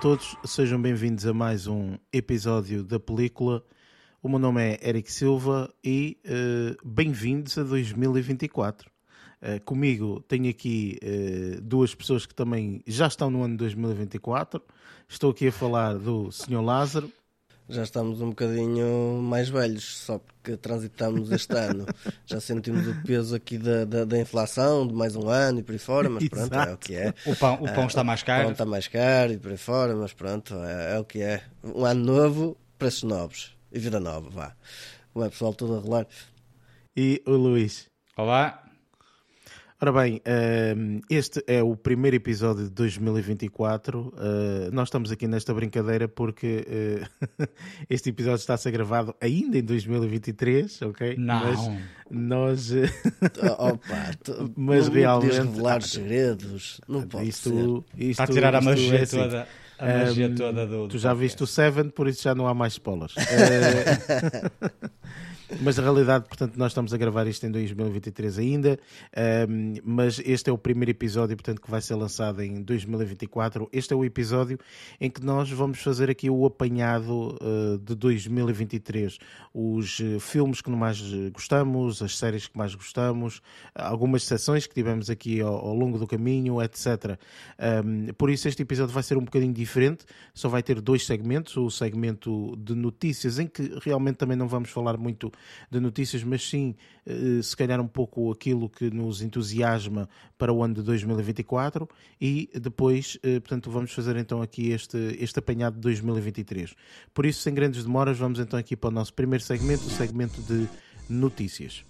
todos, sejam bem-vindos a mais um episódio da película. O meu nome é Eric Silva e uh, bem-vindos a 2024. Uh, comigo tenho aqui uh, duas pessoas que também já estão no ano 2024. Estou aqui a falar do Sr. Lázaro. Já estamos um bocadinho mais velhos, só porque transitamos este ano. Já sentimos o peso aqui da, da, da, inflação de mais um ano e por aí fora, mas pronto, é o que é. O pão, o pão está mais caro. O pão está mais caro e por aí fora, mas pronto, é, é o que é. Um ano novo, preços novos e vida nova, vá. Como é pessoal, tudo a rolar. E o Luís. Olá. Ora bem, ehm, este é o primeiro episódio de 2024. Eh, nós estamos aqui nesta brincadeira porque eh, este episódio está a ser gravado ainda em 2023, ok? Não. Mas nós. Eh, Opa, tu, mas não realmente. revelar segredos. Não pode isto, ser. Isto, Está a tirar a magia é assim. toda. A magia Um, toda do. Tu do já podcast. viste o Seven, por isso já não há mais spoilers. Mas na realidade, portanto, nós estamos a gravar isto em 2023 ainda, ehm, mas este é o primeiro episódio, portanto, que vai ser lançado em 2024. Este é o episódio em que nós vamos fazer aqui o apanhado eh, de 2023. Os eh, filmes que mais gostamos, as séries que mais gostamos, algumas sessões que tivemos aqui ao, ao longo do caminho, etc. Um, por isso este episódio vai ser um bocadinho diferente, só vai ter dois segmentos, o segmento de notícias, em que realmente também não vamos falar muito de notícias, mas sim, eh, se calhar um pouco aquilo que nos entusiasma para o ano de 2024 e depois, eh, portanto, vamos fazer então aqui este, este apanhado de 2023. Por isso, sem grandes demoras, vamos então aqui para o nosso primeiro segmento, o segmento de notícias.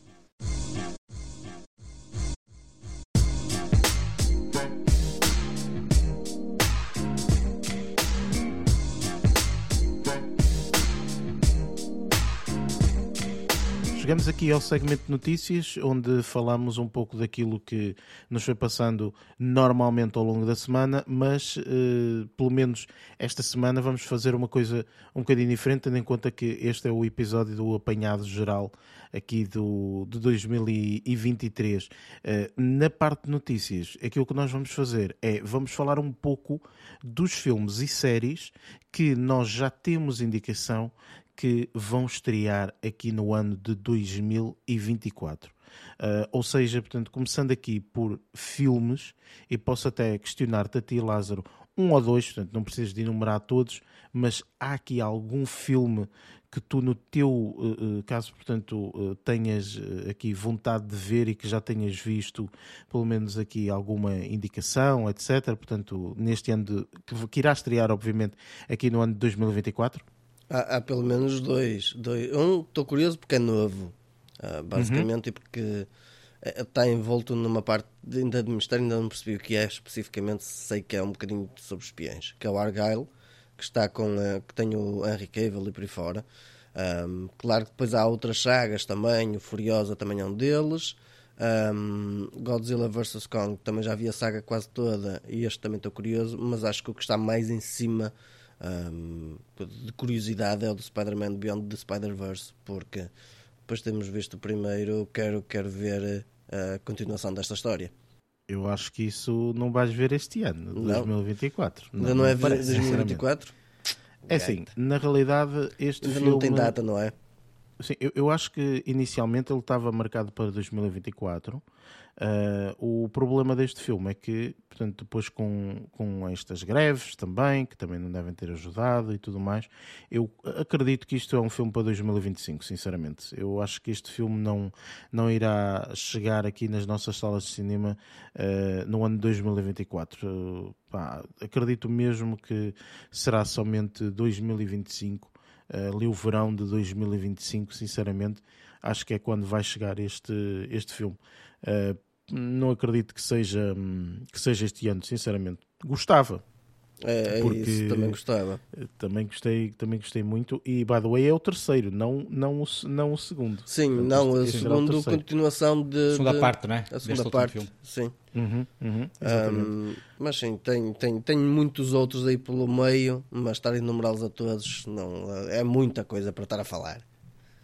Chegamos aqui ao segmento de notícias, onde falamos um pouco daquilo que nos foi passando normalmente ao longo da semana, mas eh, pelo menos esta semana vamos fazer uma coisa um bocadinho diferente, tendo em conta que este é o episódio do apanhado geral aqui do, de 2023. Eh, na parte de notícias, aquilo que nós vamos fazer é vamos falar um pouco dos filmes e séries que nós já temos indicação que vão estrear aqui no ano de 2024. Uh, ou seja, portanto, começando aqui por filmes, e posso até questionar-te a ti, Lázaro, um ou dois, portanto, não precisas de enumerar todos, mas há aqui algum filme que tu, no teu uh, caso, portanto, uh, tenhas aqui vontade de ver e que já tenhas visto, pelo menos aqui alguma indicação, etc. Portanto, neste ano de, que, que irá estrear, obviamente, aqui no ano de 2024? Há, há pelo menos dois. dois. Um, estou curioso porque é novo, ah, basicamente, e porque eh, está envolto numa parte ainda de mistério, ainda não percebi o que é especificamente, sei que é um bocadinho sobre espiões, que é o Argyle, que está com eh, que tem o Henry Cavill e por aí fora. Ahm, claro que depois há outras sagas também, o Furiosa também é um deles. Ahm, Godzilla vs Kong também já vi a saga quase toda e este também estou curioso, mas acho que o que está mais em cima um, de curiosidade é o do Spider-Man Beyond the Spider-Verse, porque depois temos visto o primeiro, quero, quero ver a continuação desta história. Eu acho que isso não vais ver este ano, Não. 2024. Ainda não é me parece, 2024? É assim, na realidade, este Ainda filme. não tem data, não é? Sim, eu, eu acho que inicialmente ele estava marcado para 2024. Ah, o problema deste filme é que, portanto, depois com, com estas greves também, que também não devem ter ajudado e tudo mais, eu acredito que isto é um filme para 2025, sinceramente. Eu acho que este filme não, não irá chegar aqui nas nossas salas de cinema ah, no ano de 2024. Ah, pá, acredito mesmo que será somente 2025 ali o verão de 2025, sinceramente, acho que é quando vai chegar este, este filme. Uh, não acredito que seja, hum, que seja este ano, sinceramente. Gostava. É, é Porque- isso, também gostava. Também gostei, também gostei muito. E, by the way, é o terceiro, não, não, o, não o segundo. Sim, Portanto, não, a o segunda terceiro. continuação de. Segunda de- parte, não é? A Deste segunda último parte, filme. sim. Uhum, uhum. Ahm, mas sim, tem, tem, tem muitos outros aí pelo meio, mas estar a enumerá-los a todos não, é muita coisa para estar a falar.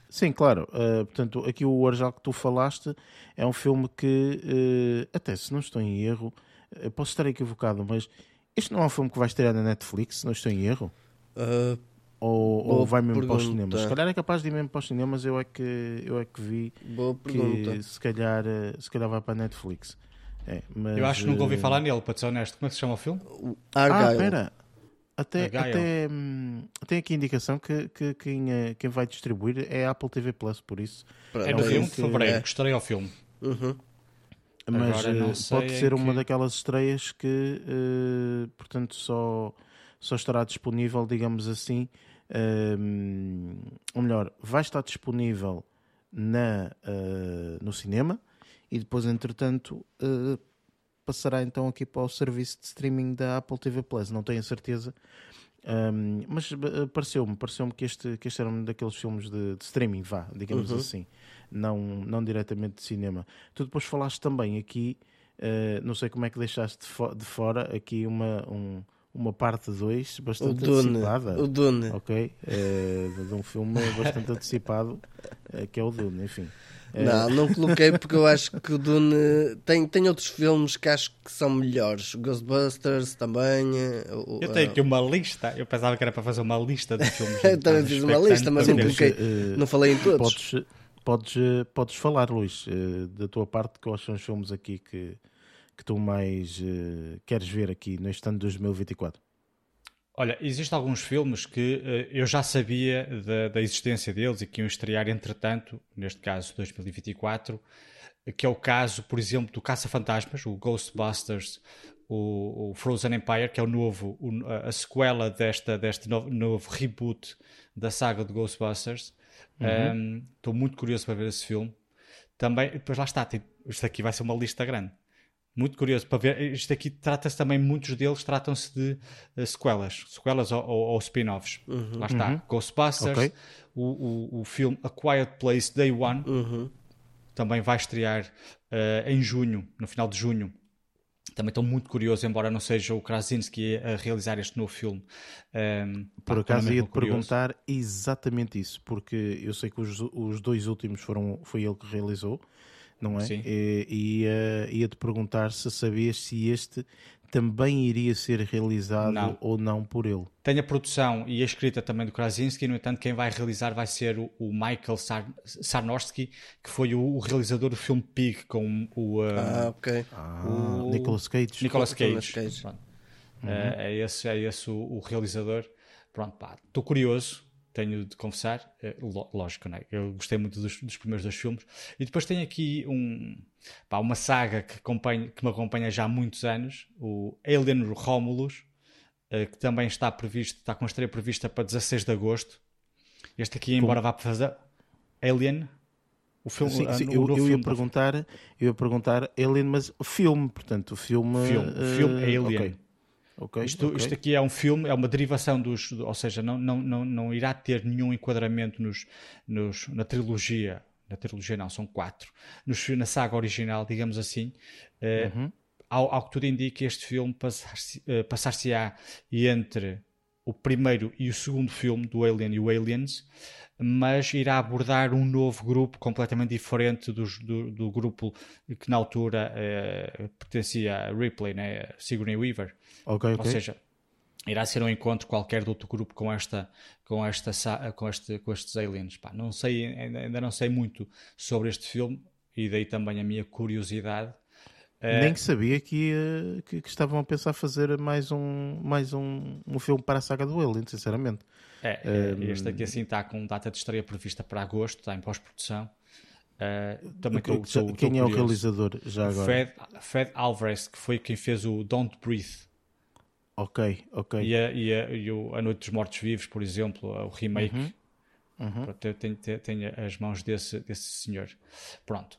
Sim, claro. Uh, portanto, aqui o Arjal que tu falaste é um filme que, uh, até se não estou em erro, uh, posso estar equivocado, mas Este não é um filme que vai estrear na Netflix, se não estou em erro? Uh, Ou, ou vai mesmo para os pergunta. cinemas? Se calhar é capaz de ir mesmo para os cinemas, eu é que, eu é que vi boa pergunta. que se calhar, eh, se calhar vai para a Netflix. É, mas, Eu acho que nunca ouvi eh, falar nele, para ser honesto. Como é que se chama o filme? Ah, Argyle. espera. Até, Argyle. até hum, tem aqui a indicação que, que quem, eh, quem vai distribuir é a Apple TV Plus, por isso. É no um filme filme de fevereiro. é. Gostarei ao filme. Uhum. Mas eh, pode ser uma que- daquelas estreias que, eh, portanto, só, só estará disponível, digamos assim, hum, ou melhor, vai estar disponível na, no cinema e depois, entretanto, passará então aqui para o serviço de streaming da Apple TV Plus. Não tenho certeza. hum, mas eh, pareceu-me, pareceu-me que este, que este era um daqueles filmes de, de streaming, vá, digamos Uhum. assim, não, não diretamente de cinema. Tu depois falaste também aqui, eh, não sei como é que deixaste de, fo- de fora, aqui uma, um- uma parte 2 O bastante Dune. antecipada. O Dune. Ok, eh, de um filme bastante antecipado, eh, que é o Dune, enfim. Não, não coloquei porque eu acho que o Dune tem, tem outros filmes que acho que são melhores. Ghostbusters também. o- Eu tenho aqui uma lista. Eu pensava que era para fazer uma lista de filmes. Eu também fiz uma lista, mas expectante coloquei. Não falei em todos. Podes, podes, eh, podes falar, Luís, eh, da tua parte, quais são os filmes aqui que, que tu mais eh, queres ver aqui neste ano de 2024? Olha, existem alguns filmes que eh, eu já sabia da, da existência deles e que iam estrear entretanto, neste caso 2024, eh, que é o caso, por exemplo, do Caça-Fantasmas, o Ghostbusters, o, o Frozen Empire, que é o novo, o- a, a sequela desta, deste novo, novo reboot da saga de Ghostbusters. Um, Estou muito curioso para ver esse filme. Também, depois lá está, tem- isto aqui vai ser uma lista grande. Muito curioso para ver. Isto aqui trata-se também, muitos deles tratam-se de eh, sequelas, sequelas ou, ou- ou spin-offs. Lá está, Ghostbusters, Ok. o, o, o filme A Quiet Place Day One Uhum. também vai estrear eh, em junho, no final de junho. Também estou muito curioso, embora não seja o Krasinski a realizar este novo filme. Pá, Por acaso ia-te perguntar exatamente isso, porque eu sei que os, os dois últimos foram, foi ele que realizou, não é? Sim. E, e ia- ia-te perguntar se sabias se este também iria ser realizado Não. ou não por ele. Tem a produção e a escrita também do Krasinski, no entanto, quem vai realizar vai ser o, Michael Sar Sarnowski, que foi o, o realizador do filme Pig com o uh, Ah, ok. Ah, O- Nicolas Cage. Nicolas Nicolas Cage. Cage. Pronto. É, é esse, é esse o, o realizador. Pronto, pá, estou curioso, tenho de confessar. Lo- lógico, né? eu gostei muito dos, dos primeiros dois filmes. E depois tem aqui um, pá, uma saga que, acompanha, que me acompanha já há muitos anos, o Alien Romulus, eh, que também está previsto, está com a estreia prevista para 16 de agosto. Este aqui, embora vá fazer Alien, o filme, Sim, ah, sim, eu, eu ia filme da- perguntar, eu ia perguntar Alien, mas o filme, portanto, o filme. Filme, eh, filme Alien. ok. Ok, Isto, ok. isto aqui é um filme, é uma derivação dos. Ou seja, não, não, não, não irá ter nenhum enquadramento nos, nos, na trilogia. Na trilogia, não, são quatro. Nos, na saga original, digamos assim. Eh, Uhum. ao, ao que tudo indica, este filme passar-se- eh, passar-se-á entre o primeiro e o segundo filme do Alien e o Aliens, mas irá abordar um novo grupo completamente diferente dos- do, do grupo que na altura eh, pertencia a Ripley, né? Sigourney Weaver. Ok, Ou seja, irá ser um encontro qualquer de outro grupo com esta com esta com este com estes aliens pá, não sei ainda não sei muito sobre este filme e daí também a minha curiosidade Eh, Nem que sabia que, ia- que, que estavam a pensar fazer mais um, mais um, um filme para a saga do Alien, sinceramente. É, é, este aqui assim está com data de estreia prevista para agosto está em pós-produção Eh, também estou- Quem é o curioso. realizador já agora? Fred, Fred Alvarez que foi quem fez o Don't Breathe Ok, ok. e, a, e, a, e o A Noite dos Mortos Vivos por exemplo o remake Uhum. Pronto, eu tenho, as mãos desse, desse senhor. Pronto.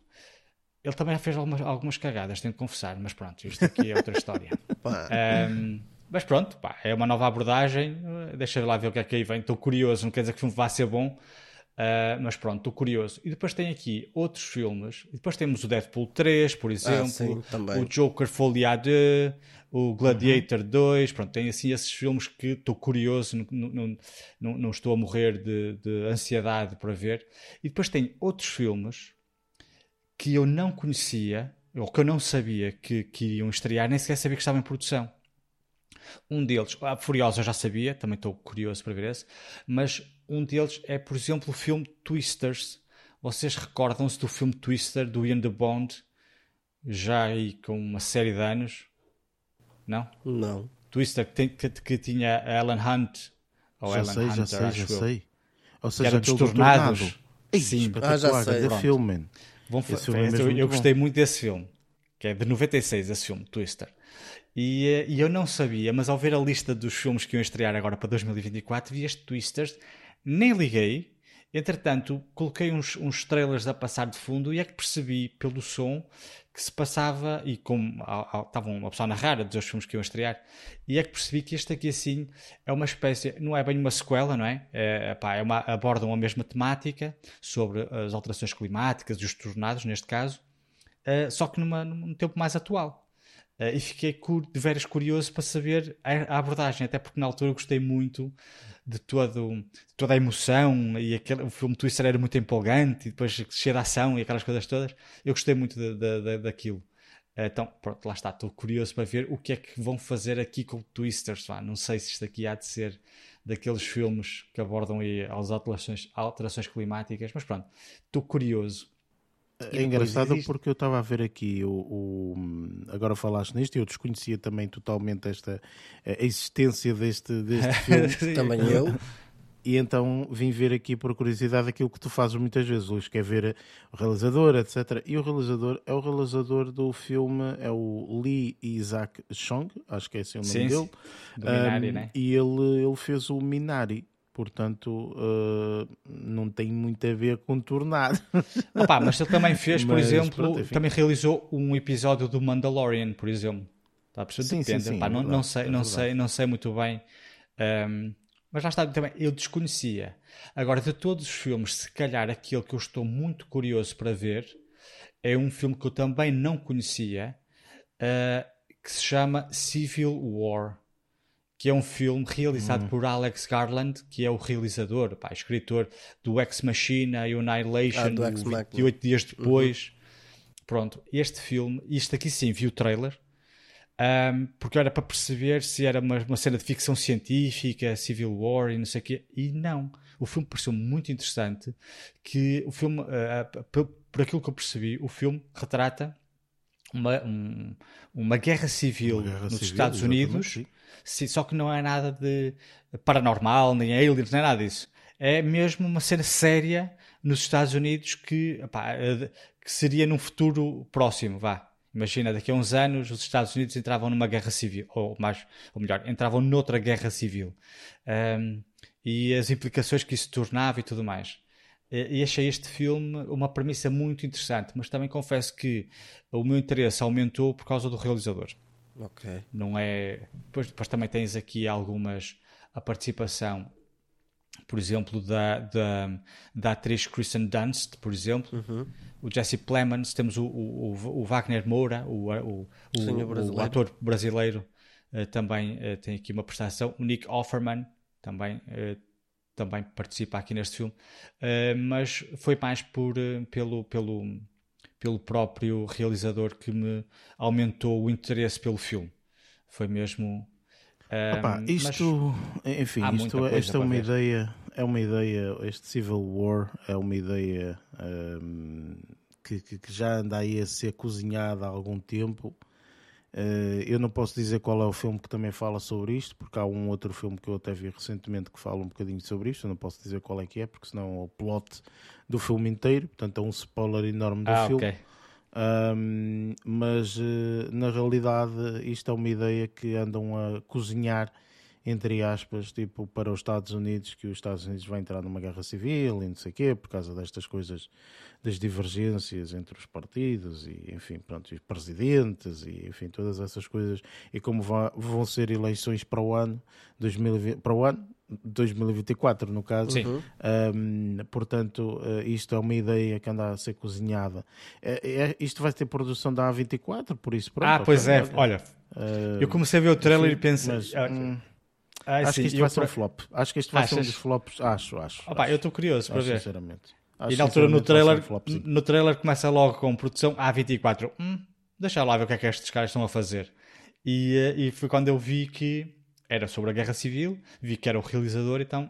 Ele também já fez algumas, algumas cagadas, tenho de confessar, mas pronto, isto aqui é outra história. Pá, Ahm, mas pronto, pá, é uma nova abordagem. Deixa lá ver o que é que aí vem. Estou curioso, não quer dizer que o filme vá ser bom, ah, mas pronto, estou curioso. E depois tem aqui outros filmes. E depois temos o Deadpool 3, por exemplo, sim, também. o Joker à Deux, o Gladiator 2. Pronto, tem assim esses filmes que estou curioso, não, não, não, não estou a morrer de, de ansiedade para ver. E depois tem outros filmes que eu não conhecia, ou que eu não sabia que, que iriam estrear, nem sequer sabia que estavam em produção. Um deles, a Furiosa eu já sabia, também estou curioso para ver esse, mas um deles é, por exemplo, o filme Twisters. Vocês recordam-se do filme Twister do Ian the Bond, já aí com uma série de anos? Não? Não. Twister que, tem, que, que tinha Alan Hunt. Ou já Alan sei, Hunter, já sei, já eu. sei. Ou seja, eram destornados. tornado. Sim. Ah, já sei. Pronto. filme. Vão Esse filme é eu eu bom. gostei muito desse filme, que é de 96, esse filme, Twister. E, eh, e eu não sabia, mas ao ver a lista dos filmes que iam estrear agora para 2024, vi este Twisters, nem liguei. Entretanto, coloquei uns, uns trailers a passar de fundo e é que percebi pelo som que se passava, e como a- a- pessoa a narrar a dizer os filmes que iam estrear, e é que percebi que este aqui assim é uma espécie, não é bem uma sequela, não é? é, pá, é uma, abordam a mesma temática sobre as alterações climáticas e os tornados, neste caso, Uh, só que numa, num tempo mais atual. Uh, e fiquei de veras curioso para saber a, a abordagem, até porque na altura gostei muito de, todo, de toda a emoção e aquele, o filme Twister era muito empolgante e depois cheio de ação e aquelas coisas todas. Eu gostei muito de, de- de- daquilo. Uh, Então, pronto, lá está. Estou curioso para ver o que é que vão fazer aqui com o Twisters. vá. Não sei se isto aqui há de ser daqueles filmes que abordam aí as alterações, alterações climáticas, mas pronto, estou curioso. É engraçado existe- porque eu estava a ver aqui o, o- agora falaste nisto e eu desconhecia também totalmente esta a existência deste, deste filme Também eu. e então vim ver aqui por curiosidade aquilo que tu fazes muitas vezes, Luís, que é ver o realizador, etc. E o realizador é o realizador do filme, é o Lee Isaac Chong, acho que é esse o nome Sim, dele. sim. Do Minari, Um, né? E ele, ele fez o Minari, portanto uh, não tem muito a ver com tornado. Opa, mas ele também fez, por Mas, exemplo, pronto, também realizou um episódio do Mandalorian, por exemplo. Está a perceber? Sim, sim, Depende. sim, Pá, é não, verdade, não sei, é não sei, não sei muito bem. Ahm, mas lá está também, eu desconhecia. Agora, de todos os filmes, se calhar aquele que eu estou muito curioso para ver é um filme que eu também não conhecia, ah, que se chama Civil War, que é um filme realizado Hum. por Alex Garland, que é o realizador, pá, escritor do Ex Machina e o Annihilation, Ah, Ex Machina. 28 dias depois. Pronto, este filme, isto aqui sim, vi o trailer, ahm, porque era para perceber se era uma, uma cena de ficção científica, Civil War e não sei o quê, e não. O filme pareceu muito interessante, que o filme, por, por aquilo que eu percebi, o filme retrata uma, um- uma guerra civil Uma guerra nos civil, Estados Unidos, sim. Sim, só que não é nada de paranormal, nem aliens, nem nada disso. É mesmo uma cena séria nos Estados Unidos que, epá, eh, que seria num futuro próximo, vá. Imagina, daqui a uns anos os Estados Unidos entravam numa guerra civil, ou mais, ou melhor, entravam noutra guerra civil. Ahm, e as implicações que isso tornava e tudo mais. E achei este filme uma premissa muito interessante, mas também confesso que o meu interesse aumentou por causa do realizador Ok. não é. Depois, depois também tens aqui algumas. a participação, por exemplo, da, da, da atriz Kristen Dunst, por exemplo, o Jesse Plemons, temos o, o, o- Wagner Moura, o, o, o, Sim, o brasileiro. ator brasileiro, eh, também eh, tem aqui uma prestação. O Nick Offerman também. Também participa aqui neste filme, Eh, mas foi mais por, eh, pelo, pelo, pelo próprio realizador que me aumentou o interesse pelo filme. Foi mesmo. eh, Opa, isto, enfim, isto, esta é uma ver. ideia, é uma ideia, este Civil War é uma ideia hum, que, que- que já anda aí a ser cozinhada há algum tempo. Eh, eu não posso dizer qual é o filme que também fala sobre isto, porque há um outro filme que eu até vi recentemente que fala um bocadinho sobre isto. Eu não posso dizer qual é que é, porque senão é o plot do filme inteiro. Portanto, é um spoiler enorme do ah, filme. ok. Um, mas eh, na realidade isto é uma ideia que andam a cozinhar entre aspas, tipo para os Estados Unidos, que os Estados Unidos vai entrar numa guerra civil e não sei o quê, por causa destas coisas, das divergências entre os partidos e, enfim, pronto, os presidentes e, enfim, todas essas coisas. E como vão ser eleições para o ano, 2020, para o ano 2024, no caso, Sim. um, portanto, uh, isto é uma ideia que anda a ser cozinhada. É- é- isto vai ter produção da A24, por isso pronto. ah, pois é. Olha, uh, eu comecei a ver o trailer enfim, e pensei. mas, ah, hum, ah, acho sim, que isto vai ser um flop. Acho que isto vai ser um Achas? dos flops. Acho, acho. Opa, acho, eu estou curioso para ver. sinceramente. E Acho na altura no ser trailer, um no trailer começa logo com produção A24. Hum, deixa lá ver o que é que estes caras estão a fazer. E, uh, e foi quando eu vi que era sobre a Guerra Civil, vi que era o realizador, então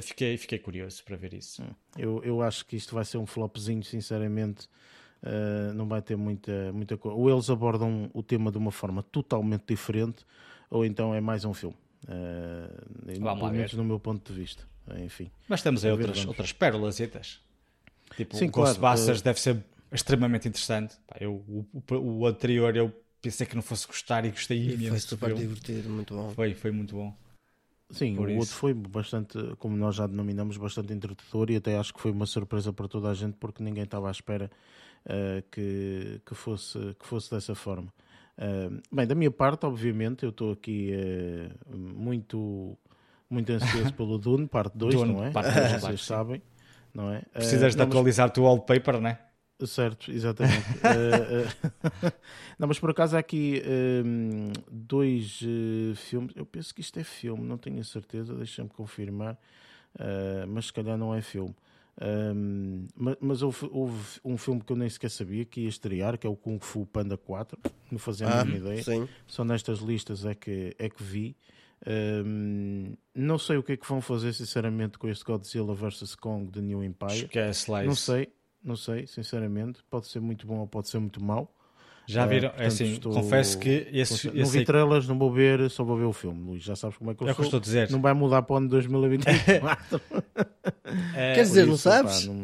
fiquei, fiquei curioso para ver isso. Hum. Eu, eu acho que isto vai ser um flopzinho, sinceramente. Uh, não vai ter muita, muita coisa. Ou eles abordam o tema de uma forma totalmente diferente, ou então é mais um filme. Uh, pelo menos no meu ponto de vista. Enfim. Mas temos aí outras, outras pérolas. Tipo, Sim, o claro, Ghostbusters uh... deve ser extremamente interessante. eu, o, o, anterior eu pensei que não fosse gostar e gostei imenso. Foi super divertido, muito bom. Foi, foi muito bom. Sim, Por o isso. outro foi bastante, como nós já denominamos, bastante introdutor e até acho que foi uma surpresa para toda a gente porque ninguém estava à espera uh, que, que, fosse, que fosse dessa forma. Uh, bem, da minha parte, obviamente, eu estou aqui uh, muito, muito ansioso pelo Dune, parte 2, não é? Parte 2, Vocês sabem, não é? Precisas de atualizar mas... o teu wallpaper, não é? Certo, exatamente. uh, uh, não, mas por acaso há aqui uh, dois filmes. Eu penso que isto é filme, não tenho a certeza, deixa-me confirmar. mas se calhar não é filme. mas, mas houve, houve, um filme que eu nem sequer sabia que ia estrear, que é o Kung Fu Panda 4. Não fazia a ah, mínima ideia. Sim. Só nestas listas é que, é que vi. Não sei o que é que vão fazer, sinceramente, com este Godzilla vs. Kong de New Empire. Esquece lá Não sei não sei, sinceramente. Pode ser muito bom ou pode ser muito mau. Já viram? Uh, portanto, é assim, estou... confesso que esse, Não vi trailers, não vou ver, só vou ver o filme, Luís. Já sabes como é que eu, é sou. estou a dizer. Não vai mudar para o ano 2024. é, Quer dizer, isso, não sabes? Pá, não,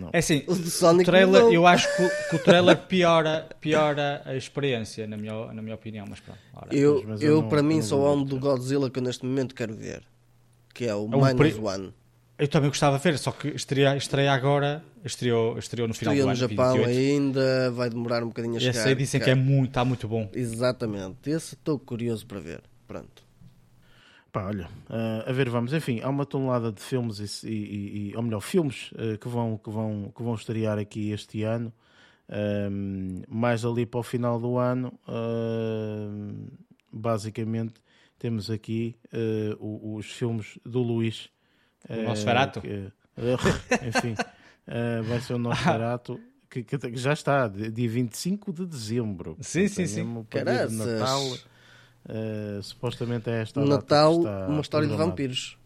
não. É assim, o, o trailer, eu acho que, que, o trailer piora, piora a experiência, na minha, na minha opinião. Mas pronto. Ora, eu, mas, mas eu, eu não, para mim, sou o do Godzilla que eu neste momento quero ver. Que é o é Minus One. Eu também gostava de ver, só que estreia, estreia agora, estreou, estreou no final estreia do ano. no Japão 28. ainda, vai demorar um bocadinho a chegar. Esse aí dizem que é muito, está muito bom. Exatamente, esse estou curioso para ver. Pronto. Pá, olha, uh, a ver, vamos. Enfim, há uma tonelada de filmes, e, e, e ou melhor, filmes uh, que, vão, que, vão, que vão estrear aqui este ano. Um, mais ali para o final do ano, uh, basicamente, temos aqui os filmes do Luís o é, Nosferatu? Que, enfim, uh, vai ser o Nosferatu. Que, que, já está, dia 25 de dezembro. Sim, sim, sim. Caraças. Natal, uh, supostamente é esta Natal, uma história de vampiros.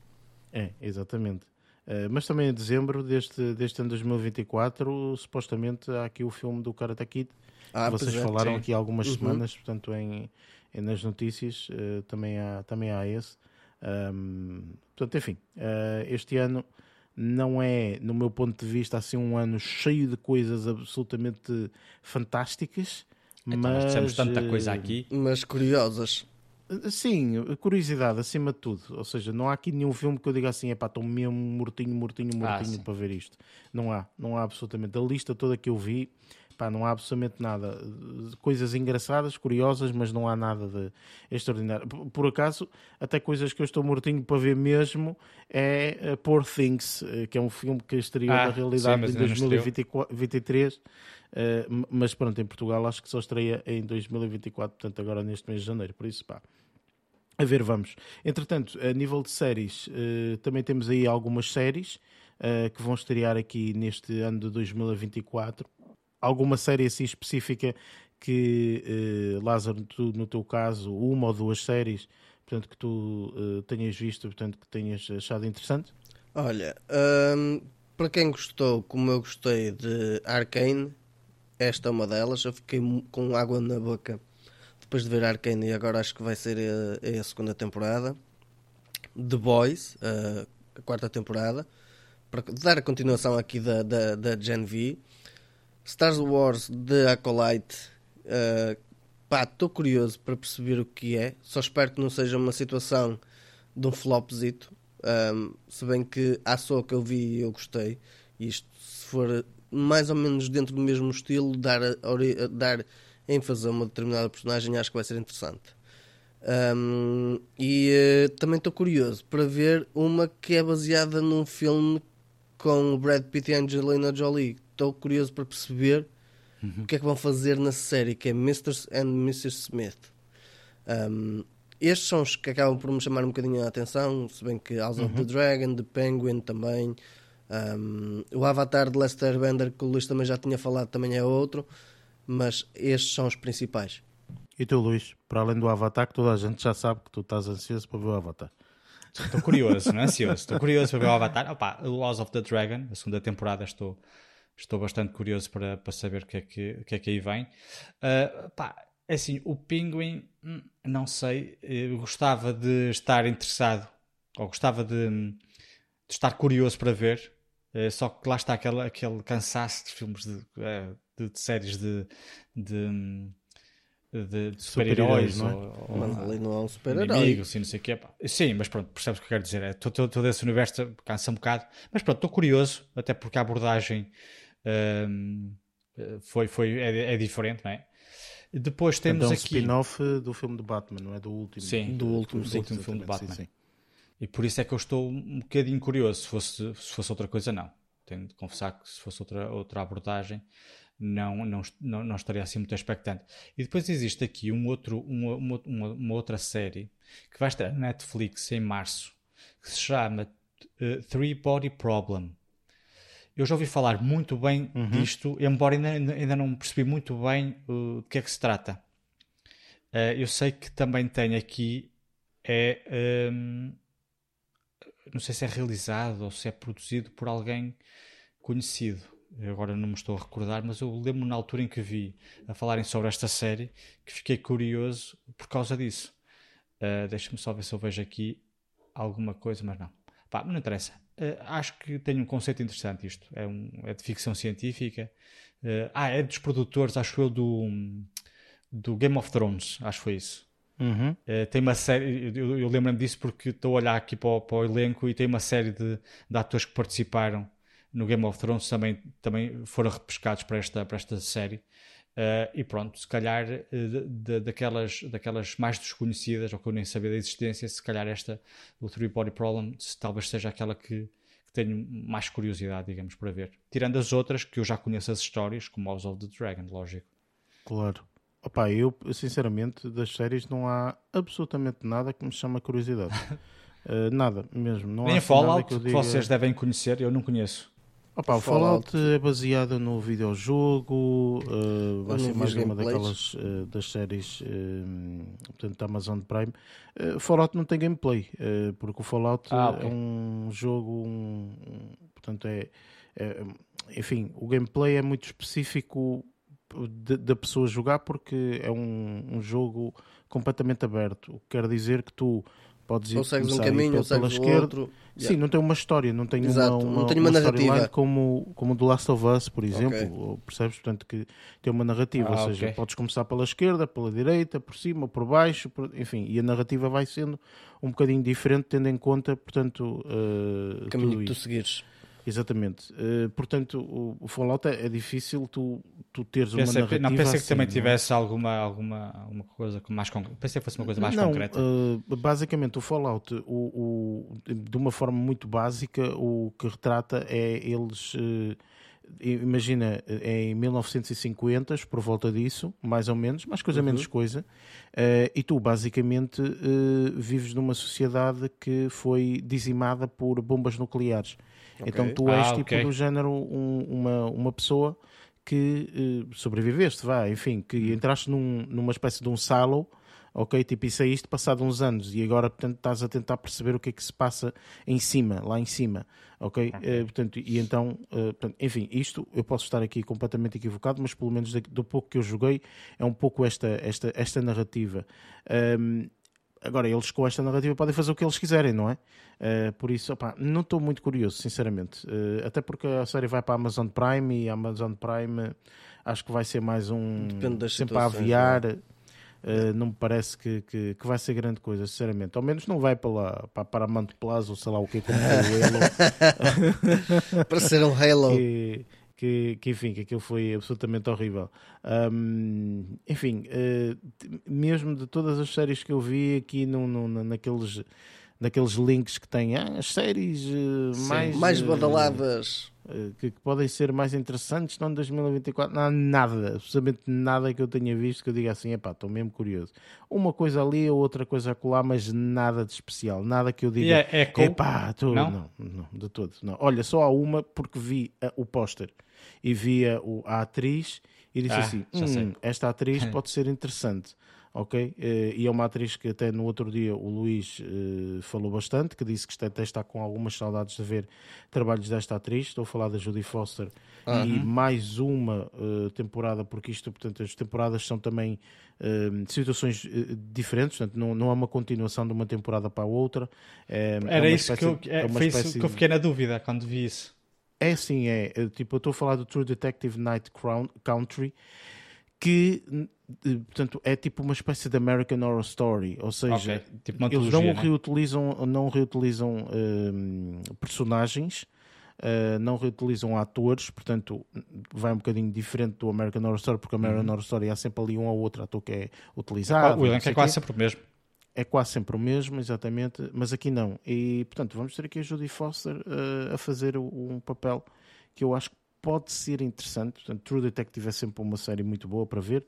É, exatamente. Uh, mas também em dezembro deste, deste ano 2024, supostamente há aqui o filme do Karate Kid. Ah, vocês é, falaram sim. aqui algumas uhum. semanas, portanto, em, em nas notícias uh, também, há, também há esse. Um, portanto, enfim, este ano não é, no meu ponto de vista, assim um ano cheio de coisas absolutamente fantásticas. Então, mas temos tanta coisa eh, aqui. Mas curiosas. Sim, curiosidade acima de tudo. Ou seja, não há aqui nenhum filme que eu diga assim, é pá, estou mesmo mortinho, mortinho, ah, mortinho ah, para ver isto. Não há, não há absolutamente. A lista toda que eu vi, Pá, não há absolutamente nada. Coisas engraçadas, curiosas, mas não há nada de extraordinário. Por acaso, até coisas que eu estou mortinho para ver mesmo é uh, Poor Things, uh, que é um filme que estreou ah, na realidade sim, em 2023. Eh, mas pronto, em Portugal acho que só estreia em 2024, portanto agora neste mês de janeiro. Por isso, pá, a ver, vamos. Entretanto, a nível de séries, uh, também temos aí algumas séries uh, que vão estrear aqui neste ano de 2024 alguma série assim específica que, Lázaro, tu, no teu caso, uma ou duas séries, portanto, que tu tenhas visto, portanto, que tenhas achado interessante? Olha, um, para quem gostou, como eu gostei de Arkane, esta é uma delas. Eu fiquei com água na boca depois de ver Arkane e agora acho que vai ser a, a segunda temporada. The Boys, a, a quarta temporada, para dar a continuação aqui da, da, da Gen V. Star Wars The Acolyte. Uh, pá, estou curioso para perceber o que é. Só espero que não seja uma situação de um flopzito. Um, se bem que a só que eu vi e eu gostei. Isto, se for mais ou menos dentro do mesmo estilo, dar, dar ênfase a uma determinada personagem, acho que vai ser interessante. Um, e uh, também estou curioso para ver uma que é baseada num filme com o Brad Pitt e Angelina Jolie estou curioso para perceber uhum. o que é que vão fazer na série, que é Mr. and Mrs. Smith. Um, estes são os que acabam por me chamar um bocadinho a atenção, se bem que House uhum. of the uhum. Dragon, The Penguin também. Um, o Avatar de Lester Bender, que o Luís também já tinha falado, também é outro, mas estes são os principais. E tu, Luís, para além do Avatar, que toda a gente já sabe que tu estás ansioso para ver o Avatar. Estou curioso, não é ansioso. Estou curioso para ver o Avatar. Opa, o Laws of the Dragon, a segunda temporada, estou, estou bastante curioso para, para saber o que, é que, o que é que aí vem. Uh, pá, é assim, o Penguin, hum, não sei, eu gostava de estar interessado, ou gostava de, de estar curioso para ver, uh, só que lá está aquele, aquele cansaço de filmes, de, uh, de, de séries de, de hum, de, super-heróis. Super é? Mas ali não há um super-herói. Assim, não sei o quê. Sim, mas pronto, percebes o que eu quero dizer. É, todo, todo esse universo cansa um bocado. Mas pronto, estou curioso, até porque a abordagem um, foi, foi, é, é, diferente, não é? Depois temos então, aqui... spin-off do filme do Batman, não é? Do último. Sim, do último, do último filme do Batman. Sim, sim. E por isso é que eu estou um bocadinho curioso. Se fosse, se fosse outra coisa, não. Tenho de confessar que se fosse outra, outra abordagem, não, não, não, não estaria assim muito expectante. E depois existe aqui um outro, uma, uma, uma outra série que vai estar na Netflix em março, que se chama uh, Three Body Problem. Eu já ouvi falar muito bem uhum. disto, embora ainda, ainda não percebi muito bem uh, de que é que se trata. Uh, eu sei que também tem aqui é um, não sei se é realizado ou se é produzido por alguém conhecido agora não me estou a recordar, mas eu lembro na altura em que vi a falarem sobre esta série que fiquei curioso por causa disso. Uh, Deixa-me só ver se eu vejo aqui alguma coisa, mas não. Pá, não interessa. Uh, acho que tem um conceito interessante isto. É, um, é de ficção científica. Uh, ah, é dos produtores, acho eu, do, do Game of Thrones. Acho que foi isso. Uhum. Uh, tem uma série, eu, eu lembro-me disso porque estou a olhar aqui para o, para o, elenco e tem uma série de, de atores que participaram no Game of Thrones também, também foram repescados para esta, para esta série. Uh, e pronto, se calhar uh, de, de, daquelas, daquelas mais desconhecidas, ou que eu nem sabia da existência, se calhar esta, o Three Body Problem, se, talvez seja aquela que, que tenho mais curiosidade, digamos, para ver. Tirando as outras, que eu já conheço as histórias, como House of the Dragon, lógico. Claro. Opa, eu, sinceramente, das séries não há absolutamente nada que me chame a curiosidade. uh, nada, mesmo. Não Nem Fallout, que, diga... que vocês devem conhecer, eu não conheço. Opa, o Fallout, Fallout é baseado no videojogo, uh, vai ser mais uma daquelas uh, das séries uh, portanto, da Amazon Prime. Uh, Fallout não tem gameplay, porque o Fallout ah, okay. é um jogo, um, portanto é, é, enfim, o gameplay é muito específico da pessoa jogar porque é um, um jogo completamente aberto, o que quer dizer que tu Podes ir ou segues um caminho, ou segues esquerda. outro. Sim, yeah. não tem uma história, não tem Exato. uma, uma, não tem uma, uma narrativa como como do Last of Us, por exemplo, okay. percebes? Portanto, que tem uma narrativa, ah, ou seja, okay. podes começar pela esquerda, pela direita, por cima, por baixo, por, enfim, e a narrativa vai sendo um bocadinho diferente, tendo em conta, portanto, uh, o caminho que tu seguires. Exatamente. Uh, portanto, o, o Fallout é, é, difícil tu, tu teres pensei, uma narrativa Não, pensei assim, que também é? tivesse alguma, alguma, alguma coisa mais concreta. Pensei que fosse uma coisa mais não, concreta. Uh, basicamente, o Fallout, o, o, de uma forma muito básica, o que retrata é eles... Uh, imagina, é em 1950, por volta disso, mais ou menos, mais coisa, uhum. menos coisa, uh, e tu basicamente uh, vives numa sociedade que foi dizimada por bombas nucleares. Okay. Então tu és ah, tipo okay. do género um, uma, uma pessoa que uh, sobreviveste, vá, enfim, que hum. entraste num, numa espécie de um silo, ok, tipo, e saíste passado uns anos e agora, portanto, estás a tentar perceber o que é que se passa em cima, lá em cima, ok? okay. Uh, portanto, e então, uh, portanto, enfim, isto eu posso estar aqui completamente equivocado, mas pelo menos do pouco que eu joguei é um pouco esta, esta, esta narrativa. Um, Agora, eles com esta narrativa podem fazer o que eles quiserem, não é? Uh, por isso, opa, não estou muito curioso, sinceramente. Uh, até porque a série vai para a Amazon Prime e a Amazon Prime acho que vai ser mais um. Depende das sempre a aviar. Uh, não me parece que, que, que, vai ser grande coisa, sinceramente. Ao menos não vai para lá, para a Paramount Plus ou sei lá o que, como o Halo. para ser um Halo. Que, que, que, enfim, que aquilo foi absolutamente horrível. Um, enfim, uh, mesmo de todas as séries que eu vi aqui no, no, naqueles, naqueles links que têm ah, as séries uh, mais, mais eh, badaladas. Uh, que, que, podem ser mais interessantes não 2024, não há nada, absolutamente nada que eu tenha visto que eu diga assim, epá, estou mesmo curioso. Uma coisa ali ou outra coisa acolá, mas nada de especial, nada que eu diga, é, é cool? epá, tô, não? não? Não, de todo. Não. Olha, só há uma porque vi o póster e via o, a atriz e disse ah, assim: hum, esta atriz pode ser interessante. Ok? E é uma atriz que até no outro dia o Luís falou bastante, que disse que até está com algumas saudades de ver trabalhos desta atriz. Estou a falar da Judy Foster uhum. e mais uma temporada, porque isto, portanto, as temporadas são também situações diferentes, portanto, não, não é uma continuação de uma temporada para a outra. É, Era é isso espécie, que eu, é, é foi isso que eu fiquei na dúvida quando vi isso. É sim, é. Tipo, eu estou a falar do True Detective Night Country, que portanto é tipo uma espécie de American Horror Story, ou seja, okay. tipo eles não né? reutilizam, não reutilizam um, personagens, uh, não reutilizam atores, portanto vai um bocadinho diferente do American Horror Story, porque o American uhum. Horror Story há sempre ali um ou outro ator que é utilizado. O elenco é quase sempre o mesmo é quase sempre o mesmo, exatamente, mas aqui não. E, portanto, vamos ter aqui a Judy Foster uh, a fazer um papel que eu acho que pode ser interessante. Portanto, True Detective é sempre uma série muito boa para ver.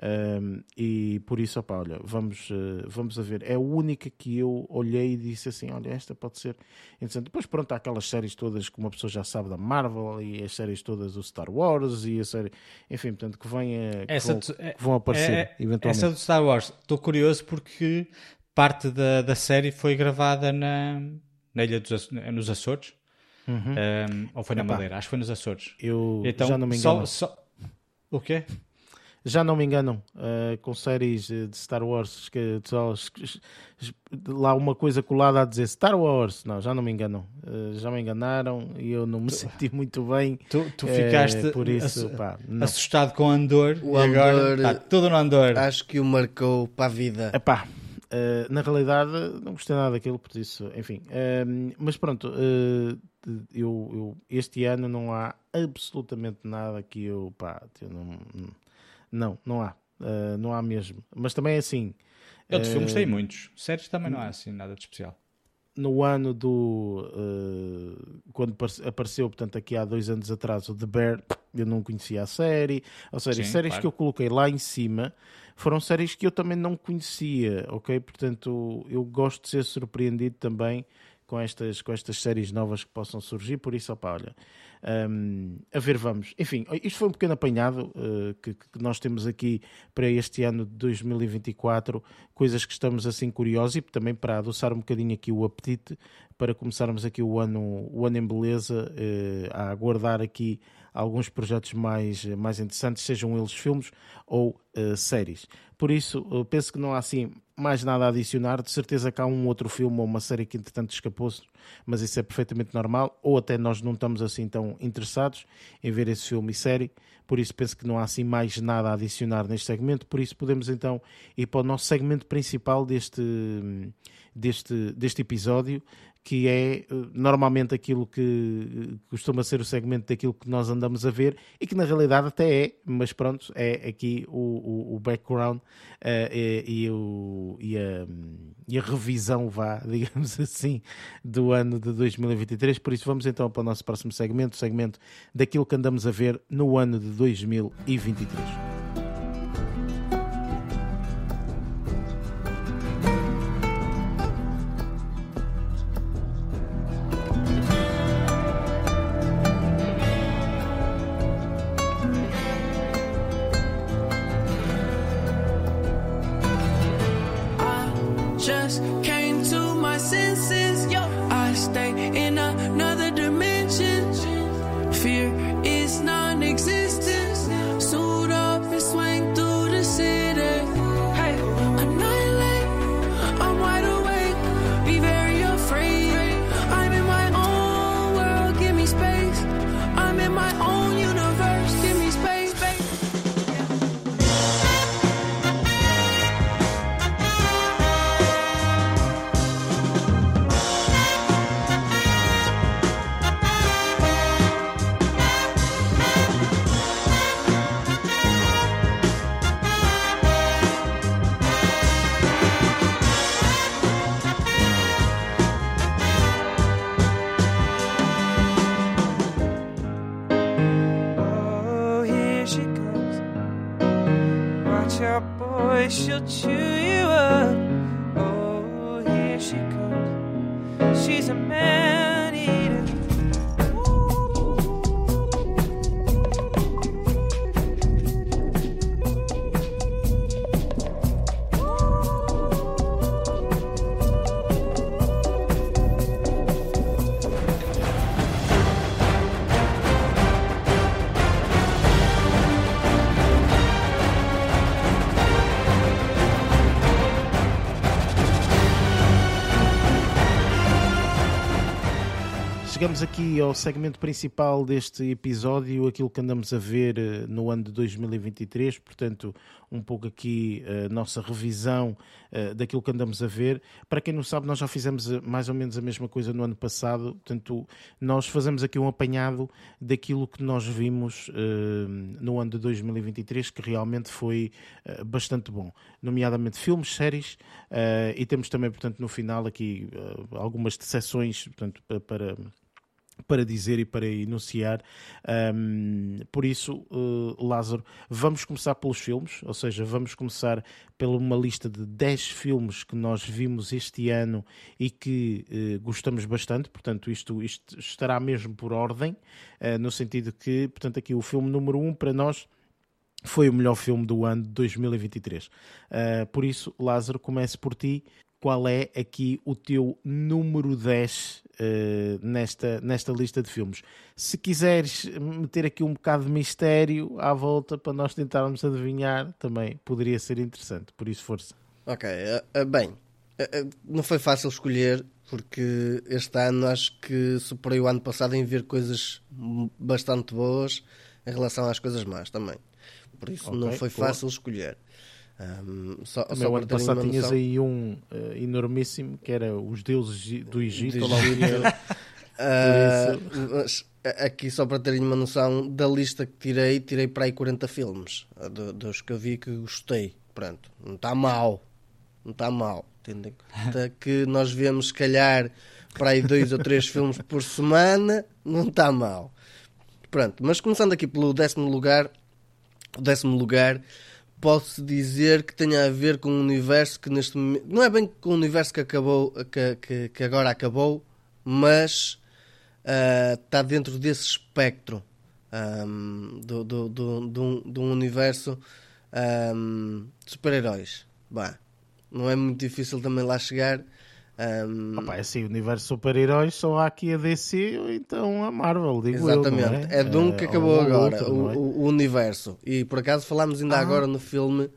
Um, e por isso, opa, olha, vamos, uh, vamos a ver. É a única que eu olhei e disse assim: olha, esta pode ser interessante. Depois, pronto, há aquelas séries todas que uma pessoa já sabe da Marvel e as séries todas do Star Wars e a série, enfim, portanto, que, venha, que, vão, que vão aparecer é, eventualmente. Essa do Star Wars, estou curioso porque parte da, da série foi gravada na, na ilha dos nos Açores. Uhum. Um, ou foi na Epá, Madeira? Acho que foi nos Açores. Eu então, já não me engano. Só, só... O quê? já não me enganam uh, com séries eh, de Star Wars que só, lá uma coisa colada a dizer Star Wars, não, já não me enganam, uh, já me enganaram e eu não me senti muito bem. Tu, tu ficaste por isso, pá, assustado com Andor o Andor, agora tá, tudo no Andor. Acho que o marcou para a vida. Epá, Uh, na realidade, não gostei nada daquilo, por isso, enfim. Uh, mas pronto, uh, eu, eu, este ano não há absolutamente nada que eu, pá, eu não, não, não há. Uh, não há mesmo. Mas também é assim. Eu de uh, filmes tem muitos. Séries também não há assim nada de especial. No ano do. Uh, quando apareceu, portanto, aqui há dois anos atrás, o The Bear, eu não conhecia a série. Ou seja, Sim, séries claro. que eu coloquei lá em cima foram séries que eu também não conhecia, ok? Portanto, eu gosto de ser surpreendido também com estas, com estas séries novas que possam surgir. Por isso, opa, olha, um, a ver, vamos. Enfim, isto foi um pequeno apanhado uh, que, que, nós temos aqui para este ano de 2024, coisas que estamos assim curiosos e também para adoçar um bocadinho aqui o apetite para começarmos aqui o ano, o ano em beleza, uh, a aguardar aqui alguns projetos mais, mais interessantes, sejam eles filmes ou uh, séries. Por isso, penso que não há assim mais nada a adicionar. De certeza que há um outro filme ou uma série que entretanto escapou-se, mas isso é perfeitamente normal. Ou até nós não estamos assim tão interessados em ver esse filme e série. Por isso penso que não há assim mais nada a adicionar neste segmento. Por isso podemos então ir para o nosso segmento principal deste, deste, deste episódio, que é eh, normalmente aquilo que eh, costuma ser o segmento daquilo que nós andamos a ver e que na realidade até é, mas pronto, é aqui o, o, o background uh, e, e, o, e, a, e a revisão, vá, digamos assim, do ano de 2023. Por isso vamos então para o nosso próximo segmento, o segmento daquilo que andamos a ver no ano de 2023. Chegamos aqui ao segmento principal deste episódio, aquilo que andamos a ver eh, no ano de 2023, portanto, um pouco aqui a eh, nossa revisão uh, daquilo que andamos a ver. Para quem não sabe, nós já fizemos mais ou menos a mesma coisa no ano passado, portanto, nós fazemos aqui um apanhado daquilo que nós vimos no ano de 2023, que realmente foi bastante bom, nomeadamente filmes, séries, e temos também, portanto, no final aqui algumas decepções, portanto, para para dizer e para enunciar. Um, por isso, uh, Lázaro, vamos começar pelos filmes, ou seja, vamos começar pela uma lista de 10 filmes que nós vimos este ano e que uh, gostamos bastante. Portanto, isto, isto, estará mesmo por ordem, uh, no sentido que, portanto, aqui o filme número 1 um para nós foi o melhor filme do ano de 2023. por isso, Lázaro, comece por ti qual é aqui o teu número 10 uh, nesta, nesta lista de filmes. Se quiseres meter aqui um bocado de mistério à volta para nós tentarmos adivinhar, também poderia ser interessante. Por isso, força. Ok, uh, bem, não foi fácil escolher, porque este ano acho que superei o ano passado em ver coisas bastante boas em relação às coisas más também. Por isso okay, não foi fácil boa. escolher. Um, só, Também só o ano passado tinhas noção... aí um uh, enormíssimo que era os deuses do Egito. Do Egito. uh, aqui só para terem uma noção da lista que tirei, tirei para aí 40 filmes uh, dos que eu vi que gostei. Pronto, não está mal, não está mal. Entendem? Até que nós vemos, se calhar, para aí dois ou três filmes por semana, não está mal. Pronto, mas começando aqui pelo décimo lugar, o décimo lugar posso dizer que tenha a ver com um universo que neste momento. Não é bem com o universo que acabou, que, que, que agora acabou, mas uh, está dentro desse espectro um, do, do, do, do, um, de um universo um, de super-heróis. Não é muito difícil também lá chegar. Um... Opa, é assim, o universo super-heróis só há aqui a DC ou então a Marvel, digo Exatamente, eu, é? é Doom que acabou agora, outro, o, é? o, universo. E por acaso falámos ainda ah. agora no filme,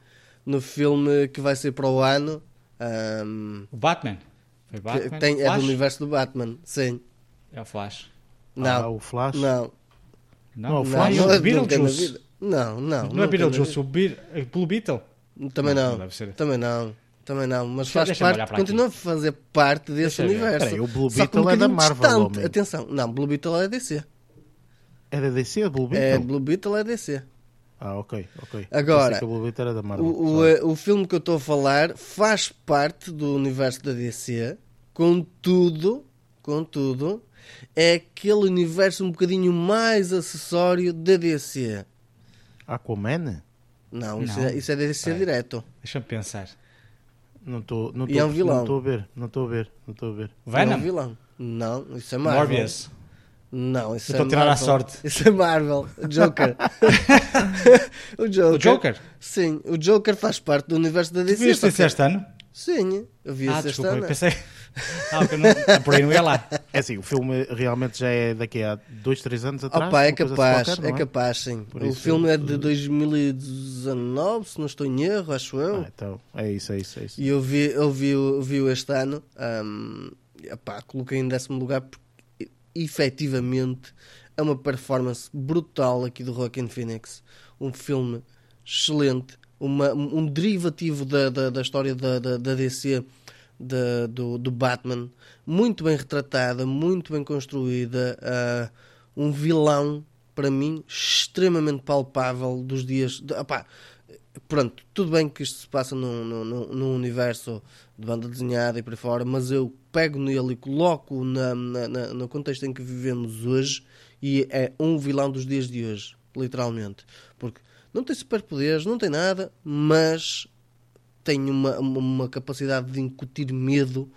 no filme que vai ser para o ano. Um... O Batman. Foi Batman? Tem, é do universo do Batman, sim. É o Flash. Não. Ah, o Flash? Não. Não, não o Flash não, é o Beetlejuice. Não, não. Não é Beetlejuice, o Blue Beetle? Também não. não. Também não. Também não, mas faz parte, continua a fazer parte desse deixa universo. Peraí, o Blue Beetle um é da Marvel. Distante. Atenção, não, Blue Beetle é DC. É da DC, Blue Beetle? É, Blue Beetle é DC. Ah, ok, ok. Agora, o, o, eh, o, filme que eu estou a falar faz parte do universo da DC, contudo, contudo, é aquele universo um bocadinho mais acessório da DC. Aquaman? Não, Não. Isso, é, isso é DC direto. Deixa-me pensar. Não estou não tô, é um vilão. Não estou a ver, não estou a ver, não estou a ver. Venom? É um vilão. Não, isso é Marvel. Morbius. Não, isso Eu é estou a tirar Marvel. a sorte. Isso é Marvel. Joker. o Joker. O Joker? Sim, o Joker faz parte do universo da DC. Tu viste isso este ano? Sim, eu vi ah, isso desculpa, este ano. Eu pensei... Ah, okay, não, por aí não ia lá. É assim, o filme realmente já é daqui a 2, 3 anos atrás. Opa, é capaz, qualquer, é? é? capaz, sim. Por o filme é de 2019, se não estou em erro, acho eu. Ah, então, é isso, é isso, é isso. E eu vi, eu vi, eu vi este ano, um, epá, coloquei em décimo lugar porque efetivamente é uma performance brutal aqui do Joaquin Phoenix. Um filme excelente, uma, um derivativo da, da, da história da, da, da DC de, do, do Batman, muito bem retratada, muito bem construída, uh, um vilão para mim extremamente palpável dos dias. De, opá, pronto, tudo bem que isto se passa num, num, num, universo de banda desenhada e por fora, mas eu pego nele e coloco na, na, na, no contexto em que vivemos hoje e é um vilão dos dias de hoje, literalmente. Porque não tem superpoderes, não tem nada, mas tem uma, uma capacidade de incutir medo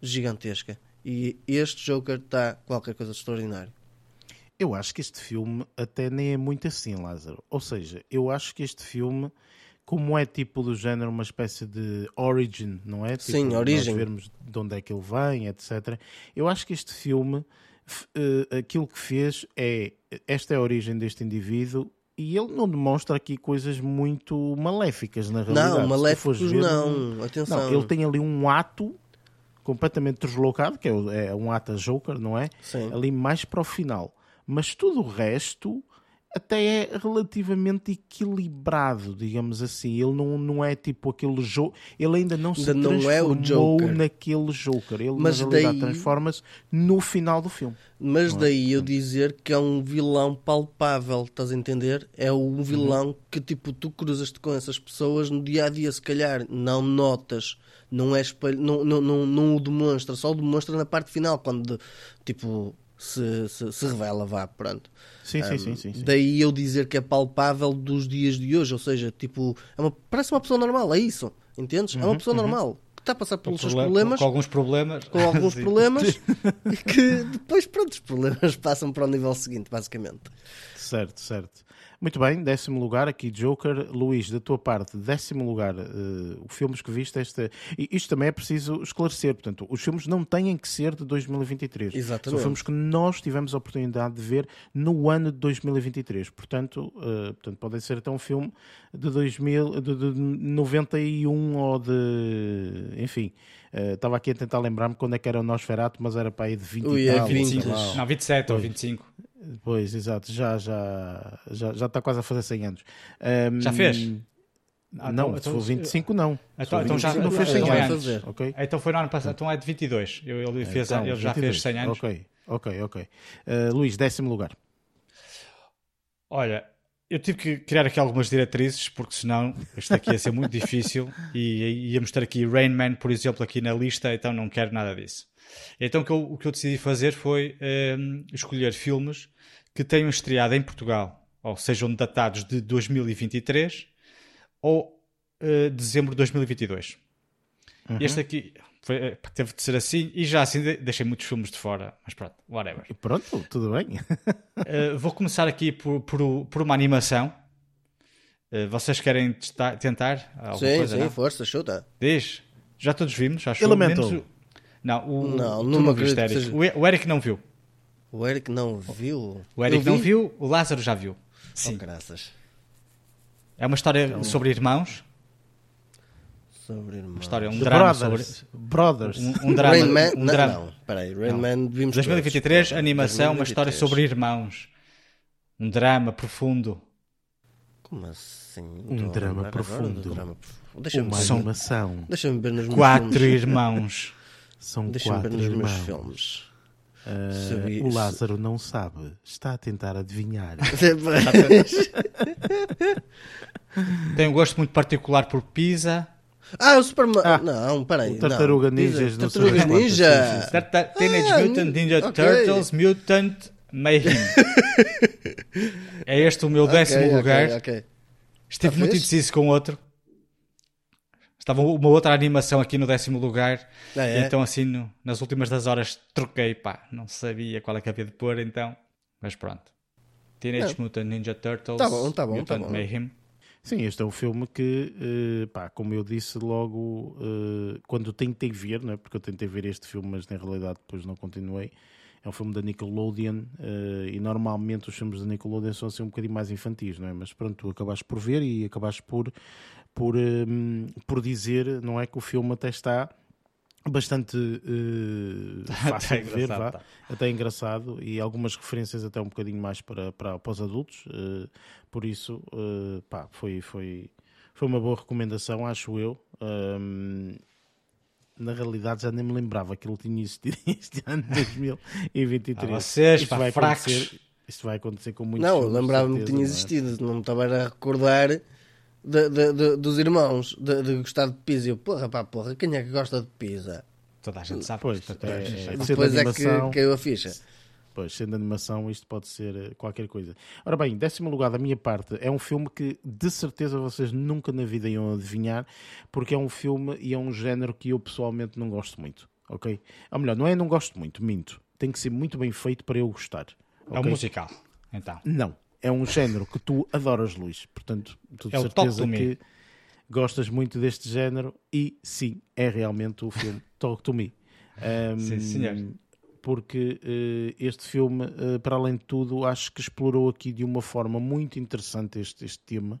gigantesca. E este Joker está qualquer coisa de extraordinário. Eu acho que este filme até nem é muito assim, Lázaro. Ou seja, eu acho que este filme, como é tipo do género uma espécie de origin, não é? Tipo, Sim, origem. vermos de onde é que ele vem, etc. Eu acho que este filme, uh, aquilo que fez é esta é a origem deste indivíduo e ele não demonstra aqui coisas muito maléficas na realidade. Não, maléficos ver, não, atenção. Não, ele tem ali um ato completamente deslocado, que é, é um ata Joker, não é? Sim. Ali mais para o final. Mas tudo o resto até é relativamente equilibrado, digamos assim. Ele não, não é tipo aquele jogo. Ele ainda não se Ainda não é o transformou Joker. naquele Joker. Ele, Mas na realidade, daí- transforma-se no final do filme. Mas Não é? daí eu dizer que é um vilão palpável, estás a entender? É um vilão que tipo tu cruzas-te com essas pessoas no dia a dia, se calhar não notas, não é espalh... não, não, não, não o demonstra, só o demonstra na parte final, quando tipo se, se, se revela, vá, pronto. Sim, sim, Ahm, sim, sim, sim. Daí eu dizer que é palpável dos dias de hoje, ou seja, tipo, é uma, parece uma pessoa normal, é isso, entendes? é uma pessoa normal que está a passar pelos seus Problema- problemas Com alguns problemas. com alguns Sim. problemas e que depois, pronto, os problemas passam para o nível seguinte, basicamente. Certo, certo. Muito bem, décimo lugar aqui Joker. Luís, da tua parte, décimo lugar, os filmes que viste esta. E isto também é preciso esclarecer. Portanto, os filmes não têm que ser de 2023. Exatamente. São filmes que nós tivemos a oportunidade de ver no ano de 2023. Portanto, eh, portanto podem ser até um filme de 2000, de, de 91 ou de. Enfim. Eh, Estava aqui a tentar lembrar-me quando é que era o Nosferatu, mas era para aí de 20 Ui, e é tal, 20. sei lá. Não, 27 ou 25. Pois, exato, já, já, já, já está quase a fazer 100 anos. Ahm, Já fez? Ah, não, então- se for então- 25, não. Então- for então já- 25, não fez então 100 é anos. antes. ok? Então foi no ano passado. Então é de 22. Eu- Ele, fez, Então, ele já 22. fez 100 anos. Ok, ok, ok. Uh, Luís, décimo lugar. Olha, eu tive que criar aqui algumas diretrizes, porque senão isto aqui ia ser muito difícil e íamos ter aqui Rain Man, por exemplo, aqui na lista, então não quero nada disso. Então o que eu, o que eu decidi fazer foi hum, escolher filmes que tenham estreado em Portugal, ou sejam datados de 2023 ou eh, dezembro de 2022. Este aqui foi, eh, teve de ser assim, e já assim de- deixei muitos filmes de fora, mas pronto, whatever. E pronto, tudo bem. Uh, vou começar aqui por, por, por uma animação. Uh, vocês querem tentar alguma sim, coisa? sim, não? força, chuta. Diz. Já todos vimos, acho Elemental. menos o- Não, o, Não, tu não viste, Eric. seja- O, Eric não viu. O Eric não viu. O Eric não vi? viu, o Lázaro já viu. Oh, Sim. graças. É uma história sobre irmãos. Sobre irmão. Uma história, um The drama Brothers. sobre. Brothers. Um, um drama. Rain Man, um não, drama. não, peraí, Rain Não. Man vimos 2023, todos. animação, uma história 2023. sobre irmãos. Um drama profundo. Como assim? Um a drama profundo. drama. Deixa-me Uma animação. Deixa-me ver nos meus Quatro filmes. irmãos. São Deixa-me ver quatro nos meus irmãos. filmes. Uh, o Lázaro não sabe. Está a tentar adivinhar. Tem um gosto muito particular por pizza. Ah, o Superman. Ah, não, peraí. o Tartaruga não. Ninjas, não sei Tartaruga Ninja. sim, sim, Tarta- Teenage Ah, Mutant Ninja ok. Turtles Mutant Mayhem. é este o meu décimo Ok, lugar. ok, ok. Estive Tá muito fixe. indeciso com outro. Estava uma outra animação aqui no décimo lugar. Ah, é? Então, assim, no- nas últimas das horas, troquei. Pá, não sabia qual é que havia de pôr, então. Mas pronto. Teenage Mutant Ninja Turtles Tá bom, tá bom, Mutant tá bom. Mayhem. Sim, este é um filme que, eh, pá, como eu disse logo, eh, quando tentei ver, né, porque eu tentei ver este filme, mas na realidade depois não continuei. É um filme da Nickelodeon eh, e normalmente os filmes da Nickelodeon são assim um bocadinho mais infantis, não é? Mas pronto, tu acabaste por ver e acabaste por, por, por dizer, não é, que o filme até está bastante eh, fácil de ver, vá tá. até engraçado e algumas referências até um bocadinho mais para, para, para os adultos. eh, por isso, eh, pá, foi, foi, foi uma boa recomendação, acho eu. Ahm, na realidade, já nem me lembrava que ele tinha existido este ano de 2023. Ah, vocês, isto, pá, vai fracos. acontecer, isto vai acontecer com muitos Não, lembrava-me que tinha é? existido, não me estava a recordar de- de- de- dos irmãos, de, de gostar de pizza. Eu, porra, pá, porra, quem é que gosta de pizza? Toda a gente sabe. Pois, isto é- é- é- Depois é que caiu a ficha. Pois, sendo animação, isto pode ser eh, qualquer coisa. Ora bem, décimo lugar da minha parte, é um filme que de certeza vocês nunca na vida iam adivinhar, porque é um filme e é um género que eu pessoalmente não gosto muito, ok? Ou melhor, não é não gosto muito, minto. Tem que ser muito bem feito para eu gostar. É um ok? musical. Então. Não, é um género que tu adoras, Luís. Portanto, tu de É certeza que gostas muito deste género e sim, é realmente o filme Talk to Me. Um, Sim, senhor. Porque eh, este filme, eh, para além de tudo, acho que explorou aqui de uma forma muito interessante este, este tema.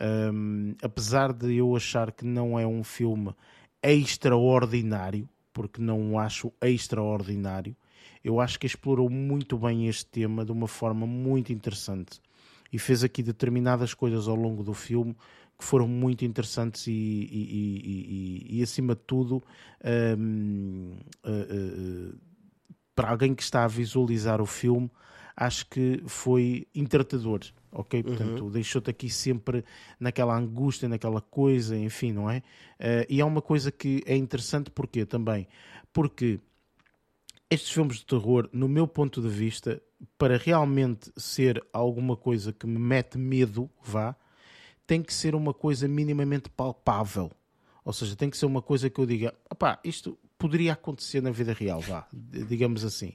Um, apesar de eu achar que não é um filme extraordinário, porque não o acho extraordinário. Eu acho que explorou muito bem este tema de uma forma muito interessante e fez aqui determinadas coisas ao longo do filme que foram muito interessantes e, e, e, e acima de tudo, um, uh, uh, para alguém que está a visualizar o filme, acho que foi entretador, ok? Uhum. Portanto, deixou-te aqui sempre naquela angústia, naquela coisa, enfim, não é? Uh, e é uma coisa que é interessante porque também, porque estes filmes de terror, no meu ponto de vista, para realmente ser alguma coisa que me mete medo, vá, tem que ser uma coisa minimamente palpável. Ou seja, tem que ser uma coisa que eu diga, opá, isto poderia acontecer na vida real, vá, digamos assim.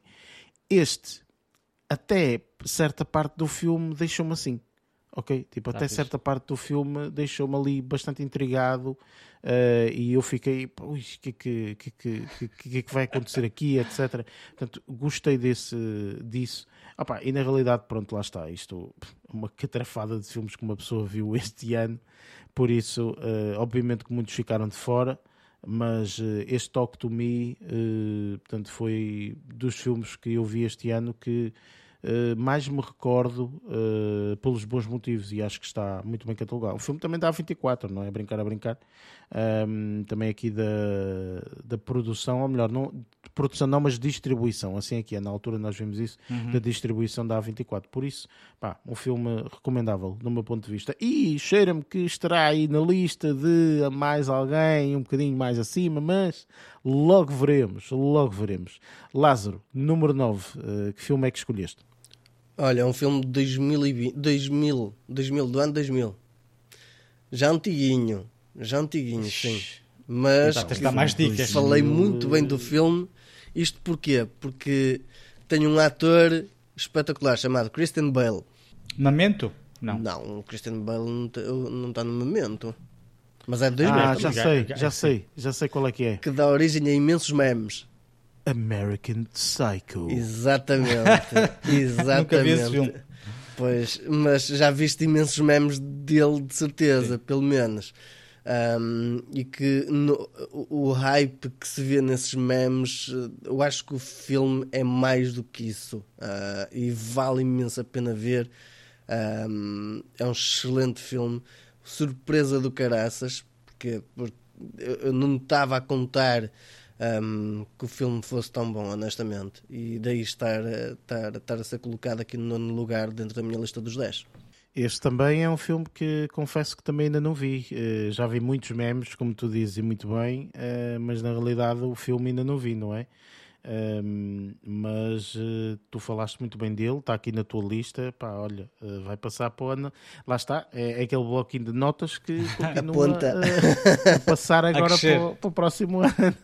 Este, até certa parte do filme, deixou-me assim. Ok? Tipo, até certa parte do filme deixou-me ali bastante intrigado uh, e eu fiquei, o que, que, que, que, que, é que vai acontecer aqui, etc. Portanto, gostei desse, disso. Opa, e na realidade, pronto, lá está. Isto uma catrafada de filmes que uma pessoa viu este ano. Por isso, uh, obviamente que muitos ficaram de fora, mas uh, este Talk to Me, portanto, foi dos filmes que eu vi este ano que mais me recordo uh, pelos bons motivos e acho que está muito bem catalogado. O filme também dá 24, não é? Brincar a brincar. Também aqui da, da produção, ou melhor, não, produção não, mas distribuição. Assim aqui é, na altura nós vimos isso, uhum. da distribuição da A24. Por isso, pá, um filme recomendável, do meu ponto de vista. E cheira-me que estará aí na lista de mais alguém, um bocadinho mais acima, mas logo veremos, logo veremos. Lázaro, número 9, uh, eh, que filme é que escolheste? Olha, é um filme de 2020, 2000, 2000, do ano 2000. Já antiguinho, já antiguinho, sim. Mas então, mais dicas. falei muito bem do filme. Isto porquê? Porque tem um ator espetacular chamado Christian Bale. Memento? Não. Não, o Christian Bale não está no Memento. Mas é de 2000. Ah, já sei, já sei, já sei qual é que é. Que dá origem a imensos memes. American Psycho. Exatamente. Exatamente. Nunca vi esse filme. Pois, mas já viste imensos memes dele, de certeza, Sim. pelo menos. Um, e que no, o, hype que se vê nesses memes, eu acho que o filme é mais do que isso uh, e vale imenso a pena ver. Um, é um excelente filme, surpresa do caraças, porque, porque eu não estava a contar um, que o filme fosse tão bom, honestamente. E daí estar, estar, estar a ser colocado aqui no nono lugar dentro da minha lista dos 10. Este também é um filme que confesso que também ainda não vi. Uh, já vi muitos memes, como tu dizes, e muito bem, uh, mas na realidade o filme ainda não vi, não é? Um, mas uh, tu falaste muito bem dele, está aqui na tua lista. Pá, olha, uh, vai passar para o ano. Lá está, é, é, aquele bloquinho de notas que continua a, a, passar agora para o, para, o, próximo ano.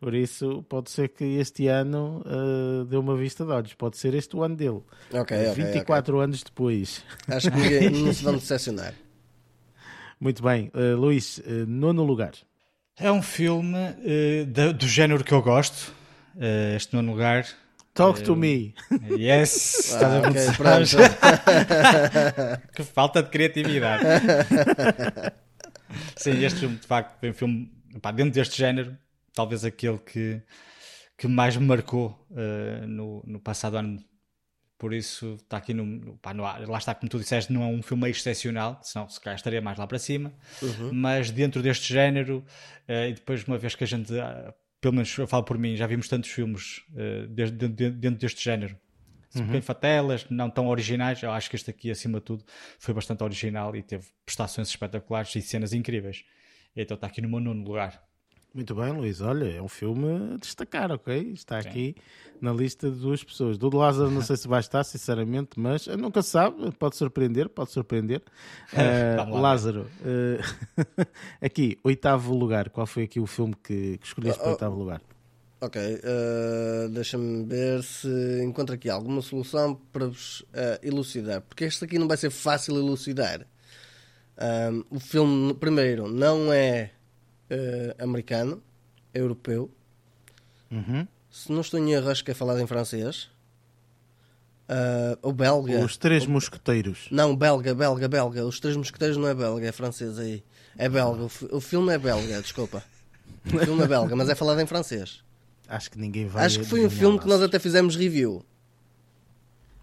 Por isso, pode ser que este ano uh, dê uma vista de olhos. Pode ser este o ano dele. Okay, okay 24 okay. anos depois. Acho que não se vão decepcionar. Muito bem, Luís, nono lugar. É um filme uh, do, do, género que eu gosto. Uh, este nono lugar. Talk uh, to me. Yes. Ah, okay, que falta de criatividade. Sim, este filme de facto foi um filme pá, dentro deste género, talvez aquele que, que mais me marcou no, no passado ano por isso está aqui no, pá, no, lá está como tu disseste não é um filme excepcional senão se calhar estaria mais lá para cima uhum. mas dentro deste género uh, e depois uma vez que a gente uh, pelo menos eu falo por mim já vimos tantos filmes uh, de, de, de, dentro deste género uhum. bem fatelas, não tão originais eu acho que este aqui acima de tudo foi bastante original e teve prestações espetaculares e cenas incríveis então está aqui no meu nono lugar muito bem, Luís. Olha, é um filme a destacar, ok? Está aqui na lista de duas pessoas. Do Lázaro não sei se vai estar, sinceramente, mas nunca se sabe. Pode surpreender, pode surpreender. Uh, Lázaro, uh, aqui, oitavo lugar. Qual foi aqui o filme que, que escolheste para o oh, oitavo lugar? Ok, uh, deixa-me ver se encontro aqui alguma solução para vos elucidar. Porque este aqui não vai ser fácil elucidar. o filme, primeiro, não é uh, americano, europeu. Uhum. Se não estou em erro, acho que é falado em francês. Uh, ou belga. Os Três Mosqueteiros. Não, belga, belga, belga. Os Três Mosqueteiros não é belga, é francês aí. É belga. O, o filme é belga, desculpa. O filme é belga, mas é falado em francês. Acho que ninguém vai. Acho que foi um filme que nós até fizemos review.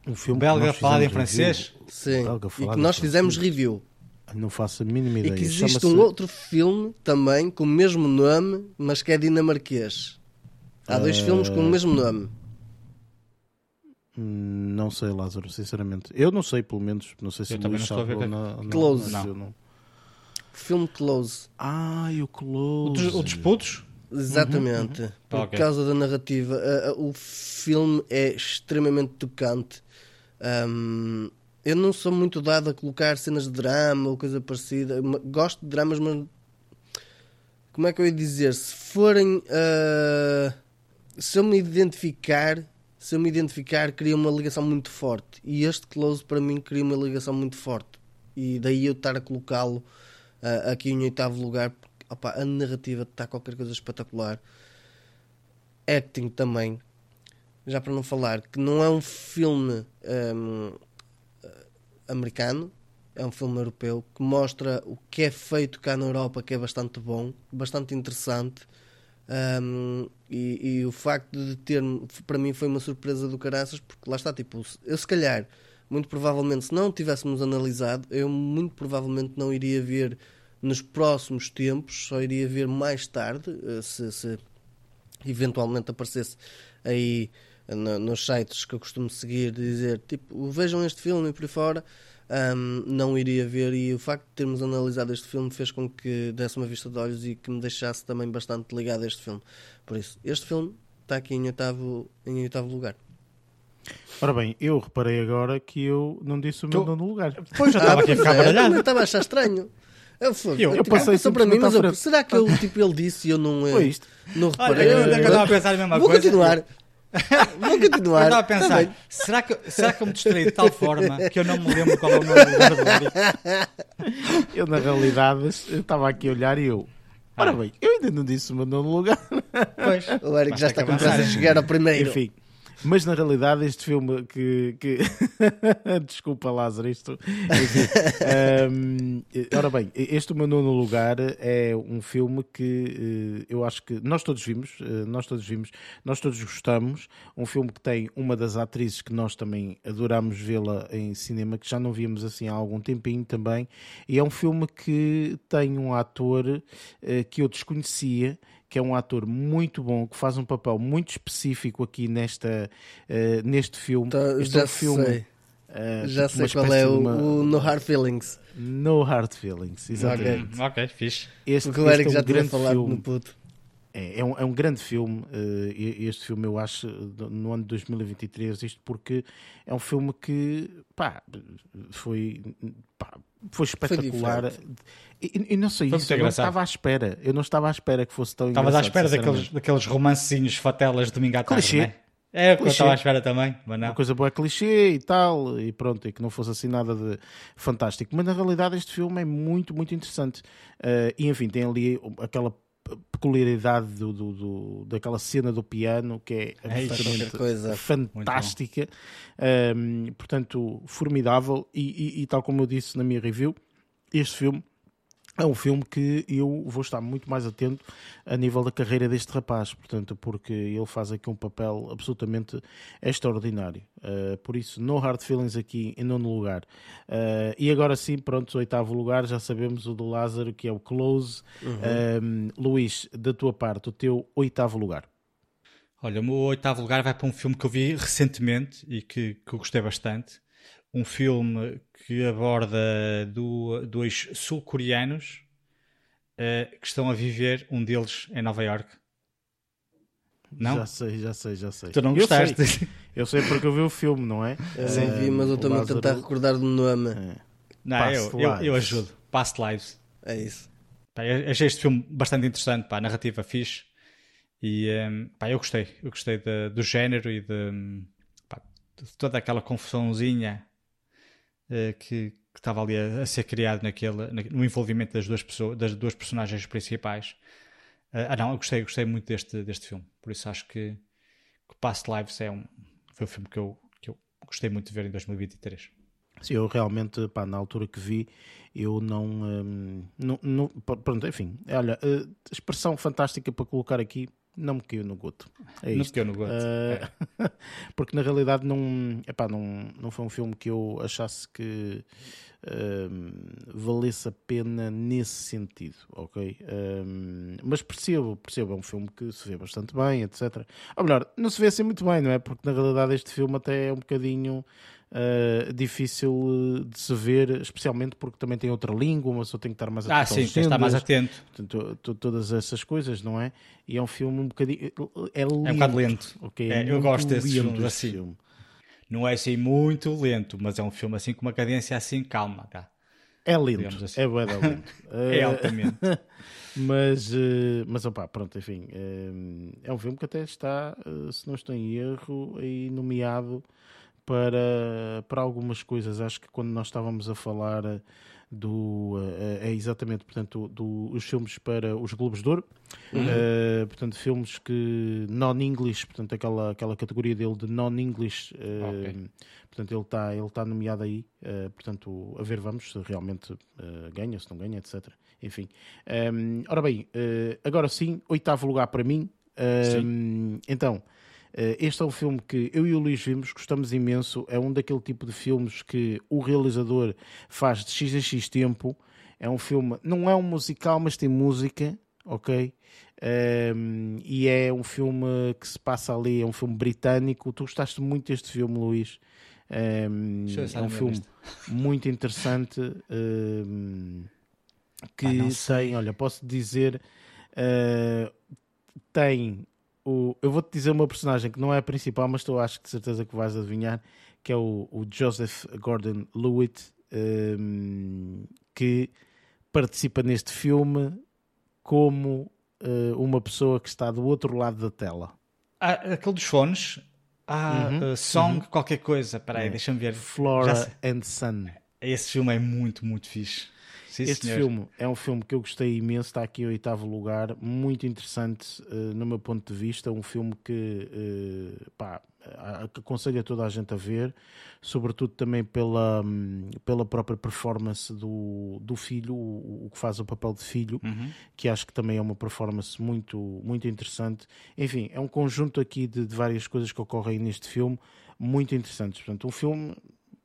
Um filme Belga falado em francês? Sim. E que nós fizemos review. Não faço a mínima E ideia. que existe um outro filme também com o mesmo nome, mas que é dinamarquês. Há dois filmes com o mesmo nome. Hum, Não sei, Lázaro, sinceramente. Eu não sei, pelo menos. Não sei se Eu também não estou a ver que é não. não, Close. Não. não. Filme Close. Ai, o Close. O o dos putos? Exatamente. Por Ok. causa da narrativa. A- a- o filme é extremamente tocante. Ahm, eu não sou muito dado a colocar cenas de drama ou coisa parecida. Gosto de dramas, mas. Como é que eu ia dizer? Se forem. ah, se eu me identificar. Se eu me identificar, cria uma ligação muito forte. E este Close, para mim, cria uma ligação muito forte. E daí eu estar a colocá-lo ah, aqui em oitavo lugar. porque, opa, a narrativa está qualquer coisa espetacular. Acting também. Já para não falar que não é um filme hum, americano, é um filme europeu que mostra o que é feito cá na Europa, que é bastante bom, bastante interessante. Hum, e, e o facto de ter, para mim, foi uma surpresa do caraças, porque lá está, tipo, eu se calhar, muito provavelmente, se não tivéssemos analisado, eu muito provavelmente não iria ver nos próximos tempos, só iria ver mais tarde, eh, se, se eventualmente aparecesse aí no- nos sites que eu costumo seguir, dizer tipo, vejam este filme e por aí fora, ahm, não iria ver. E o facto de termos analisado este filme fez com que desse uma vista de olhos e que me deixasse também bastante ligado a este filme. Por isso, este filme está aqui em oitavo, em oitavo lugar. Ora bem, eu reparei agora que eu não disse o meu Tu- nono lugar. Pois, já estava aqui a pois ficar é, eu baralhado. estava a achar estranho. Eu, fui, Eu- eu tipo, passei passou para mim, mas eu, será que ele, tipo, ele disse e eu não, eh, Foi isto. não Olha, reparei? eu ainda eu estava a pensar a mesma Vou coisa. continuar. Vou continuar. Eu estava a pensar, será que, será que eu me distraí de tal forma que eu não me lembro qual é o nome do lugar? Eu, na realidade, eu estava aqui a olhar e eu. Ora Ah. bem, eu ainda não disse o meu nono lugar. Pois. O Eric Mas já está com pressa de chegar ao primeiro. Enfim. Mas na realidade, este filme que. que... Desculpa, Lázaro, isto. Enfim, hum, ora bem, este o meu nono lugar é um filme que eh, eu acho que nós todos vimos, eh, nós todos vimos, nós todos gostamos. Um filme que tem uma das atrizes que nós também adoramos vê-la em cinema, que já não víamos assim há algum tempinho também. E é um filme que tem um ator eh, que eu desconhecia que é um ator muito bom, que faz um papel muito específico aqui nesta, eh, neste filme. Tá, este já é um filme. sei. eh, Já uma sei qual é o, uma- o No Hard Feelings. No Hard Feelings, exatamente. Ok, fixe. Este, Porque o Eric é um já tinha falado no puto. É, é um, é um grande filme, eh, este filme eu acho, no ano de 2023, isto porque é um filme que, pá, foi, pá, foi espetacular. E, e- e não sei Foi isso, eu não estava à espera, eu não estava à espera que fosse tão Estavas à espera daqueles, daqueles romancezinhos fatelas de domingo à tarde, Clichê. não é? É o que eu estava à espera também, mas não. uma coisa boa clichê e tal, e pronto, e que não fosse assim nada de fantástico. Mas na realidade este filme é muito, muito interessante. Eh, e enfim, tem ali aquela peculiaridade do, do- do- daquela cena do piano que é É isso. absolutamente coisa. fantástica. Ehm, portanto, formidável. E, e- e tal como eu disse na minha review, este filme é um filme que eu vou estar muito mais atento a nível da carreira deste rapaz, portanto, porque ele faz aqui um papel absolutamente extraordinário. Uh, por isso, no hard feelings aqui em nono lugar. Uh, e agora sim, pronto, oitavo lugar, já sabemos o do Lázaro, que é o Close. Um, Luís, da tua parte, o teu oitavo lugar. Olha, o meu oitavo lugar vai para um filme que eu vi recentemente e que, que eu gostei bastante. Um filme que aborda do- dois sul-coreanos eh, que estão a viver, um deles em Nova York. Não? Já sei, já sei, já sei. Tu não Eu gostaste? sei. Eu sei porque eu vi o filme, não é? Não vi, mas eu o estou-me a Lázaro- tentar recordar do nome. Não, Past eu, eu, eu ajudo. Past Lives. É isso. Pá, eu achei este filme bastante interessante, pá, a narrativa fixe. E ehm, pá, eu gostei. Eu gostei de- do género e de, pá, de toda aquela confusãozinha que que estava ali a, a ser criado naquele, na- no envolvimento das duas, pessoas, das duas personagens principais. Eh, ah, não, eu gostei, gostei muito deste, deste filme. Por isso acho que, que Past Lives é um, foi um filme que eu, que eu gostei muito de ver em 2023. Sim, eu realmente, pá, na altura que vi, eu não, hum, não, não, Pronto, enfim, olha, uh, expressão fantástica para colocar aqui, não me caiu no goto. É não isto. caiu no goto. Uh, é. porque na realidade não, epá, não, não foi um filme que eu achasse que uh, valesse a pena nesse sentido, ok? Uh, mas percebo, percebo, é um filme que se vê bastante bem, etc. Ou melhor, não se vê assim muito bem, não é? Porque na realidade este filme até é um bocadinho uh, difícil de se ver, especialmente porque também tem outra língua, uma pessoa tem que estar mais atento. Ah, sim, tem estar mais atento. Portanto, todas essas coisas, não é? E é um filme um bocadinho. É, lento, é um bocado lento. Okay? É, eu gosto desses filmes assim. Filme. Não é assim muito lento, mas é um filme assim com uma cadência assim calma, tá? É lindo, assim. é bué lento. é altamente. mas, eh, mas opá, pronto, enfim, eh, é um filme que até está, eh, se não estou em erro, aí nomeado para, para algumas coisas. Acho que quando nós estávamos a falar do é exatamente portanto do, os filmes para os Globos de Ouro uhum. uh, portanto filmes que non-English portanto aquela aquela categoria dele de non-English uh, okay. portanto ele está ele está nomeado aí uh, portanto a ver vamos se realmente ganha se não ganha etc enfim um, ora bem agora sim oitavo lugar para mim um, então eh, este é um filme que eu e o Luís vimos, gostamos imenso. É um daquele tipo de filmes que o realizador faz de X em X tempo. É um filme, não é um musical, mas tem música, ok? Um, ehm, e é um filme que se passa ali, é um filme britânico. Tu gostaste muito deste filme, Luís. Um, ehm, é um filme vista. muito interessante um, ehm, que ah, tem, olha, posso dizer, uh, tem o, eu vou-te dizer uma personagem que não é a principal, mas tu acho que de certeza que vais adivinhar, que é o, o Joseph Gordon-Lewitt, um, que participa neste filme como uh, uma pessoa que está do outro lado da tela. Ah, aquele dos fones. Ah, uhum, uh, Song, uhum. qualquer coisa. Espera aí, é. deixa-me ver. Flora and Son. Esse filme é muito, muito fixe. Sim, este senhor. filme é um filme que eu gostei imenso, está aqui em oitavo lugar, muito interessante uh, no meu ponto de vista, um filme que uh, pá, aconselho a toda a gente a ver, sobretudo também pela, um, pela própria performance do, do filho, o, o, que faz o papel de filho, uhum. que acho que também é uma performance muito, muito interessante. Enfim, é um conjunto aqui de, de várias coisas que ocorrem neste filme, muito interessantes. Portanto, um filme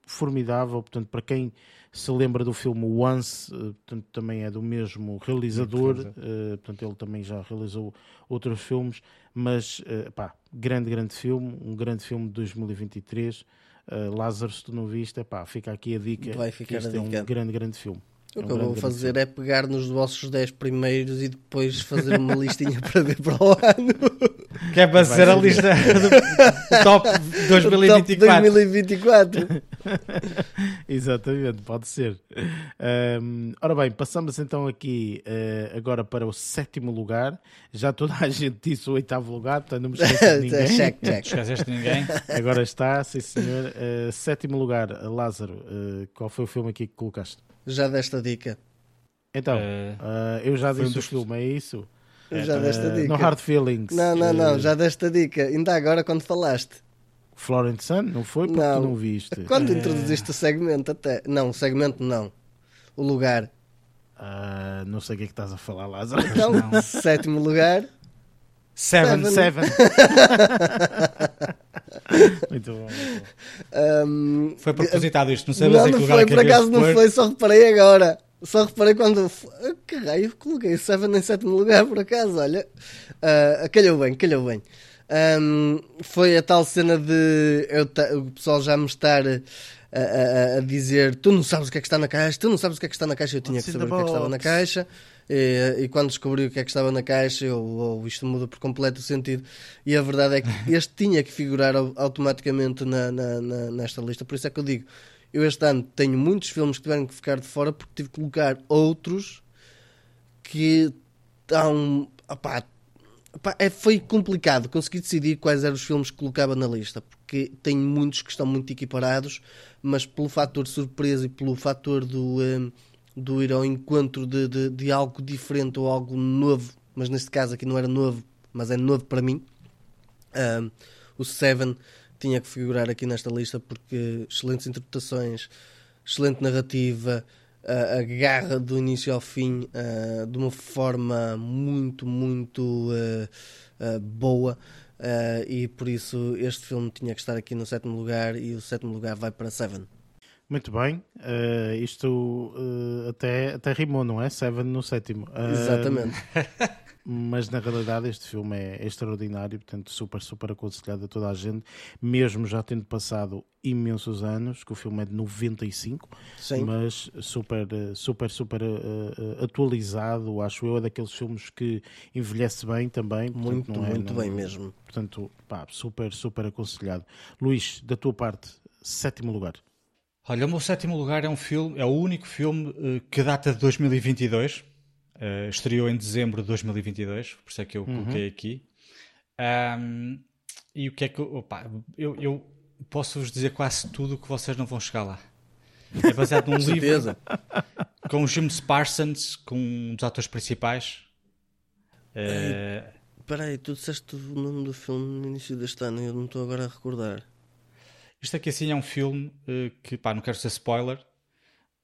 formidável, portanto, para quem se lembra do filme Once, eh, portanto, também é do mesmo realizador, uh, portanto, ele também já realizou outros filmes, mas, uh, pá, grande, grande filme, um grande filme de 2023. Uh, Lázaro, se tu não viste, pá, fica aqui a dica. Vai ficar este é um grande, grande filme. O que eu vou fazer é pegar nos vossos 10 primeiros e depois fazer uma listinha para ver para o ano. Que é para ser a lista do top 2024. Top 2024. Exatamente, pode ser. Um, ora bem, passamos então aqui uh, agora para o sétimo lugar. Já toda a gente disse o oitavo lugar, portanto não me esqueço de ninguém. check, check. Esqueceste de ninguém. Agora está, sim senhor. Uh, sétimo lugar, Lázaro, uh, qual foi o filme aqui que colocaste? Já desta dica. Então, uh, eu já disse um dos... o filme, é isso? Já desta dica. No Hard Feelings. Não, não, não, já desta dica. Ainda agora quando falaste. Florence Sun? Não foi porque não. tu não viste. Quando introduziste o segmento até. Não, o segmento não. O lugar. Uh, não sei o que é que estás a falar, Lázaro. Então, não. sétimo lugar. Seven, seven. seven. muito bom. Muito bom. Um, foi propositado isto, não sei não, não foi, por acaso não foi, só reparei agora. Só reparei quando. Que raio, coloquei Seven em sétimo lugar, por acaso, olha. Uh, calhou bem, calhou bem. Um, foi a tal cena de eu, o pessoal já me estar a, a, a, dizer: Tu não sabes o que é que está na caixa, tu não sabes o que é que está na caixa. Eu tinha que saber o que é que estava na caixa. E, e, quando descobri o que é que estava na caixa, eu, oh, isto muda por completo o sentido. E a verdade é que este tinha que figurar automaticamente na, na, na, nesta lista. Por isso é que eu digo: eu este ano tenho muitos filmes que tiveram que ficar de fora porque tive que colocar outros que estão. Opá, opá, é, foi complicado conseguir decidir quais eram os filmes que colocava na lista, porque tenho muitos que estão muito equiparados, mas pelo fator de surpresa e pelo fator do. Um, do ir ao encontro de, de, de, algo diferente ou algo novo, mas neste caso aqui não era novo, mas é novo para mim. Um, o Seven tinha que figurar aqui nesta lista porque excelentes interpretações, excelente narrativa, uh, a garra do início ao fim uh, de uma forma muito, muito boa. e por isso este filme tinha que estar aqui no sétimo lugar e o sétimo lugar vai para Seven. Muito bem, uh, isto uh, até, até rimou, não é? Seven no sétimo. Uh, Exatamente. mas na realidade este filme é extraordinário, portanto, super, super aconselhado a toda a gente, mesmo já tendo passado imensos anos, que o filme é de 95, Sim. mas super, super, super atualizado, acho eu, é daqueles filmes que envelhece bem também. Portanto, muito, é, muito não, bem mesmo. Portanto, pá, super, super aconselhado. Luís, da tua parte, sétimo lugar. Olha, o meu sétimo lugar é um filme, é o único filme uh, que data de 2022. Uh, eh, estreou em dezembro de 2022, por isso é que eu uhum. coloquei aqui. Um, e o que é que. Opa, eu, eu posso vos dizer quase tudo que vocês não vão chegar lá. É baseado num livro com o Jim Parsons, com um dos atores principais. Espera uh, aí, tu disseste o nome do filme no início deste ano e eu não estou agora a recordar. Isto aqui assim é um filme uh, que, pá, não quero ser spoiler,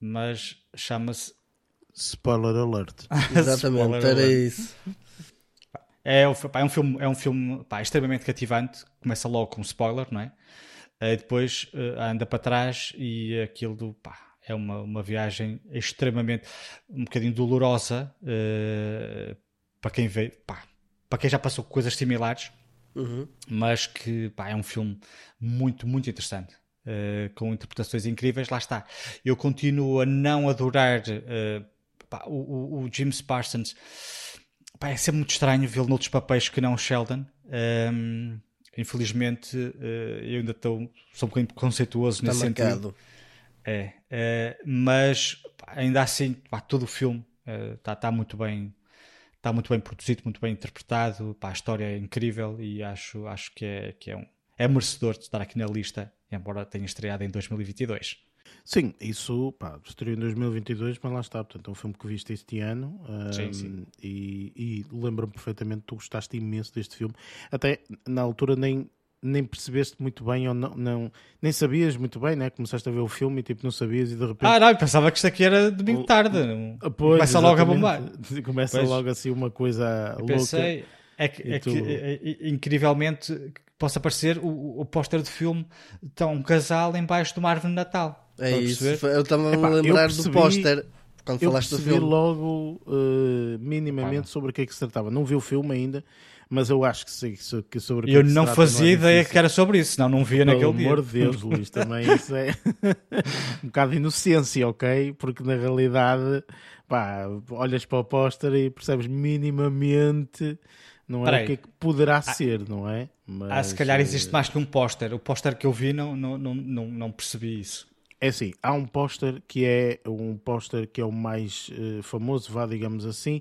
mas chama-se. Spoiler alert. Exatamente, era isso. É, pá, é um filme, é um filme pá, extremamente cativante. Começa logo com um spoiler, não é? Uh, depois uh, anda para trás e aquilo do, pá, é uma, uma viagem extremamente um bocadinho dolorosa uh, para quem vê, pá, para quem já passou coisas similares uhum. mas que pá, é um filme muito, muito interessante. Uh, com interpretações incríveis, lá está. Eu continuo a não adorar uh, pá, o, o, James Parsons. Pá, é sempre muito estranho vê-lo noutros papéis que não o Sheldon. Um, infelizmente, uh, eu ainda estou sou um bocadinho conceituoso Está nesse marcado. sentido. É, mas pá, ainda assim, pá, todo o filme está tá muito bem está muito bem produzido, muito bem interpretado, pá, a história é incrível e acho, acho que, é, que é, um, é merecedor de estar aqui na lista, embora tenha estreado em 2022. Sim, isso pá, estreou em 2022, mas lá está. Portanto, é um filme que viste este ano sim, um, sim. e, e lembro-me perfeitamente tu gostaste imenso deste filme. Até na altura nem, nem percebeste muito bem ou não, não, nem sabias muito bem, né? Começaste a ver o filme e tipo não sabias e de repente. Ah, não, pensava que isto aqui era domingo tarde. Pois, Começa logo a bombar. Começa pois. logo assim uma coisa eu pensei, louca. É que, é tu... que é, é, incrivelmente possa aparecer o, o póster de filme está um casal embaixo de uma árvore de Natal. É isso, eu estava a lembrar percebi... do póster quando eu falaste do filme. logo uh, minimamente ah. sobre o que é que se tratava. Não vi o filme ainda, mas eu acho que sei que sobre Eu não fazia não ideia que era sobre isso, senão não via Pelo naquele dia. Pelo amor de Deus, Luís, também isso é um bocado de inocência, ok? Porque na realidade, pá, olhas para o póster e percebes minimamente não é o que é que poderá ah, ser, não é? Mas, ah, se calhar existe eh, mais que um póster. O póster que eu vi não, não, não, não, não percebi isso. É assim, há um póster que é um póster que é o mais uh, famoso, vá digamos assim,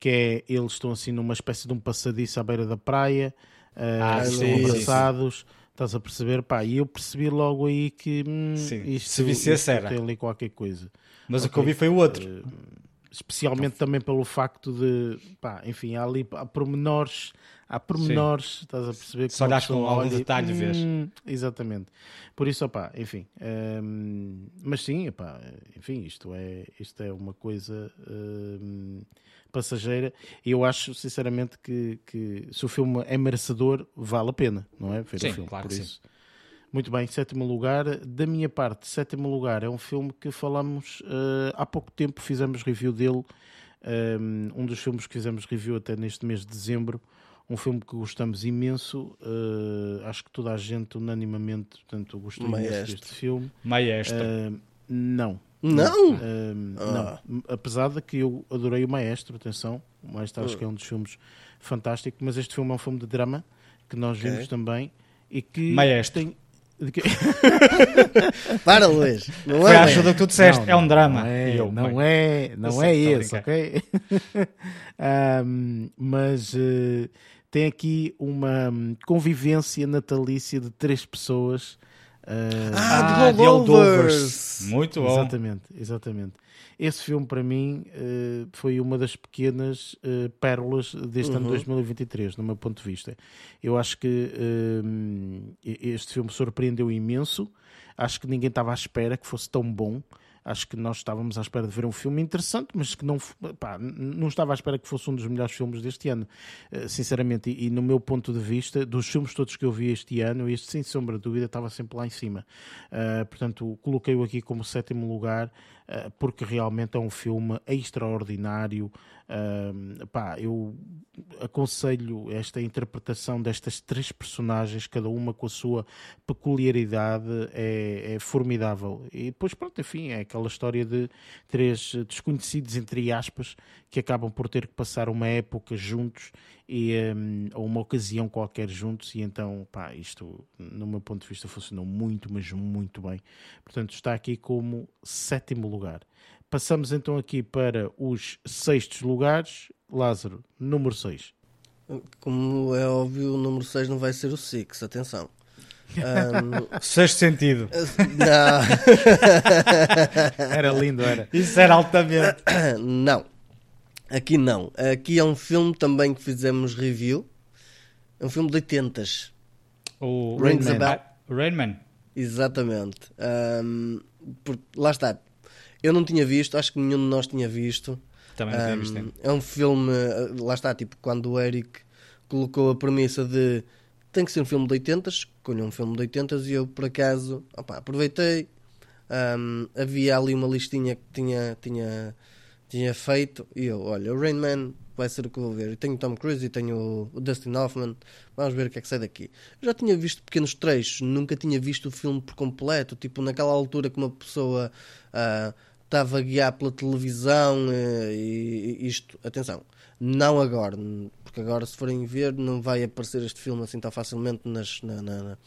que é eles estão assim numa espécie de um passadiço à beira da praia, uh, ah, abraçados. Estás a perceber? Pá, e eu percebi logo aí que hum, isto, se isto era. tem ali qualquer coisa. Mas okay? o que eu vi foi o outro. Uh, especialmente também pelo facto de, pá, enfim, há ali há pormenores, há pormenores, Sim. estás a perceber Só olhas com algum detalhe hum, vês. Exatamente. Por isso, opá, enfim, hum, mas sim, opá, enfim, isto é, isto é uma coisa hum, passageira e eu acho sinceramente que, que se o filme é merecedor, vale a pena, não é? Ver sim, o filme, claro por isso. Sim. Muito bem, sétimo lugar. Da minha parte, sétimo lugar é um filme que falamos uh, há pouco tempo, fizemos review dele. Um, um, dos filmes que fizemos review até neste mês de dezembro. Um filme que gostamos imenso. Uh, acho que toda a gente, unanimamente, portanto, gostou Maestro. imenso deste filme. Maestro. Uh, não. Não? Uh, ah. Não. Apesar de que eu adorei o Maestro, atenção. O Maestro acho que é um dos filmes fantásticos, mas este filme é um filme de drama que nós okay. vimos também e que Maestro. tem Para, Luís. Não Foi é a ajuda que tu disseste. Não, é um drama. Não é, eu, não, é, não é esse, ok? um, mas uh, tem aqui uma convivência natalícia de três pessoas Uh, ah, The Holdovers! Muito bom. Exatamente, exatamente. Esse filme, para mim, uh, foi uma das pequenas uh, pérolas deste uhum. ano 2023, no meu ponto de vista. Eu acho que este filme surpreendeu imenso. Acho que ninguém estava à espera que fosse tão bom. Acho que nós estávamos à espera de ver um filme interessante, mas que não, pá, não estava à espera que fosse um dos melhores filmes deste ano, eh, sinceramente. E, e, no meu ponto de vista, dos filmes todos que eu vi este ano, este sem sombra de dúvida estava sempre lá em cima. Uh, portanto, coloquei-o aqui como sétimo lugar, uh, porque realmente é um filme extraordinário. Pá, eu aconselho esta interpretação destas três personagens, cada uma com a sua peculiaridade, é, é formidável. E depois, pronto, enfim, é aquela história de três desconhecidos, entre aspas, que acabam por ter que passar uma época juntos e um, ou uma ocasião qualquer juntos, e então, pá, isto, no meu ponto de vista, funcionou muito, mas muito bem. Portanto, está aqui como sétimo lugar. Passamos então aqui para os sextos lugares. Lázaro, número 6. Como é óbvio, o número 6 não vai ser o Six, atenção. Um... Sexto sentido. Não. era lindo, era. Isso era altamente. Não. Aqui não. Aqui é um filme também que fizemos review. É um filme de 80 O Rainman. Rainman. Exatamente. Um, por, lá está. Eu não tinha visto, acho que nenhum de nós tinha visto. Também não tinha visto. É um filme, lá está, tipo, quando o Eric colocou a premissa de tem que ser um filme de 80 escolhi um filme de 80 e eu, por acaso, opa, aproveitei. Um, havia ali uma listinha que tinha, tinha, tinha feito e eu, olha, o Rain Man vai ser o que eu vou ver. Eu tenho Tom Cruise e tenho o Dustin Hoffman. Vamos ver o que é que sai daqui. Eu já tinha visto pequenos trechos, nunca tinha visto o filme por completo. Tipo, naquela altura que uma pessoa uh, estava a guiar pela televisão uh, e, isto, atenção, não agora, porque agora se forem ver não vai aparecer este filme assim tão facilmente nas, na, na,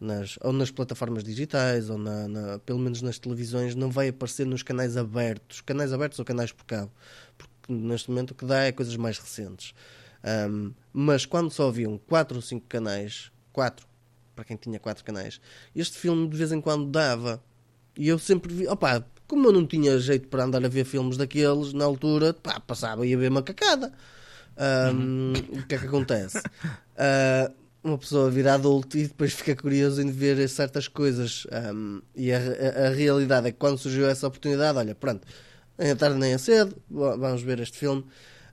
nas ou nas plataformas digitais ou na, na, pelo menos nas televisões não vai aparecer nos canais abertos, canais abertos ou canais por cabo, porque neste momento o que dá é coisas mais recentes. Um, mas quando só haviam 4 ou 5 canais, 4 para quem tinha 4 canais, este filme de vez em quando dava. E eu sempre vi, opá, como eu não tinha jeito para andar a ver filmes daqueles na altura, pá, passava e ia ver macacada. Um, o que é que acontece? Uh, uma pessoa vira adulto e depois fica curioso em ver certas coisas. Um, e a, a, a, realidade é que quando surgiu essa oportunidade, olha, pronto, nem a tarde nem a cedo, vamos ver este filme.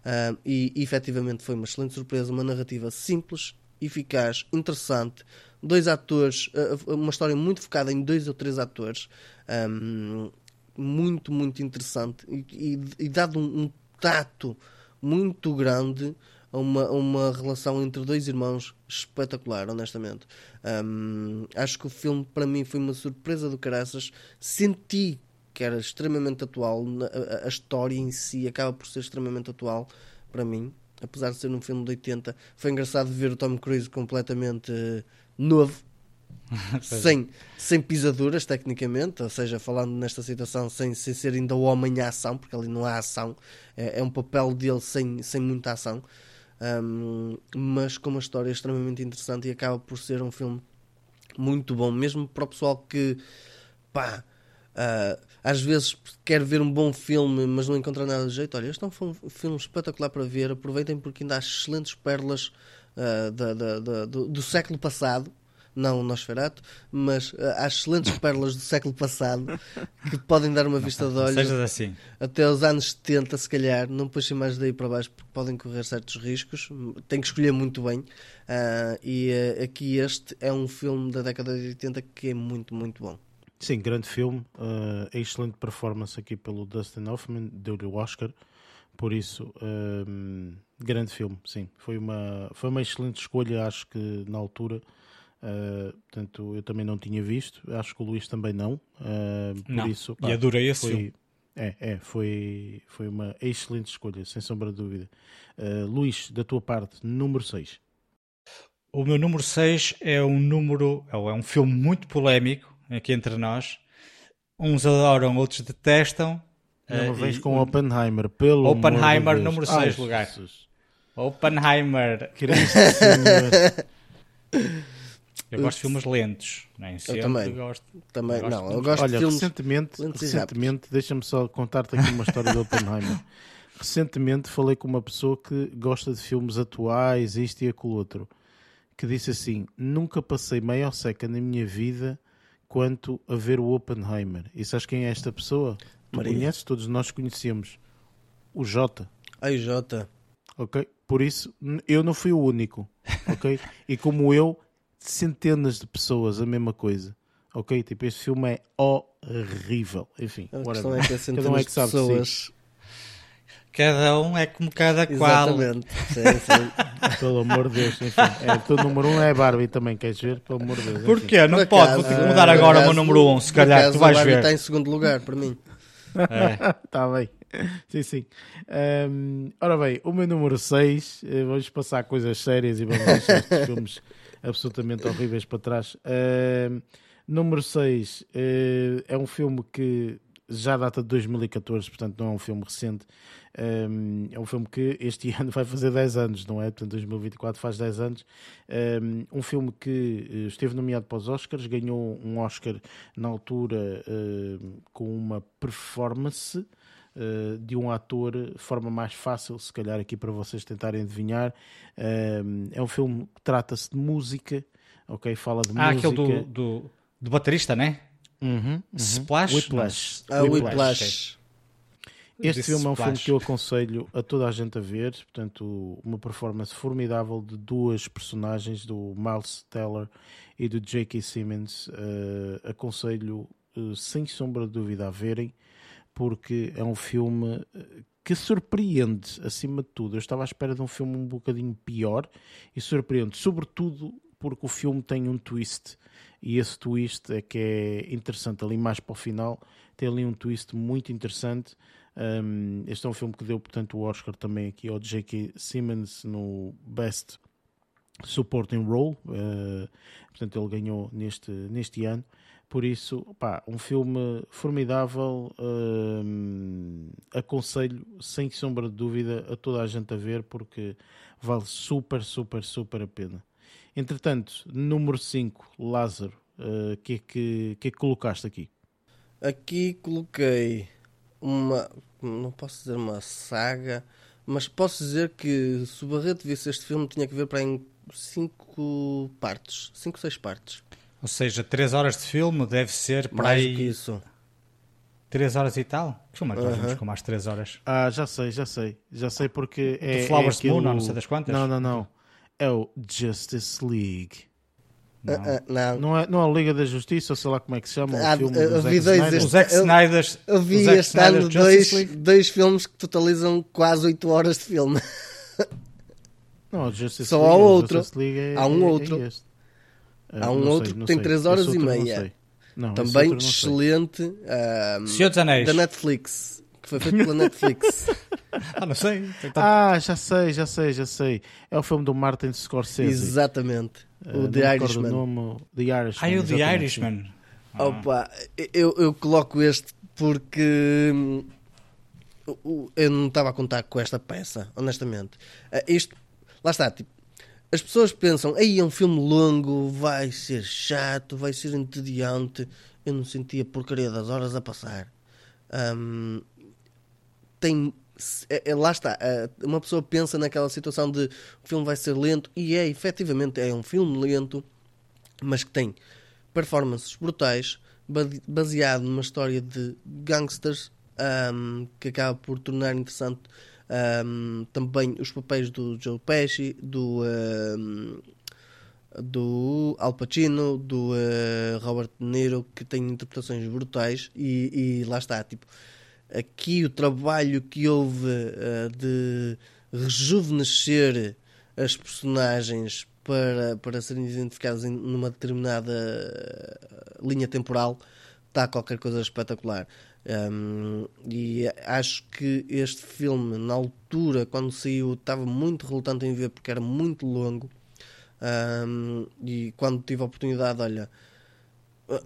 Um, e, efetivamente foi uma excelente surpresa, uma narrativa simples, eficaz, interessante. Dois atores, uh, uma história muito focada em dois ou três atores. Um, muito, muito interessante e, e, e dado um, um, tato muito grande a uma, uma relação entre dois irmãos espetacular, honestamente. Um, acho que o filme para mim foi uma surpresa do caraças. Senti que era extremamente atual, a, a, história em si acaba por ser extremamente atual para mim, apesar de ser um filme de 80. Foi engraçado ver o Tom Cruise completamente uh, novo sem, sem pisaduras, tecnicamente, ou seja, falando nesta situação sem, sem ser ainda o homem à ação, porque ali não há ação, é, é um papel dele sem, sem muita ação, um, mas com uma história extremamente interessante e acaba por ser um filme muito bom, mesmo para o pessoal que pá, uh, às vezes quer ver um bom filme, mas não encontra nada de jeito. Olha, este é um filme espetacular para ver, aproveitem porque ainda há excelentes pérolas uh, da, da, da, do, do século passado não o Nosferatu, mas uh, há excelentes pérolas do século passado que podem dar uma vista de olhos assim. até os anos 70, se calhar. Não puxem mais daí para baixo porque podem correr certos riscos. Tem que escolher muito bem. Uh, e uh, aqui este é um filme da década de 80 que é muito, muito bom. Sim, grande filme. Uh, excelente performance aqui pelo Dustin Hoffman, deu-lhe o Oscar. Por isso, grande filme, sim. Foi uma, foi uma excelente escolha, acho que na altura. Uh, portanto, eu também não tinha visto, acho que o Luís também não. Uh, por não. isso, pá, e adorei esse foi, filme. É, é, foi, foi uma excelente escolha, sem sombra de dúvida. Uh, Luís, da tua parte, número 6. O meu número 6 é um número, é um filme muito polémico aqui entre nós. Uns adoram, outros detestam. Não uh, vens com Oppenheimer, pelo Oppenheimer, de número 6 lugar. Jesus. Oppenheimer. Cristo. Eu gosto de filmes lentos, nem sempre também. gosto. Também, Eu gosto não, de eu gosto Olha, de filmes. recentemente, lentos recentemente deixa-me só contar-te aqui uma história do Oppenheimer. Recentemente falei com uma pessoa que gosta de filmes atuais, isto e aquilo outro, que disse assim: Nunca passei maior seca na minha vida quanto a ver o Oppenheimer. E sabes quem é esta pessoa? Tu Maria. conheces, todos nós conhecemos. O Jota. Ai, Jota. ok? Por isso, eu não fui o único, ok? e como eu, centenas de pessoas, a mesma coisa, ok? Tipo, este filme é horrível. Enfim, A questão é que há Cada um é que sabe pessoas. Cada um é como cada qual. Exatamente. Sim, sim. Pelo amor de Deus, enfim. É, tu número um é a Barbie também, queres ver? Pelo amor de Deus. enfim. Porquê? Não Por pode. acaso, Vou ter que mudar agora o meu acaso- número 1, um, se calhar, acaso tu vais a Barbie ver. está em segundo lugar, para mim. É. Está bem. Sim, sim. Ahm, ora bem, o meu número 6, vamos passar coisas sérias e vamos deixar estes filmes absolutamente horríveis para trás. Ahm, número 6 é um filme que já data de 2014, portanto não é um filme recente. Ahm, é um filme que este ano vai fazer 10 anos, não é? Portanto, 2024 faz 10 anos. Ahm, Um filme que eh, esteve nomeado para os Oscars, ganhou um Oscar na altura eh, com uma performance eh, de um ator, forma mais fácil, se calhar, aqui para vocês tentarem adivinhar. Ahm, É um filme que trata-se de música, ok? Fala de Ah, música. aquele do, do, do baterista, né? Uhum, uhum. Splash? Whiplash. Ah, Whiplash. Whiplash. Este filme é um filme que eu aconselho a toda a gente a ver. Portanto, uma performance formidável de duas personagens, do Miles Teller e do J.K. Simmons. Eh, aconselho, eh, sem sombra de dúvida, a verem, porque é um filme eh, que surpreende, acima de tudo. Eu estava à espera de um filme um bocadinho pior e surpreende, sobretudo porque o filme tem um twist. E esse twist é que é interessante ali mais para o final. Tem ali um twist muito interessante. Um, este é um filme que deu, portanto, o Oscar também aqui ao J.K. Simmons no Best Supporting Role. Uh, portanto, ele ganhou neste, neste ano. Por isso, pá, um filme formidável. um, aconselho, sem sombra de dúvida, a toda a gente a ver, porque vale super, super, super a pena. Entretanto, número 5, Lázaro, o que, é que, que é que colocaste aqui? Aqui coloquei uma. Não posso dizer uma saga, mas posso dizer que se o Barreto visse este filme, tinha que ver para em cinco partes. Cinco, seis partes. Ou seja, 3 horas de filme deve ser para Mais do que aí isso. 3 horas e tal? Que filme é que nós vimos com mais 3 horas? Ah, já sei, já sei. Já sei porque é. Flowers é aquilo... Moon, não sei das quantas? Não, não, não. É o Justice League. Não. Ah, ah, não. Não é, não é a Liga da Justiça, ou sei lá como é que se chama. Ah, o filme eu do vi Zack dois Snyder. O Zack Eu- Snyder's Eu vi este ano dois, League. dois filmes que totalizam quase 8 horas de filme. Não, o Justice Só League, há o outro. Justice League é, Há um é- é outro. este. Ah, Há um não outro sei, que tem sei. três Esse horas e não meia. Não, Também excelente. ah, Senhor dos Anéis. da Netflix. Que foi feito pela Netflix. Ah, não sei. Ah, já sei, já sei, já sei. É o filme do Martin Scorsese. Exatamente. Ah, O The Irishman. O nome, The Irishman. Ah, o The Irishman. Ah. Opa, eu, eu coloco este porque hum, eu não estava a contar com esta peça, honestamente. Ah, Isto, lá está, tipo, as pessoas pensam, aí é um filme longo, vai ser chato, vai ser entediante. Eu não senti a porcaria das horas a passar. Hum, tem. é- é- lá está, é, uma pessoa pensa naquela situação de o filme vai ser lento, e é efetivamente é um filme lento, mas que tem performances brutais, ba- baseado numa história de gangsters ahm, que acaba por tornar interessante ahm, também os papéis do Joe Pesci, do, ahm, do Al Pacino, do eh, Robert De Niro, que têm interpretações brutais e, e lá está, tipo, aqui o trabalho que houve eh, de rejuvenescer as personagens para, para serem identificadas em, numa determinada eh, linha temporal está qualquer coisa espetacular. Um, e acho que este filme, na altura, quando saiu, estava muito relutante em ver porque era muito longo. Um, e quando tive a oportunidade, olha,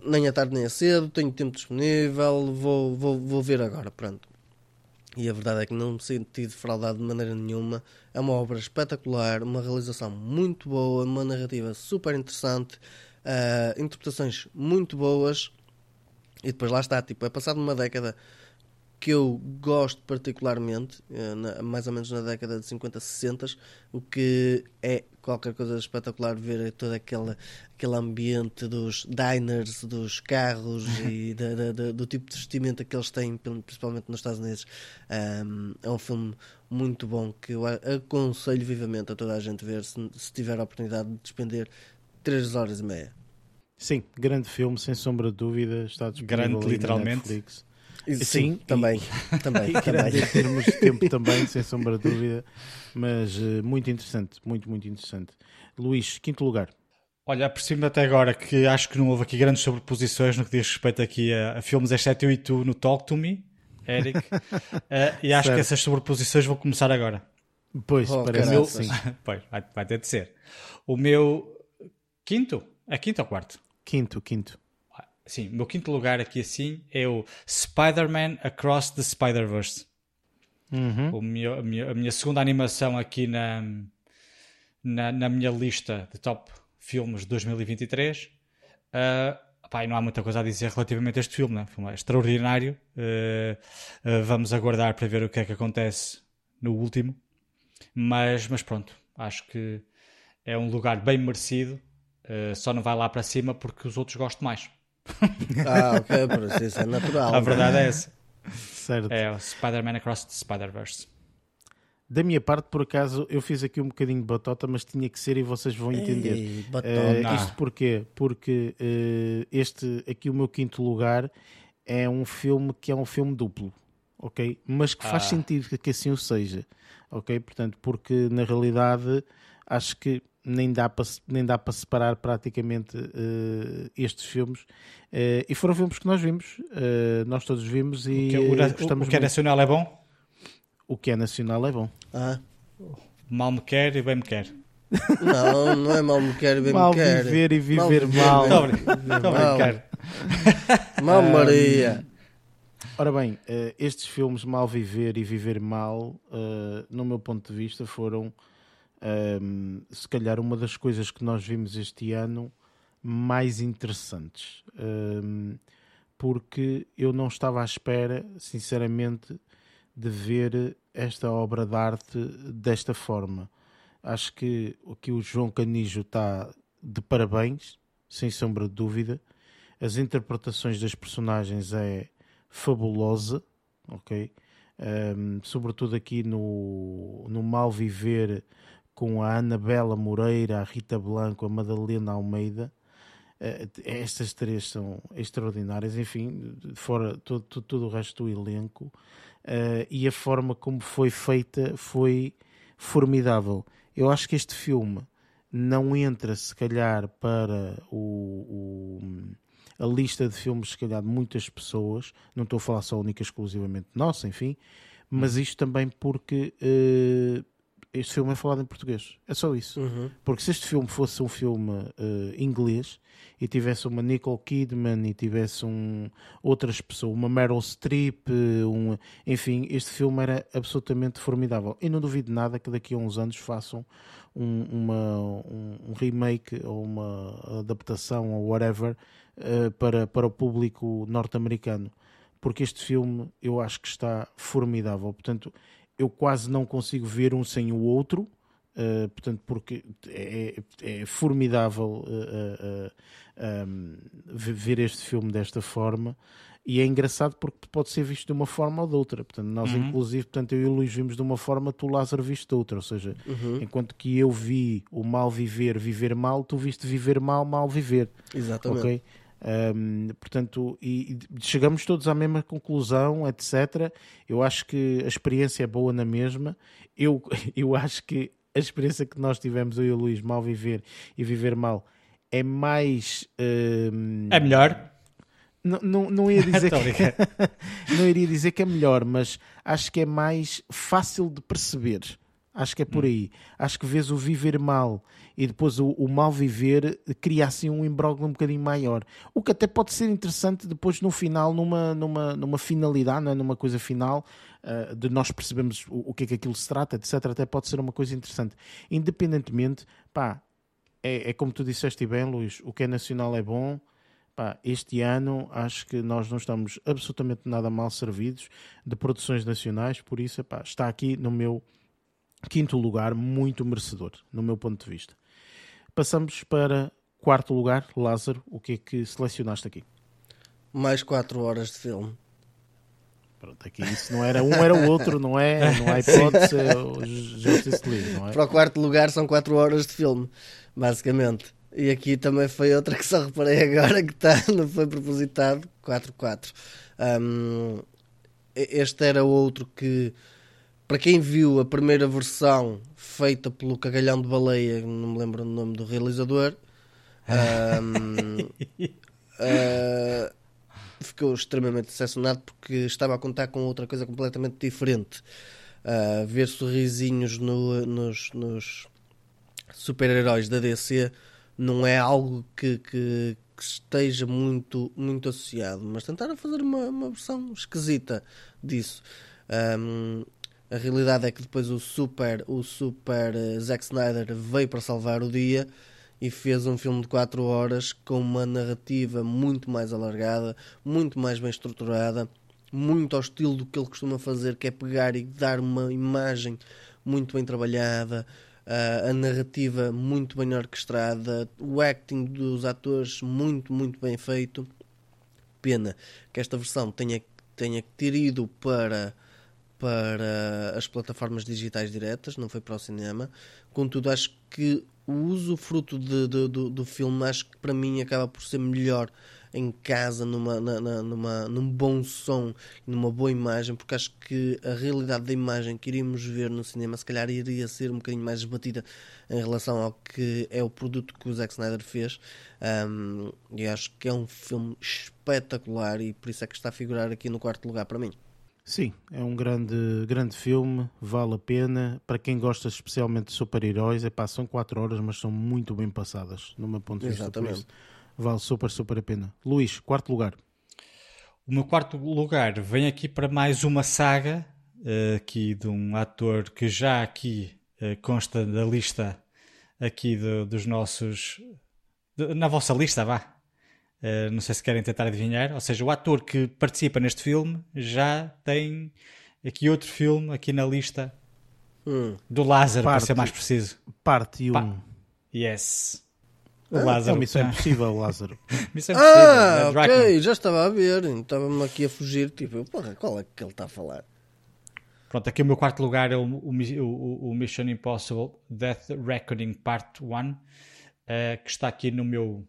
nem à tarde nem a cedo, tenho tempo disponível, vou, vou, vou ver agora. Pronto. e a verdade é que não me senti defraudado de maneira nenhuma. É uma obra espetacular, uma realização muito boa, uma narrativa super interessante, uh, interpretações muito boas. E depois lá está, tipo, é passado uma década que eu gosto particularmente, eh, mais ou menos na década de 50, 60, o que é qualquer coisa espetacular ver todo aquele, aquele ambiente dos diners, dos carros e da, da, do tipo de vestimenta que eles têm, principalmente nos Estados Unidos. Um, é um filme muito bom que eu aconselho vivamente a toda a gente ver se, se tiver a oportunidade de despender 3 horas e meia. Sim, grande filme, sem sombra de dúvida. Está disponível grande, literalmente. Netflix. Sim, Sim também. E, também, também. Em termos de tempo também, sem sombra de dúvida. Mas uh, muito interessante, muito, muito interessante. Luís, quinto lugar. Olha, aproximo até agora que acho que não houve aqui grandes sobreposições no que diz respeito aqui a, a filmes exceto eu e tu no Talk to Me, Eric. uh, e acho certo. que essas sobreposições vão começar agora. Pois, oh, parece meu... sim. pois, vai, vai ter de ser. O meu quinto? É quinto ou quarto? Quinto, quinto. Sim, o meu quinto lugar aqui assim é o Spider-Man Across the Spider-Verse. Uhum. O meu, a, minha, a minha segunda animação aqui na, na, na, minha lista de top filmes de 2023. Uh, pá, não há muita coisa a dizer relativamente a este filme, né? O filme é extraordinário. Uh, uh, vamos aguardar para ver o que é que acontece no último. Mas, mas pronto, acho que é um lugar bem merecido. Uh, só não vai lá para cima porque os outros gostam mais. Ah, ok, por isso é natural. A verdade é essa. Certo. É o Spider-Man Across the Spider-Verse. Da minha parte, por acaso, eu fiz aqui um bocadinho de batota, mas tinha que ser e vocês vão entender. Ei, uh, isto porquê? Porque uh, este, aqui o meu quinto lugar, é um filme que é um filme duplo, ok? Mas que faz ah. sentido que assim o seja, ok? Portanto, porque na realidade acho que nem dá para nem dá para separar praticamente uh, estes filmes. Uh, e foram filmes que nós vimos. Uh, nós todos vimos e o que, é, gostamos o, que é nacional é bom? O que é nacional é bom. Ah. mal me quer e bem me quer. Não, não é mal me quer e bem mal me quer. viver e viver mal, mal. Mal. mal Maria. Ora bem, estes filmes Mal Viver e Viver Mal, no meu ponto de vista, foram um, se calhar uma das coisas que nós vimos este ano mais interessantes, um, porque eu não estava à espera, sinceramente, de ver esta obra de arte desta forma. Acho que aqui o João Canijo está de parabéns, sem sombra de dúvida. As interpretações das personagens é fabulosa, ok? Um, sobretudo aqui no, no Mal Viver com a Anabela Moreira, a Rita Blanco, a Madalena Almeida. Uh, estas três são extraordinárias, enfim, fora todo, todo, todo o resto do elenco. Uh, e a forma como foi feita foi formidável. Eu acho que este filme não entra, se calhar, para o, o, a lista de filmes, se calhar, de muitas pessoas. Não estou a falar só única exclusivamente nossa, enfim, mas isto também porque uh, este filme é falado em português. É só isso. Uhum. Porque se este filme fosse um filme uh, inglês e tivesse uma Nicole Kidman e tivesse um, outras pessoas, uma Meryl Streep, eh, um, enfim, este filme era absolutamente formidável. E não duvido nada que daqui a uns anos façam um, uma, um remake ou uma adaptação ou whatever uh, para, para o público norte-americano. Porque este filme eu acho que está formidável. Portanto, eu quase não consigo ver um sem o outro, uh, portanto, porque é, é formidável uh, uh, um, ver este filme desta forma. E é engraçado porque pode ser visto de uma forma ou de outra. Portanto, nós, uhum. inclusive, portanto, eu e o Luís vimos de uma forma, tu, Lázaro, viste de outra. Ou seja, uhum. enquanto que eu vi o mal viver, viver mal, tu viste viver mal, mal viver. Exatamente. Okay? Um, portanto, e, e, chegamos todos à mesma conclusão, etc. Eu acho que a experiência é boa na mesma. Eu, eu acho que a experiência que nós tivemos, eu e o Luís, mal viver e viver mal, é mais. Um... É melhor. Não, não, não, ia dizer que, não iria dizer que é melhor, mas acho que é mais fácil de perceber. Acho que é por aí. Acho que vês o viver mal e depois o, o mal viver cria assim um imbróglio um bocadinho maior. O que até pode ser interessante depois no final, numa, numa, numa finalidade, é? numa coisa final, uh, de nós percebemos o, o, que é que aquilo se trata, etc. Até pode ser uma coisa interessante. Independentemente, pá, é, é como tu disseste bem, Luís, o que é nacional é bom. Este ano acho que nós não estamos absolutamente nada mal servidos de produções nacionais, por isso pá, está aqui no meu Quinto lugar, muito merecedor, no meu ponto de vista. Passamos para quarto lugar, Lázaro, o que é que selecionaste aqui? Mais quatro horas de filme. Pronto, aqui isso não era um, era o outro, não é? Não há hipótese, é o Justice League, não é? Para o quarto lugar são quatro horas de filme, basicamente. E aqui também foi outra que só reparei agora que está, não foi propositado, 4-4. Um, este era outro que para quem viu a primeira versão feita pelo Cagalhão de Baleia, não me lembro o nome do realizador, um, uh, ah, ficou extremamente decepcionado porque estava a contar com outra coisa completamente diferente. Uh, ver sorrisinhos no, nos, nos super-heróis da DC não é algo que, que, que, esteja muito, muito associado, mas tentaram fazer uma, uma versão esquisita disso. Um, a realidade é que depois o super, o super uh, Zack Snyder veio para salvar o dia e fez um filme de 4 horas com uma narrativa muito mais alargada, muito mais bem estruturada, muito ao estilo do que ele costuma fazer, que é pegar e dar uma imagem muito bem trabalhada, uh, a narrativa muito bem orquestrada, o acting dos atores muito, muito bem feito. Pena que esta versão tenha, tenha que ter ido para para as plataformas digitais diretas, não foi para o cinema. Contudo, acho que o uso fruto de, de, do, do filme, acho que para mim acaba por ser melhor em casa, numa, na, na, numa, num bom som, numa boa imagem, porque acho que a realidade da imagem que iríamos ver no cinema, se calhar iria ser um bocadinho mais esbatida em relação ao que é o produto que o Zack Snyder fez. Um, e acho que é um filme espetacular e por isso é que está a figurar aqui no quarto lugar para mim. Sim, é um grande, grande filme, vale a pena. Para quem gosta especialmente de super-heróis, é pá, são 4 horas, mas são muito bem passadas, no meu ponto de vista. Exatamente. Vale super, super a pena. Luís, quarto lugar. O meu quarto lugar vem aqui para mais uma saga, uh, aqui de um ator que já aqui uh, consta da lista aqui do, dos nossos. Na vossa lista, vá. Uh, não sei se querem tentar adivinhar. Ou seja, o ator que participa neste filme já tem aqui outro filme aqui na lista hum. do Lázaro, parte, para ser mais preciso. Parte 1. Um. Yes. O ah, Lázaro. É missão impossível, Lázaro. missão impossível. Ah, ok, já estava a ver. Estava-me aqui a fugir. Tipo, porra, qual é que ele está a falar? Pronto, aqui o meu quarto lugar é o, o, o, o Mission Impossible Death Reckoning Part 1, uh, eh, que está aqui no meu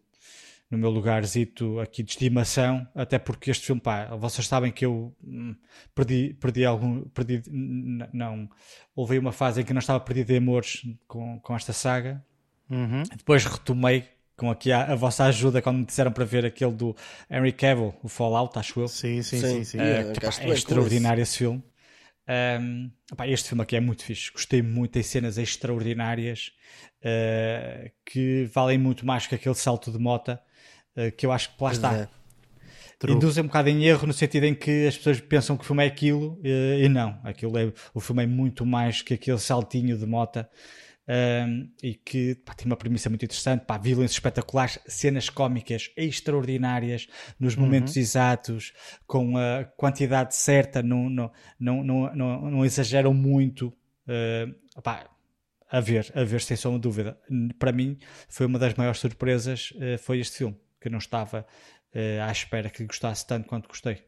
no meu lugarzito aqui de estimação, até porque este filme, pá, vocês sabem que eu hum, perdi, perdi algum, perdi, não, houve uma fase em que não estava perdido de amores com, com esta saga, uhum. depois retomei com aqui a, a, vossa ajuda quando me disseram para ver aquele do Henry Cavill, o Fallout, acho eu. Sim, sim, sim. sim, sim. É, que, pá, é extraordinário esse filme. Um, pá, este filme aqui é muito fixe, gostei muito, tem cenas extraordinárias uh, que valem muito mais que aquele salto de mota eh, que eu acho que lá pois está. É. Induzem um bocado em erro no sentido em que as pessoas pensam que o filme é aquilo eh, e não. Aquilo é, o filme é muito mais que aquele saltinho de mota um, ehm, e que pá, tem uma premissa muito interessante, pá, espetaculares, cenas cómicas extraordinárias nos momentos uhum. exatos, com a quantidade certa, não, não, não, não, não, não exageram muito. Uh, pá, a ver, a ver sem sombra de dúvida. Para mim, foi uma das maiores surpresas, uh, foi este filme que não estava uh, à espera que gostasse tanto quanto gostei.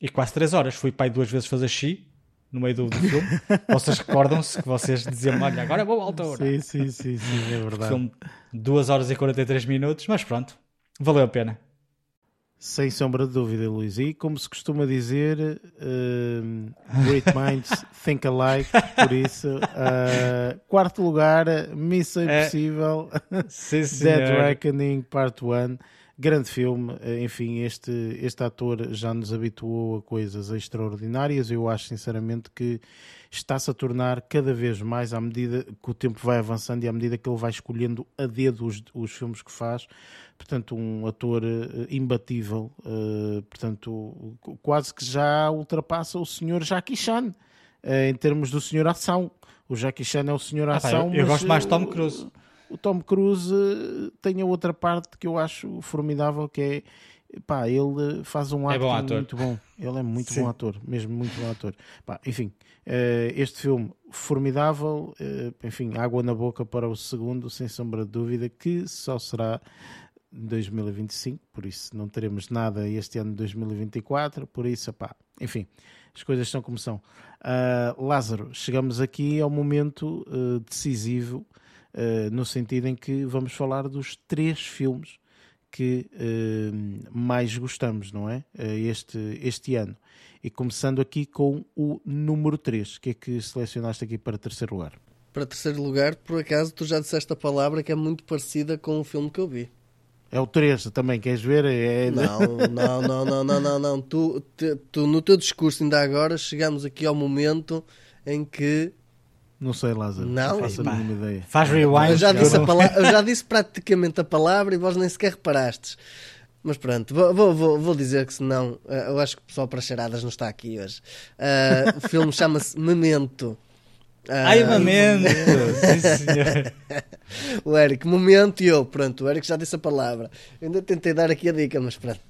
E quase 3 horas. Fui pai duas vezes fazer xi no meio do, do filme. vocês recordam-se que vocês diziam olha, agora vou à altura. Sim, sim, sim, sim, é verdade. Filme 2 horas e 43 minutos, mas pronto, valeu a pena. Sem sombra de dúvida, Luís. E como se costuma dizer, uh, great minds think alike, por isso, uh, quarto lugar, Missão é. Impossível, é, Dead Reckoning Part 1 grande filme, eh, enfim, este, este ator já nos habituou a coisas extraordinárias. Eu acho sinceramente que está-se a tornar cada vez mais à medida que o tempo vai avançando e à medida que ele vai escolhendo a dedo os, os filmes que faz. Portanto, um ator uh, imbatível, uh, portanto, quase que já ultrapassa o senhor Jackie Chan uh, em termos do senhor ação. O Jackie Chan é o senhor ah, ação. Pá, eu, eu gosto mais de Tom Cruise o Tom Cruise tem a outra parte que eu acho formidável, que é pá, ele faz um é ator muito bom. Ele é muito Sim. bom ator, mesmo muito bom ator. Pá, enfim, eh, este filme formidável, eh, enfim, água na boca para o segundo, sem sombra de dúvida, que só será 2025, por isso não teremos nada este ano de 2024, por isso, pá, enfim, as coisas são como são. Uh, Lázaro, chegamos aqui ao momento uh, decisivo uh, no sentido em que vamos falar dos três filmes que mais gostamos, não é? Este, este ano. E começando aqui com o número 3. O que é que selecionaste aqui para terceiro lugar? Para terceiro lugar, por acaso, tu já disseste a palavra que é muito parecida com o filme que eu vi. É o 3 também, queres ver? É... Não, não, não, não, não, não, não. Tu, tu, no teu discurso ainda agora chegamos aqui ao momento em que não sei, Lázaro. Não, não faço a mínima ideia. Faz rewind. Eu já, disse a palavra, eu já disse praticamente a palavra e vós nem sequer reparastes. Mas pronto, vou, vou, vou dizer que senão, eh, eu acho que o pessoal para charadas não está aqui hoje. Uh, o filme chama-se Memento. Uh, Ai, Memento! Sim, senhor. o Eric, Momento e eu. Pronto, o Eric já disse a palavra. Eu ainda tentei dar aqui a dica, mas pronto.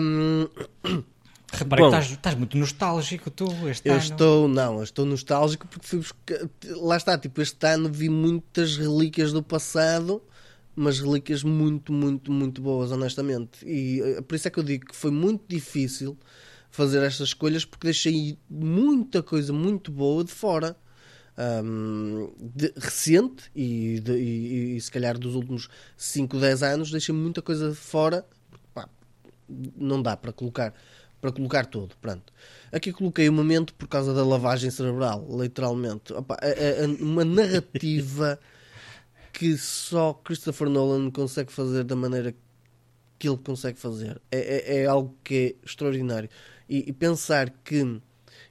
Um, Repara Bom, que estás, estás, muito nostálgico tu este eu ano. estou, não, eu estou nostálgico porque fui buscar, lá está, tipo, este ano vi muitas relíquias do passado, mas relíquias muito, muito, muito boas, honestamente. E eh, por isso é que eu digo que foi muito difícil fazer estas escolhas porque deixei muita coisa muito boa de fora. Um, de, recente e, de, e, e, se calhar dos últimos 5, 10 anos deixei muita coisa de fora pá, não dá para colocar para colocar tudo. Pronto. Aqui coloquei o momento por causa da lavagem cerebral, literalmente. Opa, é, é uma narrativa que só Christopher Nolan consegue fazer da maneira que ele consegue fazer. É, é, é algo que é extraordinário. E, e, pensar que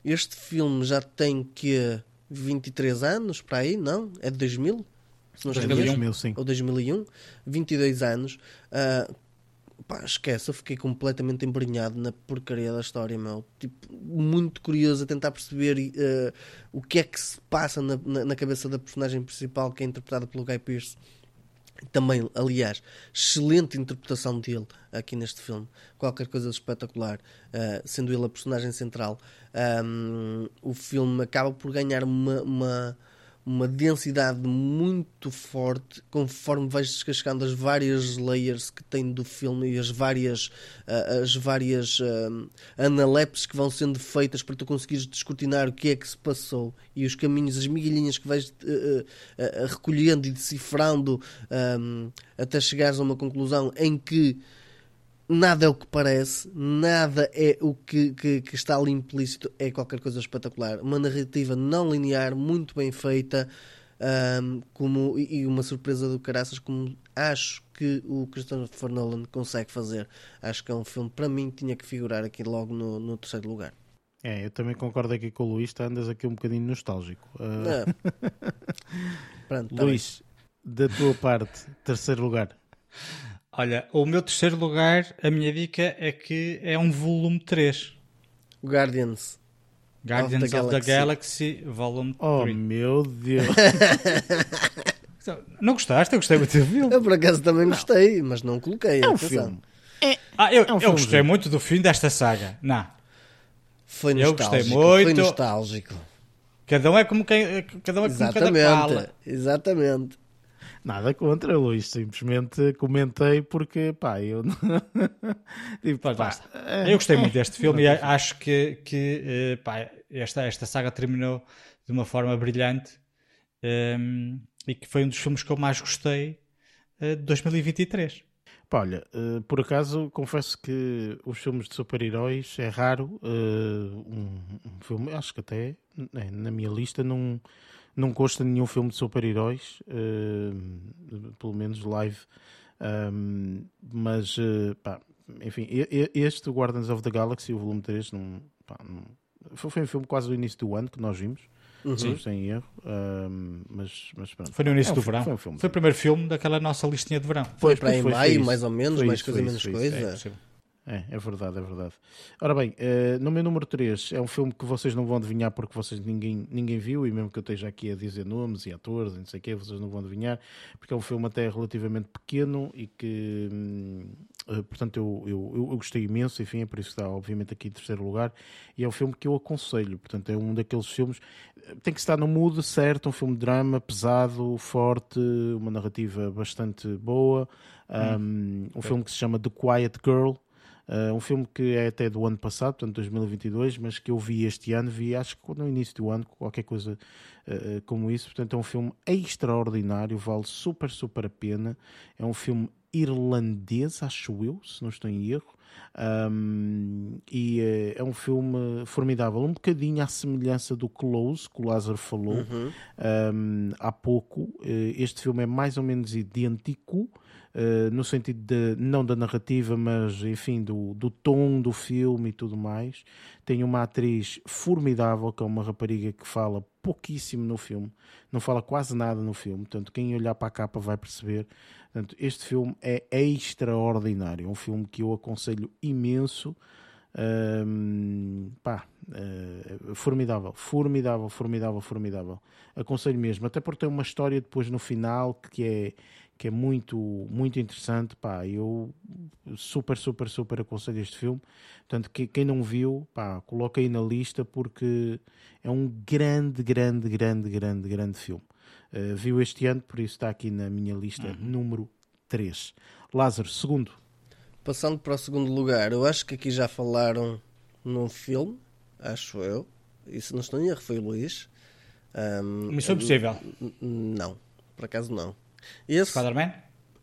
este filme já tem que 23 anos para aí, não? É de 2000? Se não 2001, sim. Ou 2001, 22 anos. Uh, pá, esquece, eu fiquei completamente embrenhado na porcaria da história, meu. Tipo, muito curioso a tentar perceber uh, o que é que se passa na, na, na, cabeça da personagem principal, que é interpretada pelo Guy Pearce. Também, aliás, excelente interpretação dele aqui neste filme. Qualquer coisa espetacular, uh, sendo ele a personagem central. Um, o filme acaba por ganhar uma, uma uma densidade muito forte conforme vais descascando as várias layers que tem do filme e as várias uh, as várias uh, analepses que vão sendo feitas para tu conseguires descortinar o que é que se passou e os caminhos, as miguelinhas que vais uh, recolhendo e decifrando um, até chegares a uma conclusão em que nada é o que parece, nada é o que, que, que, está ali implícito, é qualquer coisa espetacular. Uma narrativa não linear, muito bem feita, um, como, e uma surpresa do caraças, como acho que o Christopher Nolan consegue fazer. Acho que é um filme, para mim, tinha que figurar aqui logo no, no terceiro lugar. É, eu também concordo aqui com o Luís, tá, andas aqui um bocadinho nostálgico. Uh... É. Pronto, tá Luís, bem. da tua parte, terceiro lugar. Olha, o meu terceiro lugar, a minha dica é que é um volume 3. Guardians. Guardians of the, of the Galaxy, volume 3. Oh meu Deus. não gostaste? Eu gostei muito do filme. Eu por acaso também não. gostei, mas não coloquei. É um filme. É, ah, eu, é um eu gostei muito do fim desta saga. Não. Foi nostálgico. Eu gostei muito. Foi nostálgico. Cada um é como quem, cada um é exatamente, como cada fala. Exatamente. Nada contra, Luís. Simplesmente comentei porque, pá, eu. tipo, pá, pá, eu gostei muito deste filme e acho que, que eh, pá, esta, esta saga terminou de uma forma brilhante um, ehm, e que foi um dos filmes que eu mais gostei uh, de 2023. Pá, olha, uh, por acaso confesso que os filmes de super-heróis é raro. Um, filme, acho que até é, na minha lista não não consta nenhum filme de super-heróis, uh, pelo menos live Um, mas, uh, pá, enfim, este Guardians of the Galaxy, o volume 3, não, pá, não, foi um filme quase do início do ano que nós vimos. Uhum. Sem erro, um, mas, mas pronto. Foi no início é um, do verão. Foi, um filme, foi o primeiro filme daquela nossa listinha de verão. Foi, foi para em maio, mais ou menos, mais coisa, menos coisa. É, é, é verdade, é verdade. Ora bem, uh, no meu número 3 é um filme que vocês não vão adivinhar porque vocês ninguém, ninguém viu, e mesmo que eu esteja aqui a dizer nomes e atores e não sei o quê, vocês não vão adivinhar, porque é um filme até relativamente pequeno e que, uh, portanto, eu, eu, eu, gostei imenso, enfim, é por isso que está, obviamente, aqui em terceiro lugar, e é um filme que eu aconselho, portanto, é um daqueles filmes, tem que estar no mood certo, um filme de drama pesado, forte, uma narrativa bastante boa, um, hum, um filme que se chama The Quiet Girl. Uh, um filme que é até do ano passado, portanto 2022, mas que eu vi este ano, vi acho que no início do ano, qualquer coisa uh, como isso. Portanto, é um filme extraordinário, vale super, super a pena. É um filme irlandês, acho eu, se não estou em erro. Um, e é, é, um filme formidável, um bocadinho à semelhança do Close, que o Lázaro falou uhum. um, há pouco. Este filme é mais ou menos idêntico. Eh, no sentido de, não da narrativa, mas enfim, do, do tom do filme e tudo mais. Tem uma atriz formidável, que é uma rapariga que fala pouquíssimo no filme, não fala quase nada no filme, portanto, quem olhar para a capa vai perceber. Portanto, este filme é extraordinário, é um filme que eu aconselho imenso. Um, pá, uh, formidável, formidável, formidável, formidável. Aconselho mesmo, até porque tem uma história depois no final que é que é muito, muito interessante. Pá, eu super, super, super aconselho este filme. Portanto, que, quem não viu, pá, coloca aí na lista porque é um grande, grande, grande, grande, grande filme. Uh, viu este ano, por isso está aqui na minha lista uhum. número 3. Lázaro, segundo. Passando para o segundo lugar, eu acho que aqui já falaram num filme, acho eu. Isso não estou em erro, foi o Luís. Um, Missão Impossível? Não, por acaso não. Esse, Spider-Man?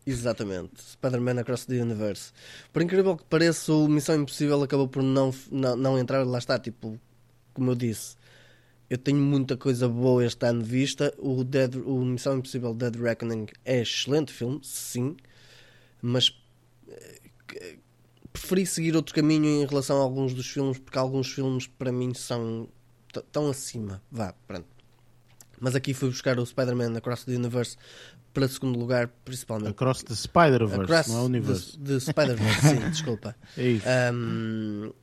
Exatamente, Spider-Man Across the Universe. Por incrível que pareça, o Missão Impossível acabou por não, não, não entrar, lá está, tipo, como eu disse, eu tenho muita coisa boa este ano vista. O, Dead, o Missão Impossível Dead Reckoning é excelente filme, sim, mas eh, preferi seguir outro caminho em relação a alguns dos filmes, porque alguns filmes para mim são tão acima. Vá, pronto. Mas aqui fui buscar o Spider-Man Across the Universe para segundo lugar, principalmente. Across the Spider-Verse, não é o universo. De, Spider-Verse, sim, desculpa. É isso. Um,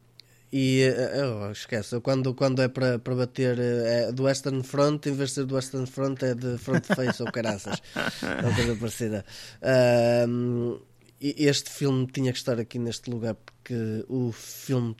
e oh, esquece, quando, quando é para, para bater é do Western Front, em vez de ser do Western Front, é de Front Face ou caraças. É uma coisa parecida. Um, este filme tinha que estar aqui neste lugar porque o filme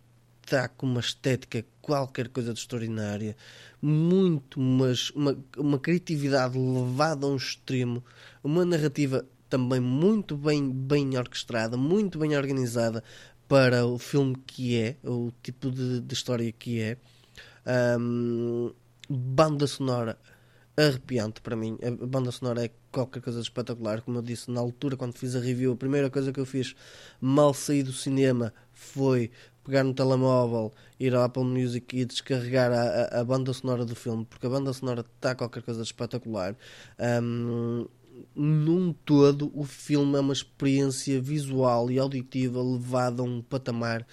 está com uma estética qualquer coisa de extraordinária muito, mas uma, uma criatividade levada a um extremo, uma narrativa também muito bem, bem orquestrada, muito bem organizada para o filme que é, o tipo de, de história que é. Um, banda sonora arrepiante para mim. A banda sonora é qualquer coisa de espetacular. Como eu disse na altura, quando fiz a review, a primeira coisa que eu fiz mal saí do cinema foi pegar no telemóvel, ir ao Apple Music e descarregar a, a, a banda sonora do filme, porque a banda sonora está qualquer coisa de espetacular. Um, num todo, o filme é uma experiência visual e auditiva levada a um patamar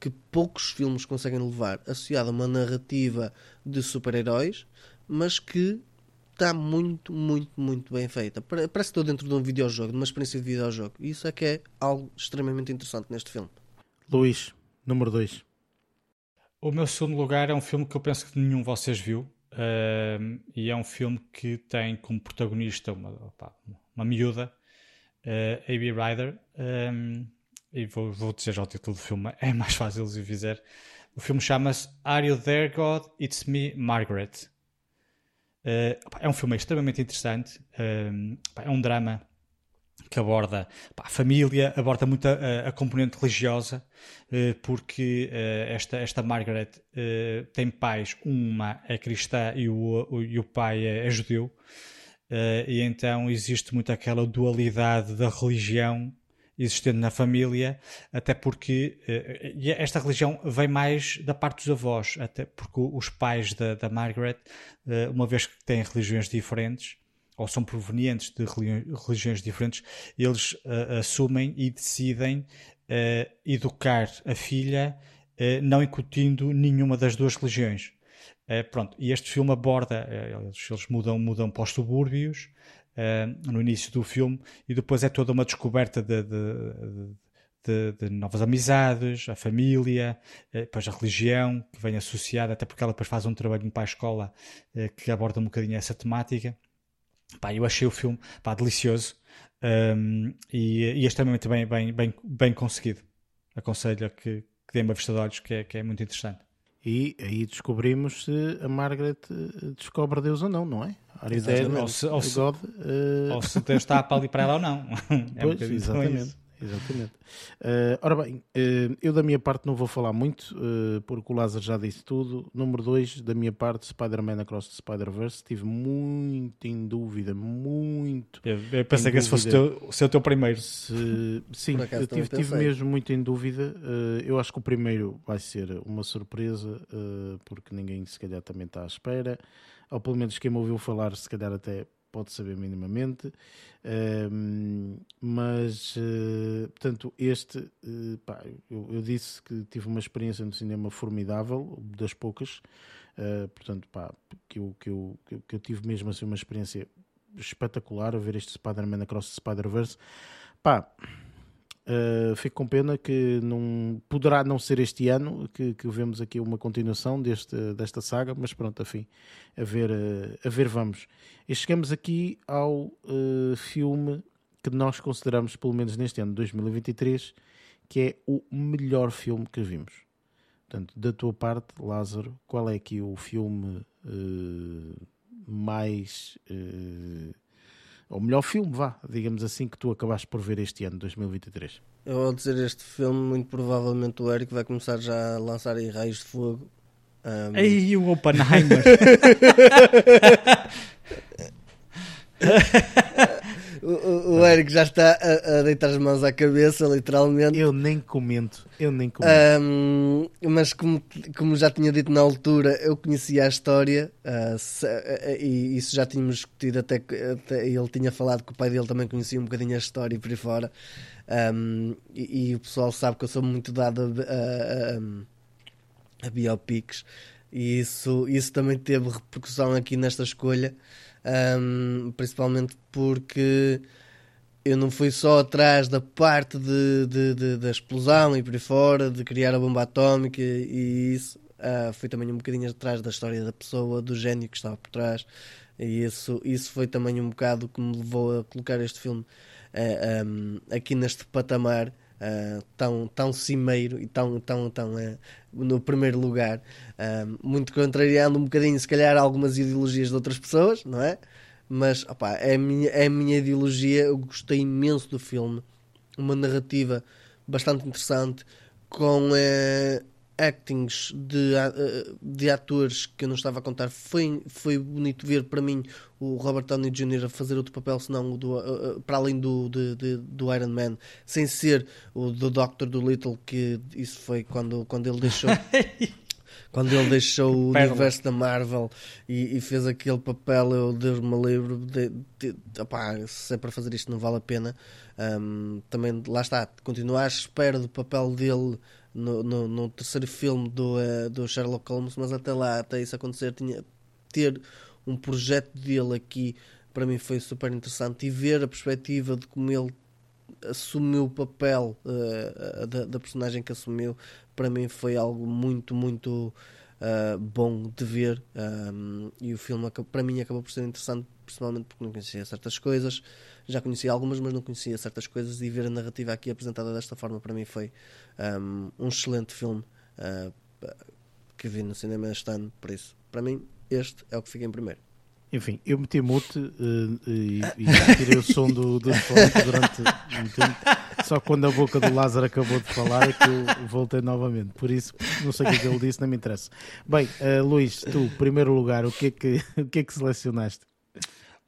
que poucos filmes conseguem levar, associado a uma narrativa de super-heróis, mas que está muito, muito, muito bem feita. Parece que estou dentro de um videojogo, de uma experiência de videojogo. E isso é que é algo extremamente interessante neste filme. Luís, Número 2. O meu segundo lugar é um filme que eu penso que nenhum de vocês viu. Uh, e é um filme que tem como protagonista uma, opa, uma miúda, uh, A.B. Ryder. Um, e vou, vou dizer já o título do filme, é mais fácil se fizer. O filme chama-se Are You There, God? It's Me, Margaret. Uh, é um filme extremamente interessante. é um drama que aborda pá, a família, aborda muito a, a componente religiosa, eh, porque eh, esta, esta Margaret eh, tem pais, uma é cristã e o, o, e o pai é, é judeu, e então existe muito aquela dualidade da religião existente na família, até porque esta religião vem mais da parte dos avós, até porque os pais da, da Margaret, uma vez que têm religiões diferentes, ou são provenientes de religiões diferentes, eles uh, assumem e decidem uh, educar a filha uh, não incutindo nenhuma das duas religiões. pronto, e este filme aborda, eles, eles, mudam, mudam para os subúrbios no início do filme e depois é toda uma descoberta de, de, de, de, novas amizades, a família, depois a religião que vem associada, até porque ela depois faz um trabalho para a escola que aborda um bocadinho essa temática. Pá, eu achei o filme pá, delicioso um, e, e extremamente bem, bem, bem, bem conseguido. Aconselho a que, que dê uma vista de olhos, que é, que é muito interessante. E aí descobrimos se a Margaret eh, descobre Deus ou não, não é? Ou se, ou, se, God, uh... ou se Deus está ali para ela ou não. é pois, um exatamente. Exatamente. Uh, ora bem, uh, eu da minha parte não vou falar muito, uh, porque o Lázaro já disse tudo. Número 2, da minha parte, Spider-Man Across the Spider-Verse. Estive muito em dúvida, muito. Eu, eu pensei que esse fosse o teu, o teu primeiro. Se, sim, eu tive, tive mesmo muito em dúvida. eu acho que o primeiro vai ser uma surpresa, porque ninguém se calhar também está à espera. Ou pelo menos quem me ouviu falar, se calhar até pode saber minimamente, uh, mas uh, portanto, este uh, pá, eu, eu, disse que tive uma experiência no cinema formidável, das poucas, eh, portanto, pá, que, eu, que, eu, que eu tive mesmo assim uma experiência espetacular a ver este Spider-Man Across the Spider-Verse. Pá, Uh, fico com pena que não poderá não ser este ano que, que vemos aqui uma continuação deste, desta saga, mas pronto, afim, a ver, uh, a ver vamos. E chegamos aqui ao uh, filme que nós consideramos, pelo menos neste ano de 2023, que é o melhor filme que vimos. Portanto, da tua parte, Lázaro, qual é aqui o filme mais o melhor filme, vá, digamos assim, que tu acabaste por ver este ano, 2023? Eu ao dizer este filme, muito provavelmente o Eric vai começar já a lançar aí raios de fogo. Um... Ei, o Oppenheimer! O, o Eric já está a, a, deitar as mãos à cabeça, literalmente. Eu nem comento, eu nem comento. Um, mas como, como já tinha dito na altura, eu conhecia a história uh, se, uh, e isso já tínhamos discutido até, até ele tinha falado que o pai dele também conhecia um bocadinho a história e por aí fora. Um, e, e, o pessoal sabe que eu sou muito dado a, a, a biopics e isso, isso também teve repercussão aqui nesta escolha um, principalmente porque eu não fui só atrás da parte de, de, de, da explosão e por aí fora, de criar a bomba atómica e isso, uh, fui também um bocadinho atrás da história da pessoa, do gênio que estava por trás, e isso, isso foi também um bocado que me levou a colocar este filme uh, ah, um, aqui neste patamar uh, tão, tão cimeiro e tão, tão, tão uh, no primeiro lugar, uh, muito contrariando um bocadinho, se calhar, algumas ideologias de outras pessoas, não é? Mas opa, é, a minha, é a minha ideologia. Eu gostei imenso do filme, uma narrativa bastante interessante, com actings de, de atores que eu não estava a contar. Foi, foi bonito ver para mim o Robert Downey Jr. a fazer outro papel, senão do, para além do, de, de, do Iron Man, sem ser o do Doctor do Little, que isso foi quando, quando ele deixou. quando ele deixou o universo da Marvel e, e, fez aquele papel, eu Deus-me livro, de, de, de, opá, se é para fazer isto não vale a pena. Um, também lá está, continuar à espera do papel dele no, no, no terceiro filme do, uh, do Sherlock Holmes, mas até lá, até isso acontecer, tinha ter um projeto dele aqui para mim foi super interessante. E ver a perspectiva de como ele assumiu o papel uh, da, da, personagem que assumiu para mim foi algo muito muito uh, bom de ver. Um, e o filme para mim acabou por ser interessante principalmente porque não conhecia certas coisas já conhecia algumas mas não conhecia certas coisas e ver a narrativa aqui apresentada desta forma para mim foi um, um excelente filme uh, que vi no cinema este ano, por isso, para mim, este é o que fica em primeiro. Enfim, eu meti mute uh, e, e tirei o som do, do durante um tempo. Só quando a boca do Lázaro acabou de falar é que eu voltei novamente. Por isso, não sei o que, é ele disse, não me interessa. Bem, uh, Luís, tu, primeiro lugar, o que é que, o que, é que selecionaste?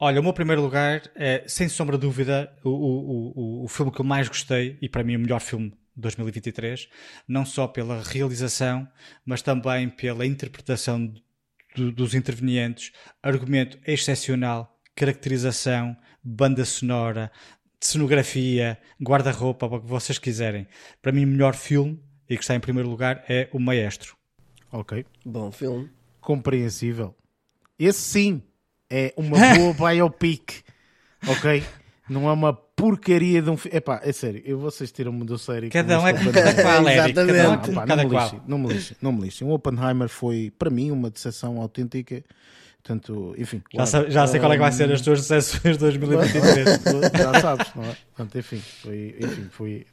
Olha, o meu primeiro lugar é, sem sombra de dúvida, o, o, o, o filme que eu mais gostei e para mim o melhor filme 2023, não só pela realização, mas também pela interpretação do, dos intervenientes, argumento excepcional, caracterização, banda sonora, cenografia, guarda-roupa, o que vocês quiserem. Para mim, o melhor filme, e que está em primeiro lugar, é O Maestro. Ok. Bom filme. Compreensível. Esse sim é uma boa biopic. Ok? Não é uma porcaria de um filme. Epá, é sério, eu vocês tiram-me do sério. Cada um é cada qual, Eric. Cada um é Exatamente. Pá, cada não, me qual. lixem, não me lixem, não me lixem. O Oppenheimer foi, para mim, uma decepção autêntica. Portanto, enfim. Já, sei, já sei qual é que vai ser as tuas decepções de 2023. Já sabes, não é? Portanto, enfim, foi, enfim, foi,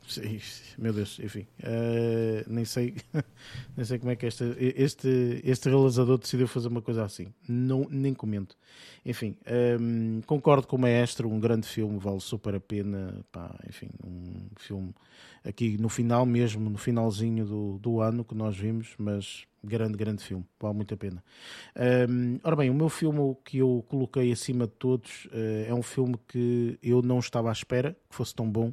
meu Deus, enfim, eh, nem sei, nem sei como é que esta, este, este realizador decidiu fazer uma coisa assim, não, nem comento. Enfim, ehm, concordo com o Maestro, um grande filme, vale super a pena, pá, enfim, um filme aqui no final mesmo, no finalzinho do, do ano que nós vimos, mas grande, grande filme, vale muito a pena. Um, ora bem, o meu filme que eu coloquei acima de todos uh, é um filme que eu não estava à espera que fosse tão bom.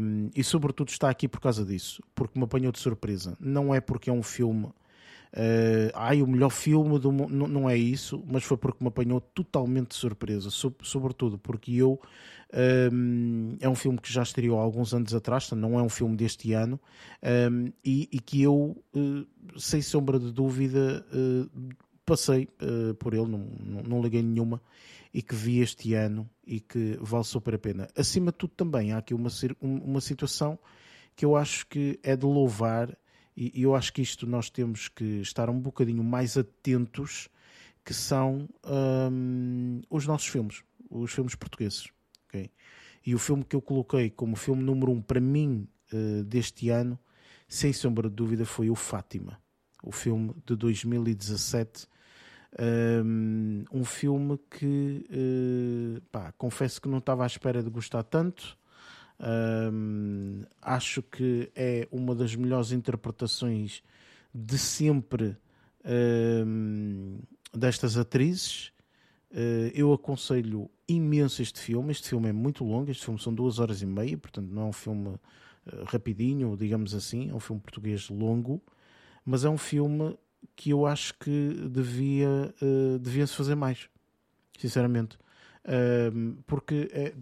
Um, e sobretudo está aqui por causa disso, porque me apanhou de surpresa. Não é porque é um filme, uh, ai, o melhor filme do mundo, não, é isso, mas foi porque me apanhou totalmente de surpresa, so, sobretudo porque eu um, é um filme que já estreou há alguns anos atrás, não é um filme deste ano, um, e, e, que eu, uh, sem sombra de dúvida, uh, passei uh, por ele, não, não, não, liguei nenhuma, e que vi este ano e que vale super a pena. Acima de tudo, também há aqui uma, uma situação que eu acho que é de louvar, e, e eu acho que isto nós temos que estar um bocadinho mais atentos, que são um, os nossos filmes, os filmes portugueses. Okay? E o filme que eu coloquei como filme número um para mim uh, deste ano, sem sombra de dúvida, foi o Fátima, o filme de 2017. Um, um filme que uh, pá, confesso que não estava à espera de gostar tanto. Um, acho que é uma das melhores interpretações de sempre um, destas atrizes. Uh, eu aconselho imenso este filme. Este filme é muito longo, este filme são duas horas e meia, portanto não é um filme uh, rapidinho, digamos assim, é um filme português longo, mas é um filme que eu acho que devia uh, devia-se fazer mais, sinceramente. Porque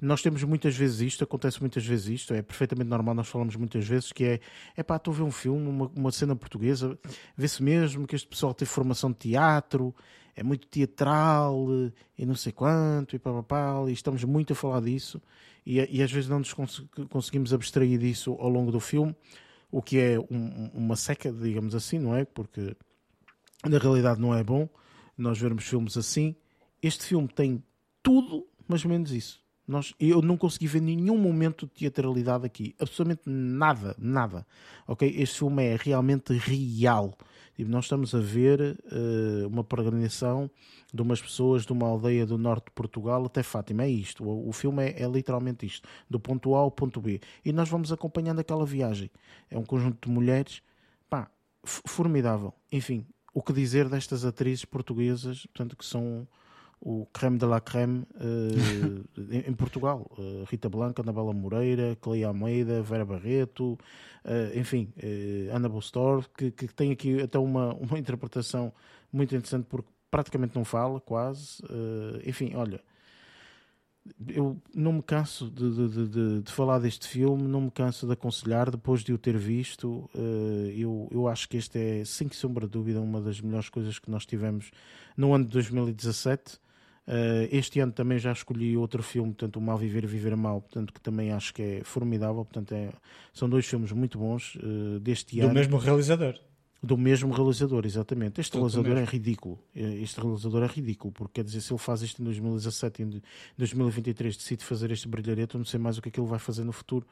nós temos muitas vezes isto, acontece muitas vezes isto, é perfeitamente normal, nós falamos muitas vezes que é, é pá, estou a ver um filme, uma, uma cena portuguesa, vê-se mesmo que este pessoal tem formação de teatro, é muito teatral e não sei quanto, e papapá, e estamos muito a falar disso, e, e às vezes não nos cons conseguimos abstrair disso ao longo do filme, o que é um, uma seca, digamos assim, não é? Porque na realidade não é bom nós vermos filmes assim. Este filme tem tudo, mas menos isso. Nós, eu não consegui ver nenhum momento de teatralidade aqui. Absolutamente nada, nada. Ok? Este filme é realmente real. Tipo, nós estamos a ver uh, uma peregrinação de umas pessoas de uma aldeia do norte de Portugal até Fátima. É isto. O, o filme é, é, literalmente isto. Do ponto A ao ponto B. E nós vamos acompanhando aquela viagem. É um conjunto de mulheres. Pá, formidável. Enfim, o que dizer destas atrizes portuguesas, portanto, que são o creme de la creme uh, em, em, Portugal. Uh, Rita Blanca, Anabela Moreira, Cleia Almeida, Vera Barreto, uh, enfim, Ana Bostor, que, que, tem aqui até uma, uma interpretação muito interessante porque praticamente não fala, quase. enfim, olha, eu não me canso de, de, de, de, falar deste filme, não me canso de aconselhar depois de o ter visto. eu, eu acho que este é, sem sombra de dúvida, uma das melhores coisas que nós tivemos no ano de 2017. Uh, este ano também já escolhi outro filme, portanto, O Mal Viver e Viver Mal, portanto, que também acho que é formidável. Portanto, é, são dois filmes muito bons uh, deste Do ano. Do mesmo realizador. Do mesmo realizador, exatamente. Este Tudo realizador é ridículo. Este realizador é ridículo, porque quer dizer, se ele faz isto em 2017 e em 2023 decide fazer este brilharete, eu não sei mais o que é que ele vai fazer no futuro.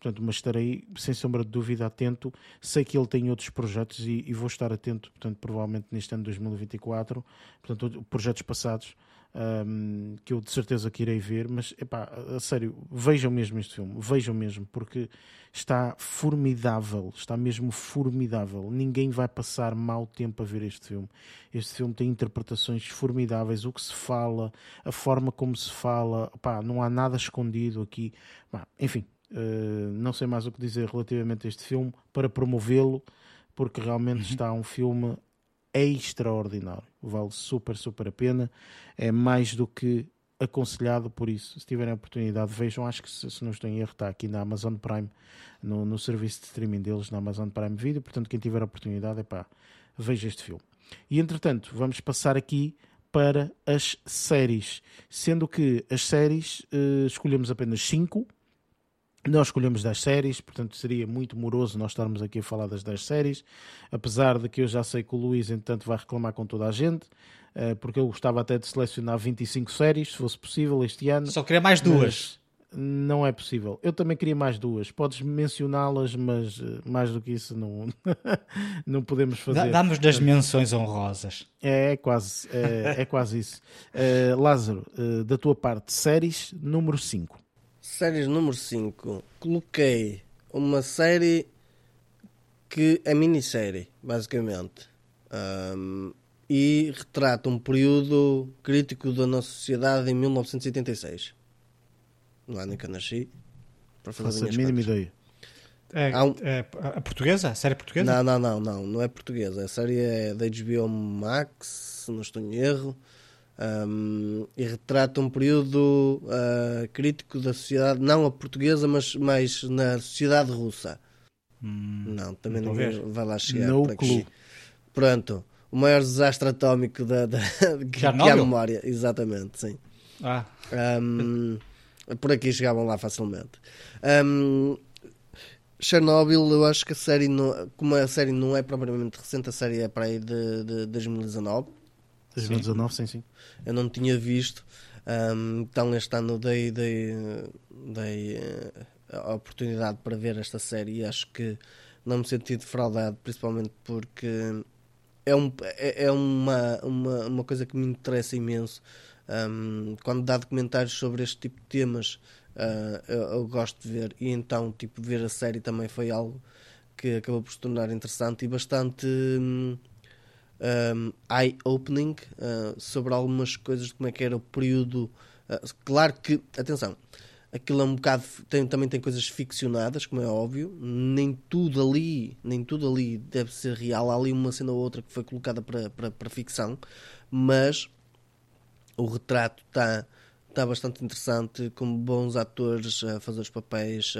Portanto, mas estarei, sem sombra de dúvida, atento. Sei que ele tem outros projetos e, e vou estar atento, portanto, provavelmente neste ano de 2024, portanto, projetos passados um, que eu de certeza que irei ver, mas epá, a sério, vejam mesmo este filme, vejam mesmo, porque está formidável, está mesmo formidável. Ninguém vai passar mau tempo a ver este filme. Este filme tem interpretações formidáveis, o que se fala, a forma como se fala, epá, não há nada escondido aqui. Epá, enfim, uh, não sei mais o que dizer relativamente a este filme para promovê-lo, porque realmente está um filme extraordinário. Vale super, super a pena. É mais do que aconselhado por isso. Se tiverem oportunidade, vejam. Acho que se, se não estou em erro, está aqui na Amazon Prime, no, no serviço de streaming deles, na Amazon Prime Video. Portanto, quem tiver oportunidade, é pá, veja este filme. E entretanto, vamos passar aqui para as séries, sendo que as séries uh, escolhemos apenas 5 nós escolhemos 10 séries, portanto seria muito moroso nós estarmos aqui a falar das 10 séries, apesar de que eu já sei que o Luís, entretanto, vai reclamar com toda a gente, eh, porque eu gostava até de selecionar 25 séries, se fosse possível, este ano. Só queria mais duas. Não é possível. Eu também queria mais duas. Podes mencioná-las, mas eh, mais do que isso não, não podemos fazer. Damos das menções honrosas. É, é quase, é, é quase isso. Uh, Lázaro, uh, da tua parte, séries número 5. Séries número 5. Coloquei uma série que é minissérie, basicamente. Um, e retrata um período crítico da nossa sociedade em 1986. No ano em que eu nasci. Para fazer a mínima ideia. É, um... é, a portuguesa? A série portuguesa? Não, não, não, não, não é portuguesa. A série é da HBO Max, se não estou em erro um, e retrata um período uh, crítico da sociedade, não a portuguesa, mas mais na sociedade russa. Hum, não, também não vai, vai lá chegar. No aqui. Pronto, o maior desastre atómico da, da, que, há memória, exatamente, sim. Ah. Um, por aqui chegavam lá facilmente. Um, Chernobyl, eu acho que a série, não, como a série não é propriamente recente, a série é para aí de, de 2019 2019, sim, sim. Eu não tinha visto. Um, então este ano dei, dei, dei uh, a oportunidade para ver esta série e acho que não me senti defraudado, principalmente porque é, um, é, é uma, uma, uma coisa que me interessa imenso. Um, quando dá documentários sobre este tipo de temas, uh, eu, eu, gosto de ver, e então tipo, ver a série também foi algo que acabou por se tornar interessante e bastante. Hum, um, eye-opening uh, sobre algumas coisas de como é que era o período. Uh, claro que, atenção, aquilo é um bocado. Tem, também tem coisas ficcionadas, como é óbvio. Nem tudo ali, nem tudo ali deve ser real. Há ali uma cena ou outra que foi colocada para, para, para ficção, mas o retrato está está bastante interessante, com bons atores a fazer os papéis.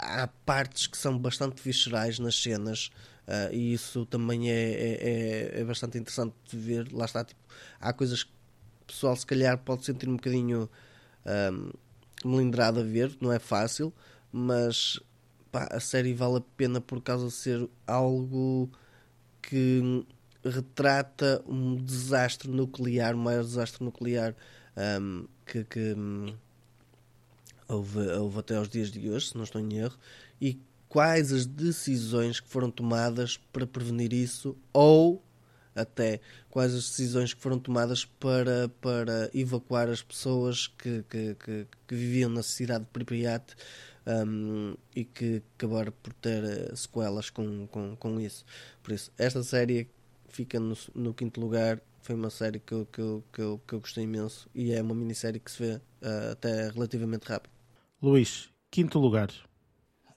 há partes que são bastante viscerais nas cenas. Uh, e isso também é, é, é, é, bastante interessante de ver. Lá está, tipo, há coisas que o pessoal se calhar pode sentir um bocadinho um, melindrado a ver, não é fácil, mas pá, a série vale a pena por causa de ser algo que retrata um desastre nuclear, o maior desastre nuclear um, que, que um, houve, houve até aos dias de hoje, se não estou em erro, e quais as decisões que foram tomadas para prevenir isso ou até quais as decisões que foram tomadas para, para evacuar as pessoas que, que, que, que viviam na cidade de Pripyat um, e que acabaram por ter eh, sequelas com, com, com isso. Por isso, esta série fica no, no quinto lugar. Foi uma série que eu, que, eu, que, eu, que eu gostei imenso e é uma minissérie que se vê uh, até relativamente rápido. Luís, quinto lugar.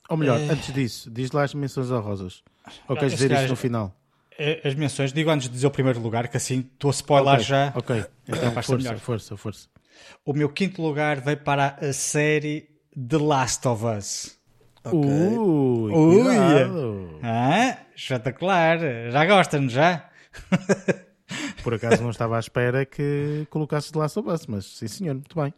Ou melhor, é... antes disso, diz lá as menções honrosas. Ou queres dizer isso no final? É, as menções, digo antes de dizer o primeiro lugar, que assim estou a spoiler okay. já. Ok, então força, força, força. O meu quinto lugar veio para a série The Last of Us. Okay. Ui, Ui. Ah, espetacular. Já gostam, já? Por acaso não estava à espera que colocasses The Last of Us, mas sim senhor, muito bem.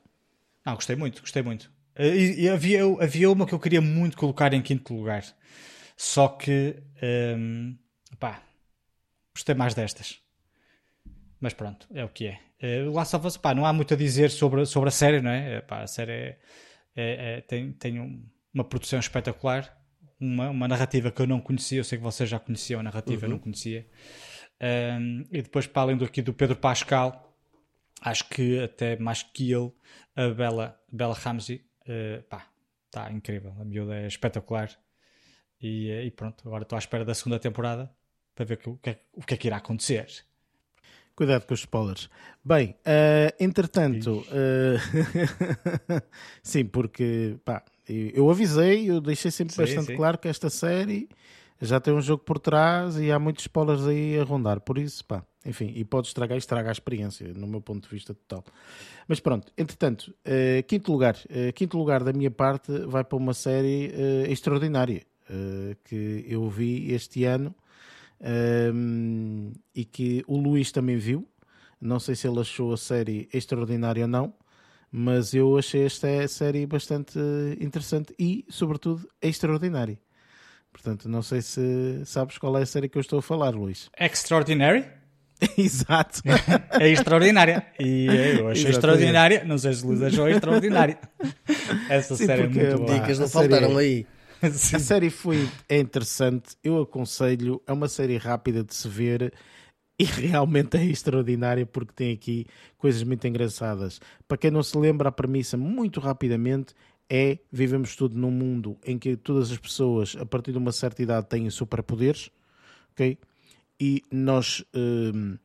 Não, gostei muito, gostei muito. Uh, e, e havia, havia uma que eu queria muito colocar em quinto lugar. Só que, um, pá, gostei mais destas. Mas pronto, é o que é. Uh, Last of Us, pá, não há muito a dizer sobre, sobre a série, não é? Pá, a série é, é, é, tem, tem um, uma produção espetacular, uma, uma narrativa que eu não conhecia. Eu sei que vocês já conheciam a narrativa, uhum. eu não conhecia. Um, e depois, para além do, aqui do Pedro Pascal, acho que até mais que ele, a Bela, Bela Ramsey uh, pá, está incrível. A miúda é espetacular. E, eh, e pronto, agora estou à espera da segunda temporada para ver o que, é, o que é que irá acontecer. Cuidado com os spoilers. Bem, uh, entretanto, uh, sim, porque pá, eu avisei, eu deixei sempre sim, bastante sim. claro que esta série já tem um jogo por trás e há muitos spoilers aí a rondar. Por isso, pá, enfim, e pode estragar e a experiência, no meu ponto de vista total. Mas pronto, entretanto, uh, quinto lugar. Uh, quinto lugar da minha parte vai para uma série uh, extraordinária que eu vi este ano e que o Luís também viu. Não sei se ele achou a série extraordinária ou não, mas eu achei esta série bastante interessante e, sobretudo, extraordinária. Portanto, não sei se sabes qual é a série que eu estou a falar, Luís. Extraordinary? Exato. é extraordinária. E eu achei Exatamente. extraordinária. Não sei se Luís achou extraordinária. Essa Sim, série é muito boa. Dicas não faltaram aí. Sim. A série foi é interessante, eu aconselho, é uma série rápida de se ver e realmente é extraordinária porque tem aqui coisas muito engraçadas. Para quem não se lembra, a premissa, muito rapidamente, é vivemos tudo num mundo em que todas as pessoas, a partir de uma certa idade, têm superpoderes, ok? E nós. Hum,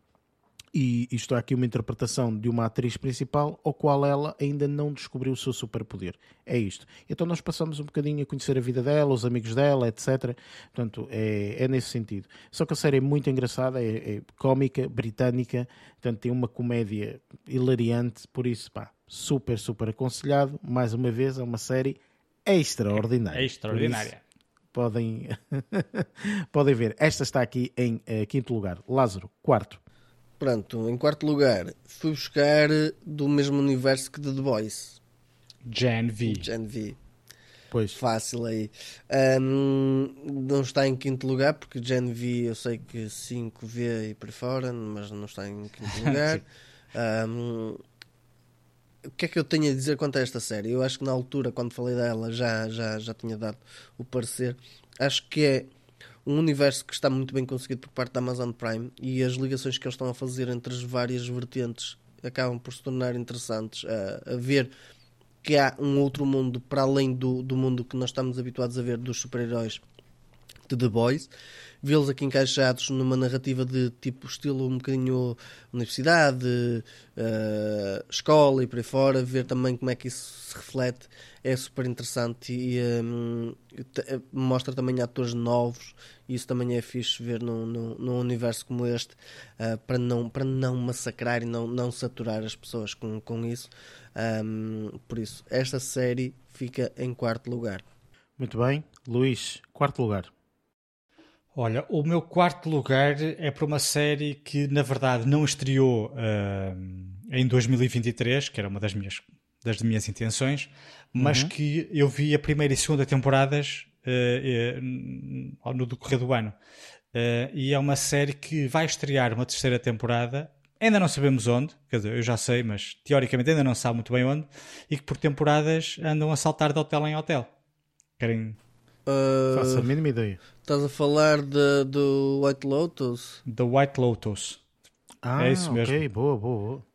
e isto é aqui uma interpretação de uma atriz principal, ao qual ela ainda não descobriu o seu superpoder. É isto. Então nós passamos um bocadinho a conhecer a vida dela, os amigos dela, etc. Portanto, é, é nesse sentido. Só que a série é muito engraçada, é, é cómica, britânica, portanto tem uma comédia hilariante, por isso, pá, super, super aconselhado. Mais uma vez, é uma série extraordinária. É extraordinária. Podem, podem ver. Esta está aqui em uh, quinto lugar. Lázaro, quarto. Pronto, em quarto lugar, fui buscar do mesmo universo que The Boys. Gen V. Gen V. Pois. Fácil aí. Um, não está em quinto lugar, porque Gen V eu sei que 5V e por fora, mas não está em quinto lugar. um, o que é que eu tenho a dizer quanto a esta série? Eu acho que na altura, quando falei dela, já, já, já tinha dado o parecer. Acho que é um universo que está muito bem conseguido por parte da Amazon Prime e as ligações que eles estão a fazer entre as várias vertentes acabam por se tornar interessantes a, a ver que há um outro mundo para além do, do mundo que nós estamos habituados a ver dos super-heróis de The Boys vê-los aqui encaixados numa narrativa de tipo estilo um bocadinho universidade, uh, escola e por aí fora, ver também como é que isso se reflete é super interessante e um, eh, mostra também atores novos e isso também é fixe ver num, num, num universo como este uh, para, não, para não massacrar e não, não saturar as pessoas com, com isso. Um, por isso, esta série fica em quarto lugar. Muito bem. Luís, quarto lugar. Olha, o meu quarto lugar é para uma série que, na verdade, não estreou uh, em 2023, que era uma das minhas, das minhas intenções, mas uhum. que eu vi a primeira e segunda temporadas uh, uh, no decorrer do ano. e é uma série que vai estrear uma terceira temporada. Ainda não sabemos onde, quer dizer, eu já sei, mas teoricamente ainda não sabe muito bem onde, e que por temporadas andam a saltar de hotel em hotel. Querem Uh, Faço a mínima ideia. Estás a falar de, do White Lotus? The White Lotus. Ah, é isso mesmo. Ok, boa, boa, boa.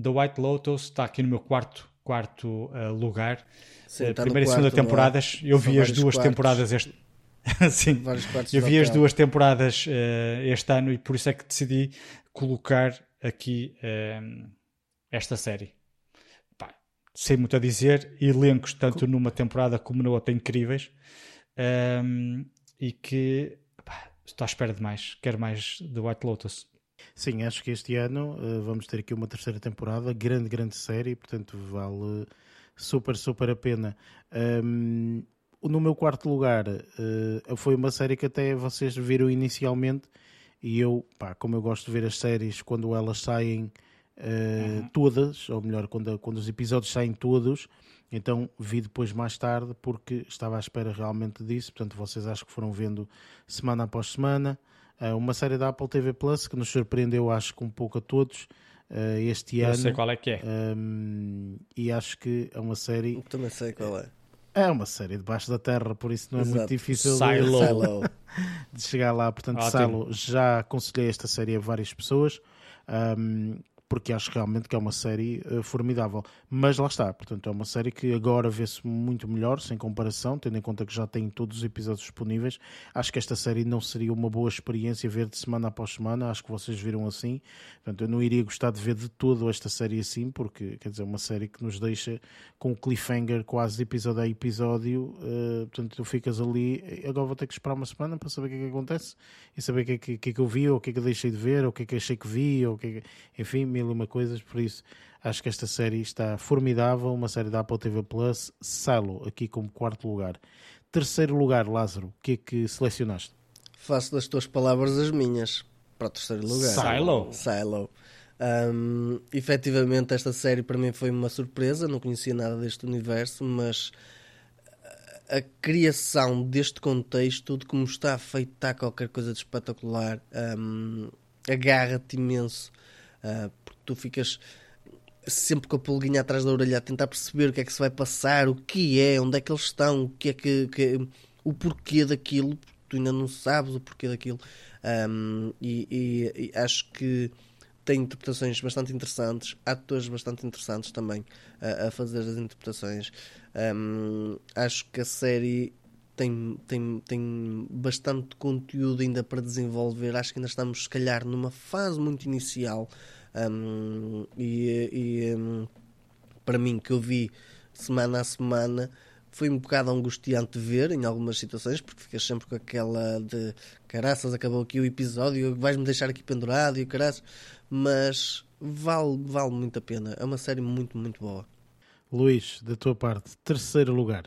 The White Lotus está aqui no meu quarto, quarto uh, lugar. Sim, uh, primeira e segunda temporadas. Eu vi as duas quartos. temporadas este. Sim, eu vi as duas temporadas uh, este ano e por isso é que decidi colocar aqui esta série. Sei muito a dizer, elencos tanto numa temporada como na outra incríveis um, e que pá, estou à espera de mais. Quero mais de White Lotus. Sim, acho que este ano uh, vamos ter aqui uma terceira temporada, grande, grande série, portanto vale super, super a pena. Um, no meu quarto lugar uh, foi uma série que até vocês viram inicialmente e eu, pá, como eu gosto de ver as séries quando elas saem uh, uhum. todas, ou melhor, quando, quando os episódios saem todos, então vi depois mais tarde porque estava à espera realmente disso. Portanto, vocês acho que foram vendo semana após semana. Uh, uma série da Apple TV Plus que nos surpreendeu, acho que um pouco a todos uh, este Eu ano. Eu sei qual é que é. Um, e acho que é uma série. Eu também sei qual é. É uma série debaixo da terra, por isso não é Exato. muito difícil Silo. De, chegar lá. Portanto, Ótimo. Silo já aconselhei esta série a várias pessoas. Um, porque acho realmente que é uma série uh, formidável. Mas lá está, portanto, é uma série que agora vê-se muito melhor, sem comparação, tendo em conta que já tem todos os episódios disponíveis. Acho que esta série não seria uma boa experiência ver de semana após semana, acho que vocês viram assim. Portanto, eu não iria gostar de ver de todo esta série assim, porque, quer dizer, é uma série que nos deixa com um cliffhanger quase episódio a episódio. Uh, portanto, tu ficas ali, agora vou ter que esperar uma semana para saber o que é que acontece e saber o que é que, que, é que eu vi, ou o que é que deixei de ver, ou o que é que achei que vi, ou o que, é que... enfim, mil e uma coisas. Por isso, acho que esta série está formidável. Uma série da Apple TV Plus, Silo, aqui como quarto lugar. Terceiro lugar, Lázaro, o que é que selecionaste? Faço das tuas palavras as minhas para o terceiro lugar. Silo. Silo. Um, efetivamente, esta série para mim foi uma surpresa. Não conhecia nada deste universo, mas a criação deste contexto, de como está feito, está qualquer coisa de espetacular. Um, Agarra-te imenso, uh, tu ficas sempre com a pulguinha atrás da orelha a tentar perceber o que é que se vai passar, o que é, onde é que eles estão, o que é que, que o porquê daquilo, tu ainda não sabes o porquê daquilo. Um, e, e, e acho que tem interpretações bastante interessantes, atores bastante interessantes também a, a fazer as interpretações. Um, acho que a série tem, tem, tem bastante conteúdo ainda para desenvolver. Acho que ainda estamos, se calhar, numa fase muito inicial. Um, e, e um, para mim, que eu vi semana a semana, foi um bocado angustiante ver em algumas situações, porque ficas sempre com aquela de caraças, acabou aqui o episódio, vais-me deixar aqui pendurado e o caraças, mas vale, vale muito a pena. É uma série muito, muito boa. Luís, da tua parte, terceiro lugar.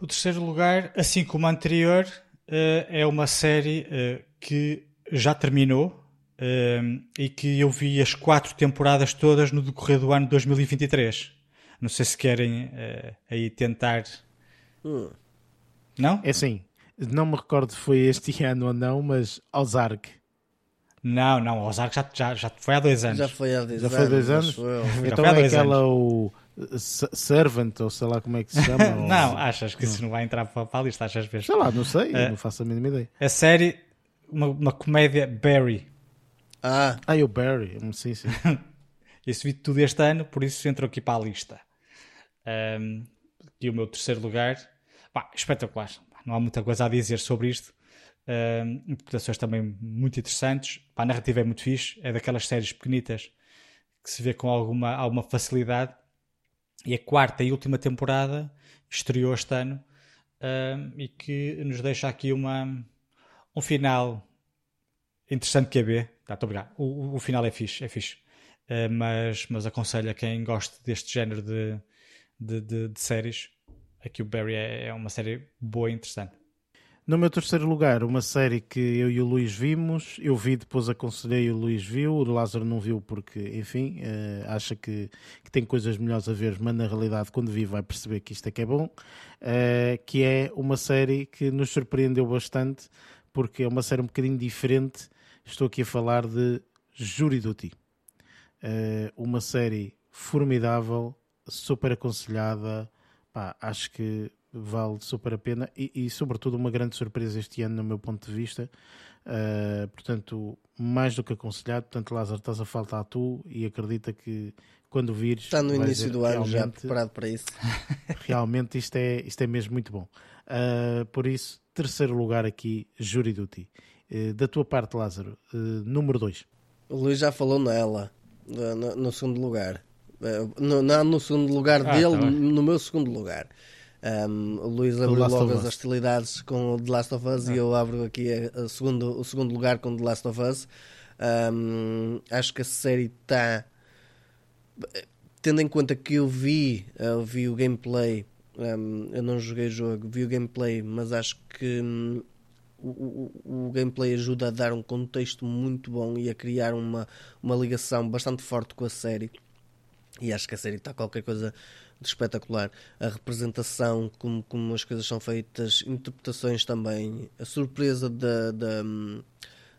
O terceiro lugar, assim como a anterior, eh, é uma série eh, que já terminou eh, e que eu vi as quatro temporadas todas no decorrer do ano 2023. Não sei se querem aí tentar Hum. Não? É assim, não me recordo se foi este ano ou não, mas Ozark. Não, não, Ozark já, já, já foi há dois anos. Já foi há dois já anos. Foi dois anos? Então é aquela anos. o Servant, ou sei lá como é que se chama. não, ou... achas que não. isso não vai entrar para a lista? Achas mesmo? Sei lá, não sei, uh, não faço a mínima ideia. A série, uma, uma comédia Barry. Ah. Ah, o Barry, sim, sim. isso vi tudo este ano, por isso entrou aqui para a lista. Um, e o meu terceiro lugar Pá, espetacular. Não há muita coisa a dizer sobre isto. Uh, interpretações também muito interessantes. Pá, a narrativa é muito fixe. É daquelas séries pequenitas que se vê com alguma, alguma facilidade. E a quarta e última temporada estreou este ano uh, e que nos deixa aqui uma, um final interessante que é ver. Tá, o, o, final é fixe, é fixe. Uh, mas, mas aconselho a quem gosta deste género de, de, de, de séries aqui o Barry é, é uma série boa e interessante. No meu terceiro lugar, uma série que eu e o Luís vimos, eu vi, depois aconselhei o Luís viu, o Lázaro não viu porque, enfim, uh, acha que, que, tem coisas melhores a ver, mas na realidade, quando vi, vai perceber que isto é que é bom. Uh, que é uma série que nos surpreendeu bastante, porque é uma série um bocadinho diferente. Estou aqui a falar de Jury Duty, uh, uma série formidável, super aconselhada pá, acho que vale super a pena e, e, sobretudo uma grande surpresa este ano no meu ponto de vista. Uh, portanto mais do que aconselhado portanto Lázaro estás a faltar tu e acredita que quando vires está no início do ano já preparado para isso. realmente isto é, isto é mesmo muito bom. Uh, por isso terceiro lugar aqui uh, da tua parte Lázaro número 2 o Luís já falou nela no, no segundo lugar eh, no, não no segundo lugar ah, dele, tá no meu segundo lugar. Um, o Luís abriu logo as hostilidades com o The Last of Us ah. e eu abro aqui a, a segundo, o segundo lugar com The Last of Us. Um, acho que a série está. Tendo em conta que eu vi, eu vi o gameplay, um, eu não joguei o jogo, vi o gameplay, mas acho que um, o, o, o, gameplay ajuda a dar um contexto muito bom e a criar uma, uma ligação bastante forte com a série. E acho que a série está qualquer coisa de espetacular. A representação, como, como as coisas são feitas, interpretações também, a surpresa da. da,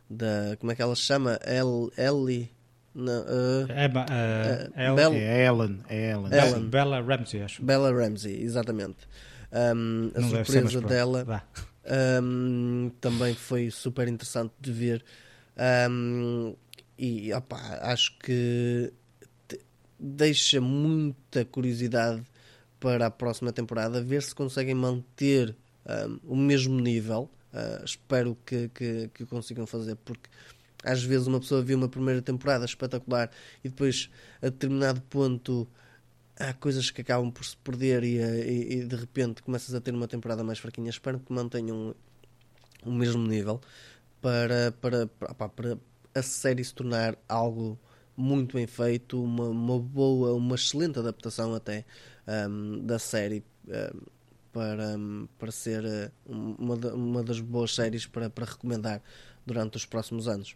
da como é que ela se chama? El, Ellie. Não, uh, é, uh, Bell, é Ellen, é Ellen. Ellen. Bella Ramsey, acho. Bella Ramsey, exatamente. Um, a Não surpresa dela um, também foi super interessante de ver. Um, e opa, acho que deixa muita curiosidade para a próxima temporada, ver se conseguem manter um, o mesmo nível. Uh, espero que, que, que consigam fazer, porque às vezes uma pessoa vê uma primeira temporada espetacular e depois a determinado ponto há coisas que acabam por se perder e, e, e de repente começas a ter uma temporada mais fraquinha. Espero que mantenham o mesmo nível para, para, para, para a série se tornar algo muito bem feito, uma, uma boa, uma excelente adaptação até um, da série um, para, um, para ser uh, uma, uma das boas séries para, para recomendar durante os próximos anos.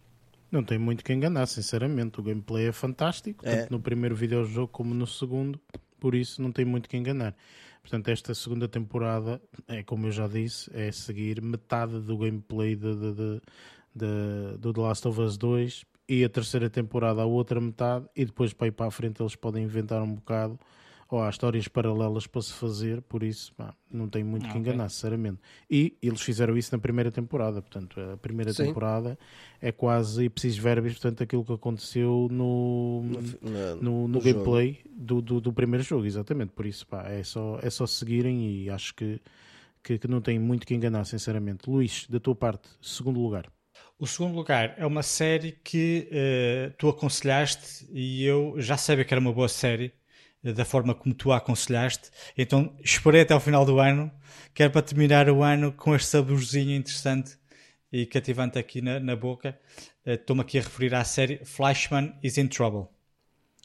Não tem muito que enganar, sinceramente. O gameplay é fantástico, é. tanto no primeiro videojogo como no segundo, por isso não tem muito que enganar. Portanto, esta segunda temporada, é como eu já disse, é seguir metade do gameplay de, de, de, de, do The Last of Us 2 e a terceira temporada a outra metade, e depois para ir para a frente eles podem inventar um bocado ou há histórias paralelas para se fazer, por isso pá, não tem muito que enganar, sinceramente. E eles fizeram isso na primeira temporada, portanto, a primeira Sim. temporada é quase ipsis verbis, portanto, aquilo que aconteceu no, no, no, no, no gameplay do, do, do, primeiro jogo, exatamente. Por isso, pá, é só, é só seguirem e acho que, que, que não tem muito que enganar, sinceramente. Luís, da tua parte, segundo lugar. O segundo lugar é uma série que uh, tu aconselhaste e eu já sabia que era uma boa série da forma como tu a aconselhaste. Então esperei até ao final do ano, que era para terminar o ano com este saborzinho interessante e cativante aqui na, na boca. Uh, Estou-me aqui a referir à série Flashman is in Trouble.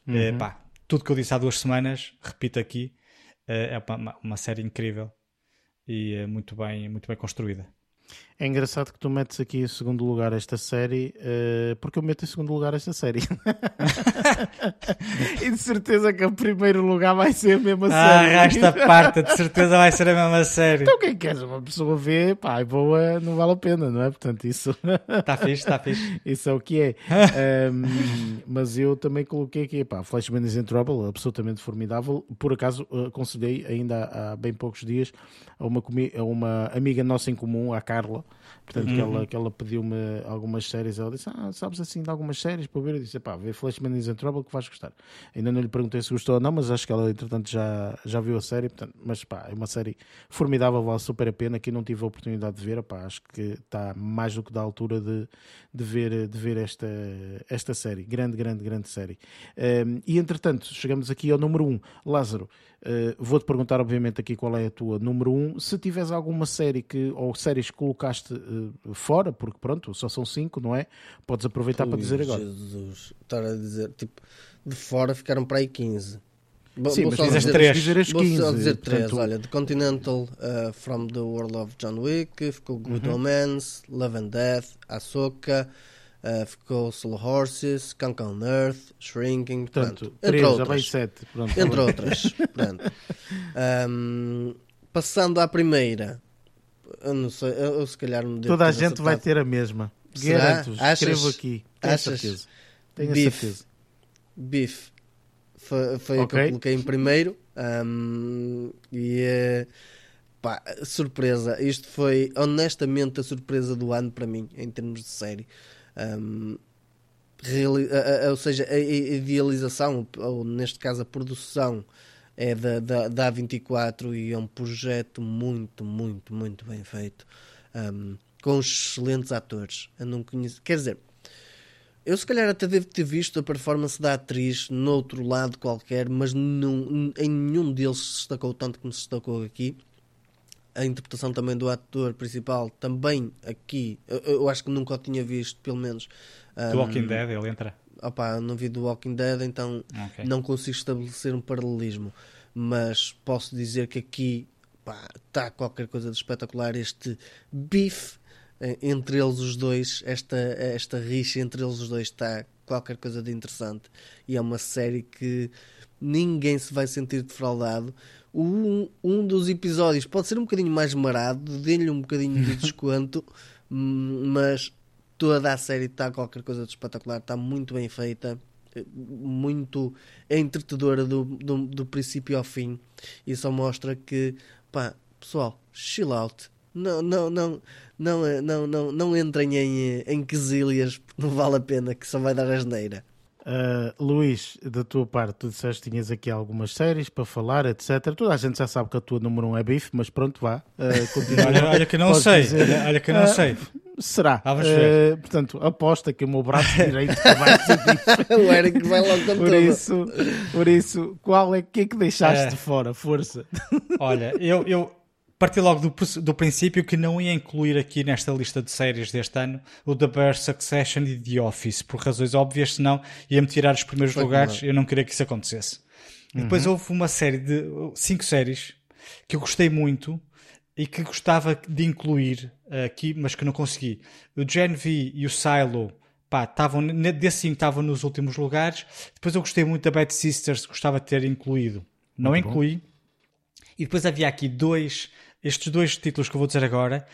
Uhum. Uh, pá, tudo que eu disse há duas semanas, repito aqui, uh, é uma, uma, série incrível e muito bem, muito bem construída. É engraçado que tu metes aqui em segundo lugar esta série, uh, porque eu meto em segundo lugar esta série. e de certeza que o primeiro lugar vai ser a mesma ah, série. Ah, esta parte, de certeza vai ser a mesma série. Então quem quer uma pessoa ver, pá, é boa, não vale a pena, não é? Portanto, isso. Está fixe, está fixe. Isso é o que é. um, mas eu também coloquei aqui, pá, Flashman is in Trouble, absolutamente formidável. Por acaso, aconselhei ainda há, há bem poucos dias a uma, a uma amiga nossa em comum, a Carla Portanto, uhum. que, ela, que ela pediu-me algumas séries. Ela disse: Ah, sabes assim de algumas séries para ver? Eu disse: Pá, vê Flashman is in Trouble que vais gostar. Ainda não lhe perguntei se gostou ou não, mas acho que ela, entretanto, já, já viu a série. Portanto, mas pá, é uma série formidável, vale super a pena. Aqui não tive a oportunidade de ver. Pá, acho que está mais do que da altura de, de ver, de ver esta, esta série. Grande, grande, grande série. Um, e entretanto, chegamos aqui ao número 1. Um. Lázaro, uh, vou-te perguntar, obviamente, aqui qual é a tua número 1. Um. Se tiveres alguma série que, ou séries que colocaste uh, fora, porque pronto, só são 5, não é? Podes aproveitar para dizer agora. Jesus, estar a dizer, tipo, de fora ficaram para aí 15. Sim, mas fizeste três. Dizer as 15, vou dizer três. Olha, The Continental uh, From the World of John Wick, ficou Good uhum. Omens, Love and Death, Ahsoka, uh, ficou Soul Horses, Cancan Earth, Shrinking, portanto, portanto entre outras. Já vai sete, pronto, entre outras. Um, passando à primeira, eu não sei, eu, eu se calhar Toda a gente acertado. vai ter a mesma. Garanto, escrevo aqui. Tenho achas? certeza. Tenho beef, certeza. Beef foi, foi okay. o que eu coloquei em primeiro. Um, e uh, pá, surpresa. Isto foi honestamente a surpresa do ano para mim, em termos de série. Um, reali ou seja, a, idealização, ou neste caso a produção, é da, da, da A24 e é um projeto muito, muito, muito bem feito. Um, com excelentes atores. Eu não conheço. Quer dizer, eu se calhar até devo ter visto a performance da atriz noutro lado qualquer, mas não, em nenhum deles se destacou tanto como se destacou aqui. A interpretação também do ator principal, também aqui, eu, eu acho que nunca o tinha visto, pelo menos. Um, Walking Dead, ele entra. Opa, não vi do Walking Dead, então okay. não consigo estabelecer um paralelismo. Mas posso dizer que aqui está qualquer coisa de espetacular. Este bife eh, entre eles os dois, esta, esta rixa entre eles os dois está qualquer coisa de interessante e é uma série que ninguém se vai sentir defraudado. Um, um dos episódios pode ser um bocadinho mais marado, dê-lhe um bocadinho de desconto, hum, mas toda a série está qualquer coisa de espetacular, está muito bem feita, muito entretedora do, do, do princípio ao fim e só mostra que, pá, pessoal, chill out não, não, não, não, não, não, não entrem em, em quesilhas, não vale a pena, que só vai dar asneira. Uh, Luís, da tua parte, tu disseste que tinhas aqui algumas séries para falar, etc. Toda a gente já sabe que a tua número um é bife, mas pronto, vá. Uh, continua. olha, olha, que não Podes sei. Dizer. Olha que não uh, sei. Será. Ah, uh, portanto, aposta que o meu braço direito vai ser bife. o Eric vai logo com por isso, por isso, qual é que é que deixaste de fora? Força. Olha, eu, eu parti logo do, do princípio que não ia incluir aqui nesta lista de séries deste ano o The Bear Succession e The Office, por razões óbvias, senão ia-me tirar os primeiros Foi lugares e eu não queria que isso acontecesse. Uhum. Depois houve uma série de cinco séries que eu gostei muito e que gostava de incluir aqui, mas que não consegui. O Gen V e o Silo pá, estavam, desse estavam nos últimos lugares. Depois eu gostei muito da Bad Sisters, gostava de ter incluído. Não muito incluí. Bom. E depois havia aqui dois estes dois títulos que eu vou dizer agora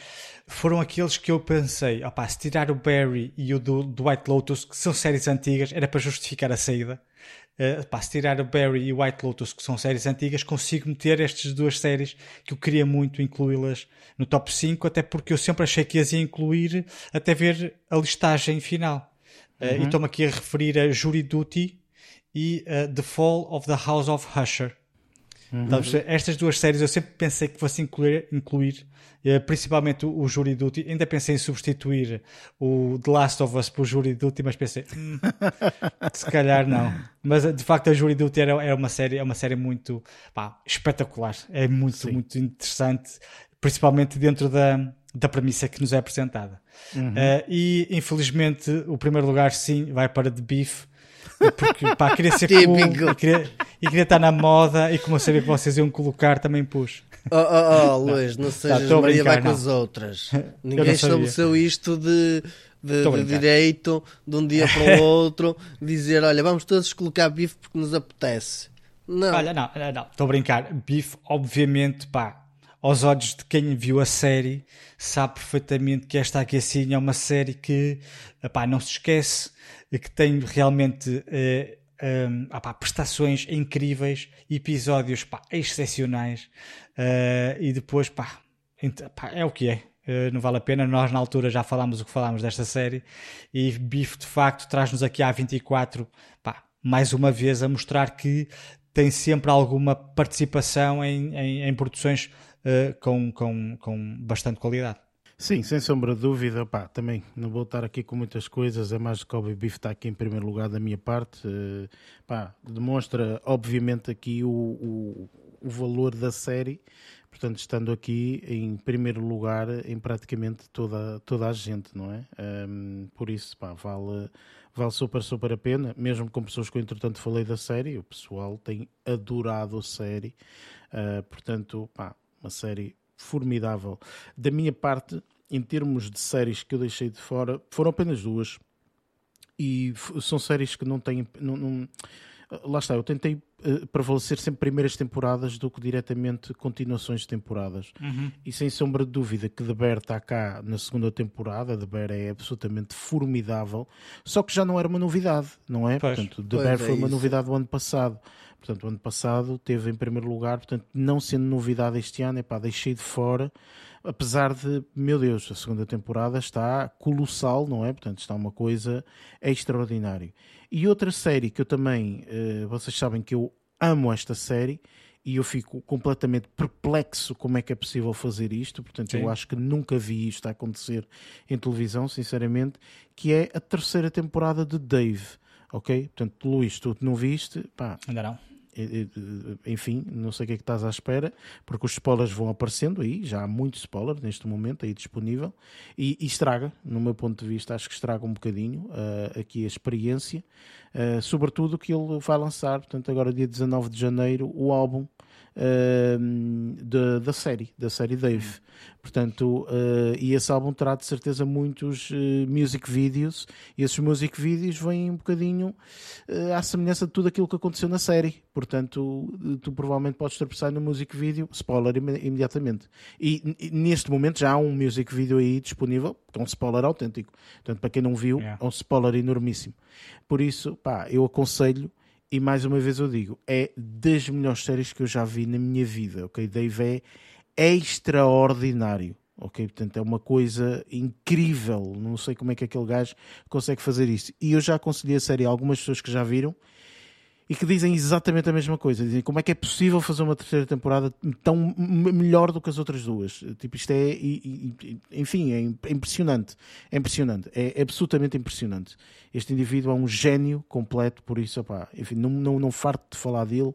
foram aqueles que eu pensei, opá, se tirar o Barry e o do, do White Lotus, que são séries antigas, era para justificar a saída. Uh, opá, se tirar o Barry e o White Lotus, que são séries antigas, consigo meter estas duas séries que eu queria muito incluí-las no top 5, até porque eu sempre achei que as ia incluir até ver a listagem final. Uh, uhum. E estou-me aqui a referir a Jury Duty e uh, The Fall of the House of Usher Uhum. Estas duas séries eu sempre pensei que fosse incluir, incluir eh, principalmente o, o Jury Duty. Ainda pensei em substituir o The Last of Us por Jury Duty, mas pensei, hum, se calhar não. Mas de facto a Jury Duty era, era uma série, é uma série muito pá, espetacular, é muito, sim. muito interessante, principalmente dentro da, da premissa que nos é apresentada. Uhum. Uh, e infelizmente o primeiro lugar sim vai para The Beef porque pá, queria ser cool e queria, e queria estar na moda e como eu sabia que vocês iam colocar, também pus. Oh, oh, oh Luís, não sejas tá, Maria vai com as outras. Ninguém estabeleceu isto de, de, de direito de um dia para o outro, dizer, olha, vamos todos colocar bife porque nos apetece. Não. Olha, não, não, estou a brincar. Bife, obviamente, pá, aos olhos de quem viu a série, sabe perfeitamente que esta aqui assim é uma série que, pá, não se esquece que tem realmente uh, um, pá, prestações incríveis, episódios pá, excepcionais uh, e depois pá, é o que é. Uh, não vale a pena, nós na altura já falámos o que falámos desta série e Biff de facto traz-nos aqui a 24 pá, mais uma vez a mostrar que tem sempre alguma participação em, em, em produções com, com, com bastante qualidade. Sim, sem sombra de dúvida, pá, também não vou estar aqui com muitas coisas, é mais que o Beef está aqui em primeiro lugar da minha parte, uh, pá, demonstra obviamente aqui o, o, o, valor da série, portanto estando aqui em primeiro lugar em praticamente toda, toda a gente, não é? Um, por isso, pá, vale, vale super, super a pena, mesmo com pessoas que eu entretanto falei da série, o pessoal tem adorado a série, uh, portanto, pá, uma série formidável. Da minha parte, em termos de séries que eu deixei de fora, foram apenas duas. E são séries que não têm. Não, não, lá está, eu tentei uh, prevalecer sempre primeiras temporadas do que diretamente continuações de temporadas. Uhum. E sem sombra de dúvida que The Bear está cá na segunda temporada, The Bear é absolutamente formidável, só que já não era uma novidade, não é? Pois. Portanto, The Bear é foi uma novidade do ano passado. Portanto, o ano passado teve em primeiro lugar, portanto, não sendo novidade este ano, epá, deixei de fora apesar de, meu Deus, a segunda temporada está colossal, não é? Portanto, está uma coisa extraordinária. E outra série que eu também, uh, vocês sabem que eu amo esta série e eu fico completamente perplexo como é que é possível fazer isto, portanto, Sim. eu acho que nunca vi isto acontecer em televisão, sinceramente, que é a terceira temporada de Dave. Ok? Portanto, Luís, tu não viste? Pá, Ainda não enfim, não sei o que é que estás à espera, porque os spoilers vão aparecendo aí, já há muito spoiler neste momento aí disponível, e, e estraga, no meu ponto de vista, acho que estraga um bocadinho uh, aqui a experiência, uh, sobretudo que ele vai lançar, portanto, agora dia 19 de janeiro, o álbum da, da série, da série Dave. Portanto, uh, e esse álbum terá de certeza muitos uh, music videos, e esses music videos vêm um bocadinho uh, à semelhança de tudo aquilo que aconteceu na série. Portanto, tu provavelmente podes tropeçar no music video, spoiler im imediatamente. E, e, neste momento já há um music video aí disponível, que é um spoiler autêntico. Portanto, para quem não viu, yeah. é um spoiler enormíssimo. Por isso, pá, eu aconselho e mais uma vez eu digo, é das melhores séries que eu já vi na minha vida, ok? Dave é extraordinário, Ok, portanto é uma coisa incrível. Não sei como é que aquele gajo consegue fazer isso. E eu já aconselhei a série a algumas pessoas que já viram e que dizem exatamente a mesma coisa. Dizem como é que é possível fazer uma terceira temporada tão melhor do que as outras duas. Tipo, isto é, enfim, é impressionante. É impressionante. É absolutamente impressionante. Este indivíduo é um gênio completo, por isso, opá, enfim, não, não, não farto de falar dele.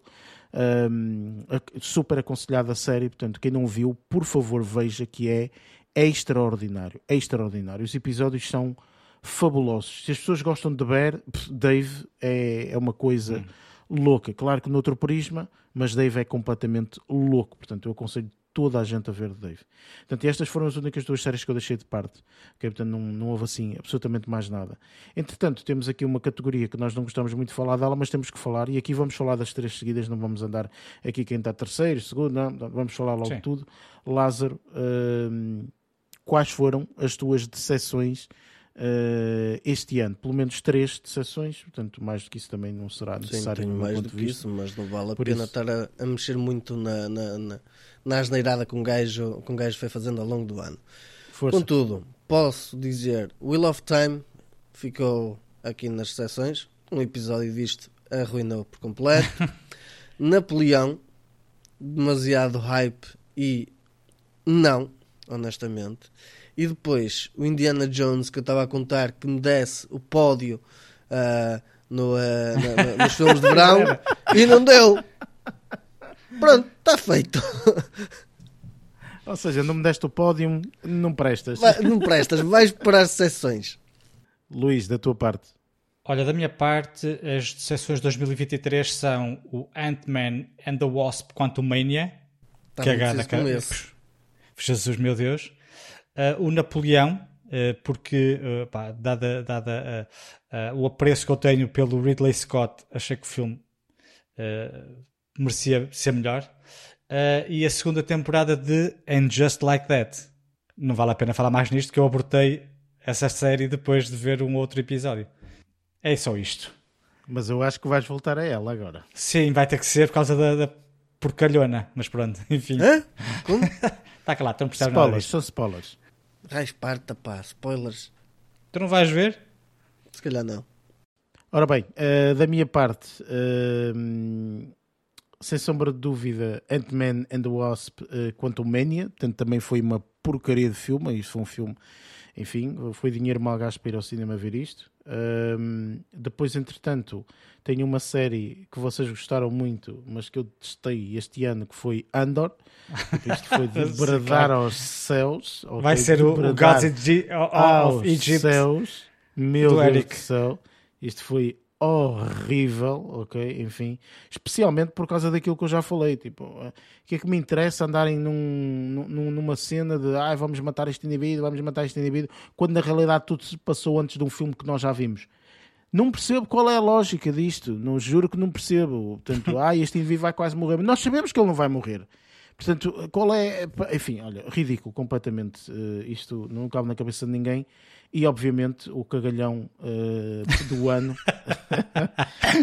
Um, super aconselhada a série, portanto, quem não viu, por favor, veja que é, é extraordinário. É extraordinário. Os episódios são fabulosos. Se as pessoas gostam de Bear, Dave é, é uma coisa hum. louca. Claro que noutro prisma, mas Dave é completamente louco. Portanto, eu aconselho toda a gente a ver Dave. Portanto, estas foram as únicas duas séries que eu deixei de parte. Okay? Portanto, não, não houve assim absolutamente mais nada. Entretanto, temos aqui uma categoria que nós não gostamos muito de falar dela, mas temos que falar, e aqui vamos falar das três seguidas, não vamos andar aqui quem está terceiro, segundo, não, vamos falar logo Sim. tudo. Lázaro, hum, quais foram as tuas decepções uh, este ano, pelo menos três sessões, portanto, mais do que isso também não será necessário. Sim, tenho mais do que isso, mas não vale a Por pena isso... estar a, a, mexer muito na, na, na, na asneirada que um, gajo, que um gajo foi fazendo ao longo do ano. Força. Contudo, posso dizer, Wheel of Time ficou aqui nas sessões, um episódio visto arruinou por completo. Napoleão, demasiado hype e não, honestamente. E depois o Indiana Jones, que eu estava a contar, que me desse o pódio uh, no, uh, no, nos filmes de verão e não deu. Pronto, está feito. Ou seja, não me deste o pódio, não prestas. Vai, não prestas, vais para as sessões. Luís, da tua parte. Olha, da minha parte, as sessões de 2023 são o Ant-Man and the Wasp Quantumania. Tá Cagada, cara. Jesus, meu Deus uh, o Napoleão, uh, porque, uh, pá, dada, dada o apreço que eu tenho pelo Ridley Scott, achei que o filme merecia ser melhor. e a segunda temporada de And Just Like That. Não vale a pena falar mais nisto, que eu abortei essa série depois de ver um outro episódio. É só isto. Mas eu acho que vais voltar a ela agora. Sim, vai ter que ser por causa da, da porcalhona. Mas pronto, enfim. Hã? Como? Está claro, estão spoilers, são spoilers. Raios parta, pá, spoilers. Tu não vais ver? Se calhar não. Ora bem, uh, da minha parte, uh, sem sombra de dúvida, Ant-Man and the Wasp uh, Quantum Mania, portanto também foi uma porcaria de filme, isto foi um filme, enfim, foi dinheiro mal gasto para ir ao cinema ver isto. Uh, depois, entretanto, tenho uma série que vocês gostaram muito, mas que eu testei este ano, que foi Andor. Isto foi de bradar aos céus. Vai ser o, o Gods of Egypt. céus. Meu do Deus Eric. do céu. Isto foi horrível, ok? Enfim, especialmente por causa daquilo que eu já falei. Tipo, o que é que me interessa andarem num, num, numa cena de ah, vamos matar este indivíduo, vamos matar este indivíduo, quando na realidade tudo se passou antes de um filme que nós já vimos. Não percebo qual é a lógica disto, não juro que não percebo. Portanto, ah, este indivíduo vai quase morrer, mas nós sabemos que ele não vai morrer. Portanto, qual é. Enfim, olha, ridículo completamente. Uh, isto não cabe na cabeça de ninguém e obviamente o cagalhão uh, do ano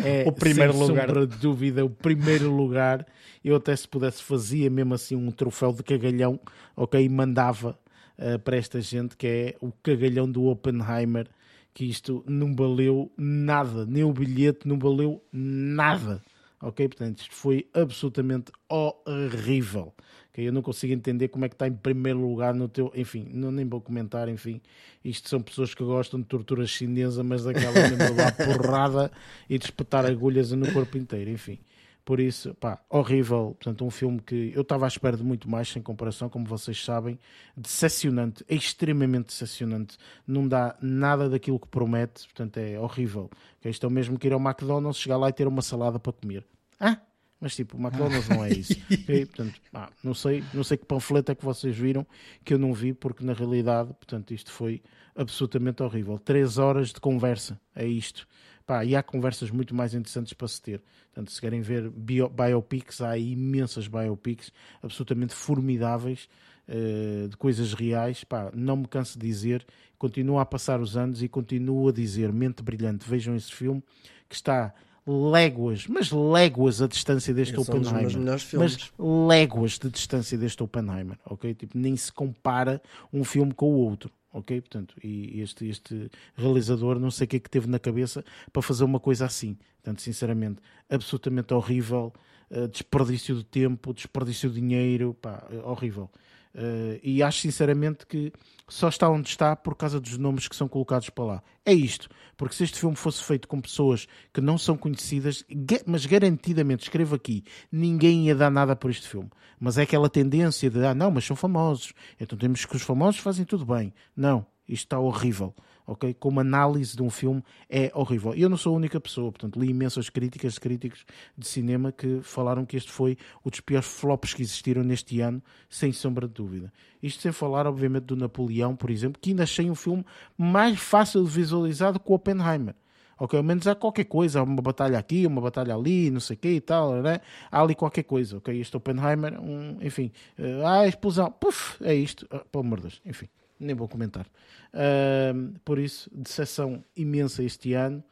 é o primeiro sem lugar. sombra de dúvida o primeiro lugar. Eu até se pudesse fazia mesmo assim um troféu de cagalhão ok? E mandava uh, para esta gente que é o cagalhão do Oppenheimer que isto não valeu nada. Nem o bilhete não valeu nada ok? Portanto isto foi absolutamente horrível que eu não consigo entender como é que está em primeiro lugar no teu. Enfim, não, nem vou comentar. Enfim, isto são pessoas que gostam de tortura chinesa, mas daquela lá porrada e de espetar agulhas no corpo inteiro. Enfim, por isso, pá, horrível. Portanto, um filme que eu estava à espera de muito mais, sem comparação, como vocês sabem. Decepcionante, extremamente decepcionante. Não dá nada daquilo que promete, portanto, é horrível. Isto é o mesmo que ir ao McDonald's, chegar lá e ter uma salada para comer. Ah? Mas tipo, o McDonald's não é isso. okay? Portanto, ah, não, sei, não sei que panfleto é que vocês viram que eu não vi, porque na realidade, portanto, isto foi absolutamente horrível. Três horas de conversa, é isto. Pá, e há conversas muito mais interessantes para se ter. Portanto, se querem ver bio, biopics, há imensas biopics absolutamente formidáveis uh, de coisas reais. Pá, não me canso de dizer, continuo a passar os anos e continuo a dizer, mente brilhante, vejam esse filme que está léguas, mas léguas a distância deste Esse é um Oppenheimer. melhores filmes. Mas léguas de distância deste Oppenheimer, ok? Tipo, nem se compara um filme com o outro, ok? Portanto, e este, este realizador não sei o que é que teve na cabeça para fazer uma coisa assim. Portanto, sinceramente, absolutamente horrível, uh, desperdício de tempo, desperdício de dinheiro, pá, horrível. Uh, e acho sinceramente que só está onde está por causa dos nomes que são colocados para lá. É isto, porque se este filme fosse feito com pessoas que não são conhecidas, mas garantidamente, escrevo aqui, ninguém ia dar nada por este filme. Mas é aquela tendência de, ah, não, mas são famosos, então temos que os famosos fazem tudo bem. Não, isto está horrível ok? Como análise de um filme é horrível. Eu não sou a única pessoa, portanto, li imensas críticas de críticos de cinema que falaram que este foi um dos piores flops que existiram neste ano, sem sombra de dúvida. Isto sem falar, obviamente, do Napoleão, por exemplo, que ainda achei um filme mais fácil de visualizar do que o Oppenheimer. Ok, ao menos há qualquer coisa, há uma batalha aqui, uma batalha ali, não sei o que e tal, né? há ali qualquer coisa, ok? Este Oppenheimer, um, enfim, uh, ah, explosão, puf, é isto, uh, pelo amor de Deus, enfim nem vou comentar. Uh, por isso, decepção imensa este ano.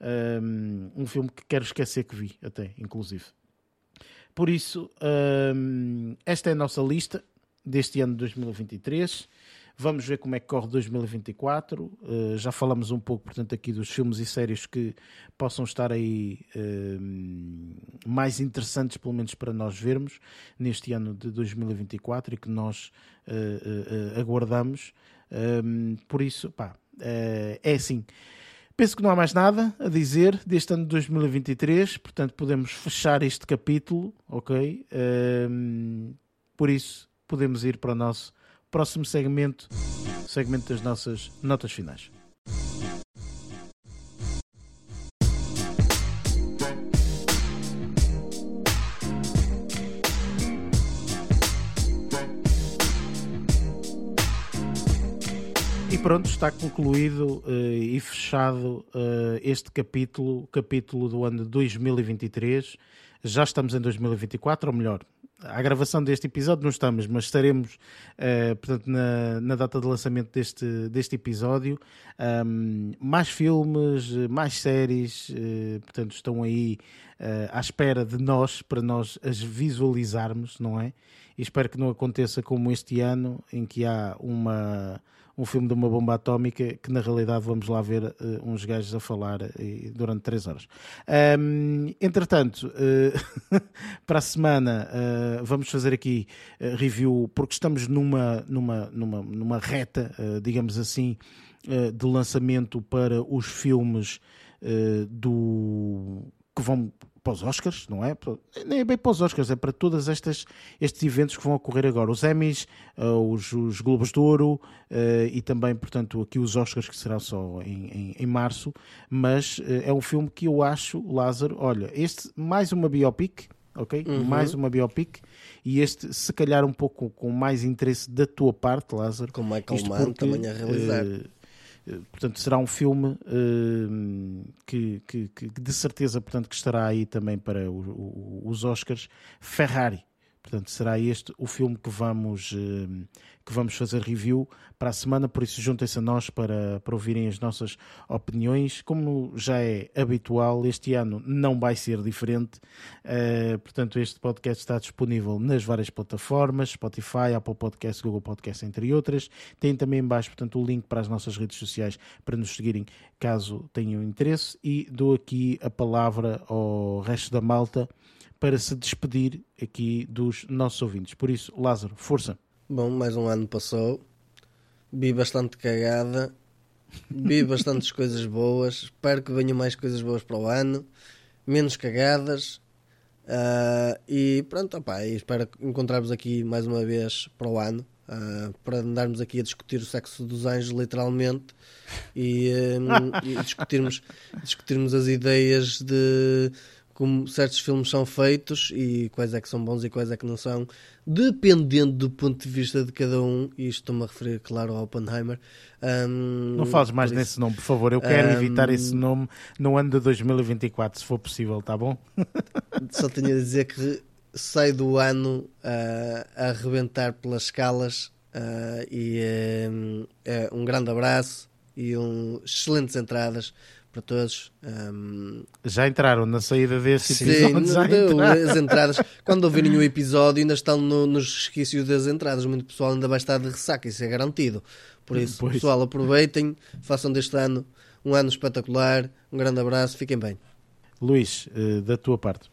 Uh, um filme que quero esquecer que vi, até, inclusive. Por isso, uh, esta é a nossa lista deste ano de 2023. Vamos ver como é que corre 2024. Uh, já falamos um pouco, portanto, aqui dos filmes e séries que possam estar aí uh, mais interessantes, pelo menos para nós vermos, neste ano de 2024 e que nós uh, aguardamos. por isso, pá, é assim. Penso que não há mais nada a dizer deste ano de 2023, portanto, podemos fechar este capítulo, ok? por isso, podemos ir para o nosso próximo segmento, segmento das nossas notas finais. E pronto, está concluído uh, e fechado uh, este capítulo, capítulo do ano de 2023. Já estamos em 2024, ou melhor, à gravação deste episódio não estamos, mas estaremos uh, portanto, na, na, data de lançamento deste, deste episódio. Um, mais filmes, mais séries, uh, portanto, estão aí uh, à espera de nós, para nós as visualizarmos, não é? E espero que não aconteça como este ano, em que há uma um filme de uma bomba atómica que na realidade vamos lá ver uh, uns gajos a falar uh, durante três horas. Um, entretanto, uh, para a semana vamos fazer aqui review porque estamos numa, numa, numa, numa reta, digamos assim, de lançamento para os filmes do que vão para os Oscars, não é? Nem é bem para os Oscars, é para todos estes eventos que vão ocorrer agora. Os Emmys, uh, os, os, Globos de Ouro uh, e também, portanto, aqui os Oscars que serão só em, em, em março. Mas uh, é um filme que eu acho, Lázaro, olha, este mais uma biopic, ok? Uhum. Mais uma biopic e este se calhar um pouco com mais interesse da tua parte, Lázaro. Com Michael Mann também a realizar eh, portanto, será um filme uh, que, que, que, de certeza portanto, que estará aí também para o, o, os Oscars. Ferrari, Portanto, será este o filme que vamos, uh, que vamos fazer review para a semana, por isso juntem-se a nós para, para ouvirem as nossas opiniões. Como já é habitual, este ano não vai ser diferente. Uh, portanto, este podcast está disponível nas várias plataformas, Spotify, Apple Podcast, Google Podcast, entre outras. Tem também embaixo, portanto, o link para as nossas redes sociais para nos seguirem caso tenham interesse. E dou aqui a palavra ao resto da malta para se despedir aqui dos nossos ouvintes. Por isso, Lázaro, força. Bom, mais um ano passou, vi bastante cagada, vi bastantes coisas boas, espero que venham mais coisas boas para o ano, menos cagadas. Uh, e pronto, opa, espero encontrarmos aqui mais uma vez para o ano. Uh, para andarmos aqui a discutir o sexo dos anjos, literalmente, e, um, e discutirmos, discutirmos as ideias de como certos filmes são feitos e quais é que são bons e quais é que não são, dependendo do ponto de vista de cada um, e isto estou-me a referir, claro, ao Oppenheimer. Um, não fales mais nesse nome, por favor, eu quero um, evitar esse nome no ano de 2024, se for possível, tá bom? Só tenho a dizer que sai do ano uh, a arrebentar pelas escalas uh, e um, é um grande abraço e um, excelentes entradas para todos. Um... Já entraram na saída deste Sim, episódio? Já entraram. as entradas. Quando ouvirem o episódio, ainda estão no, nos resquícios das entradas. Muito pessoal ainda vai estar de ressaca, isso é garantido. Por isso, pois. pessoal, aproveitem, façam deste ano um ano espetacular. Um grande abraço, fiquem bem. Luís, eh, da tua parte.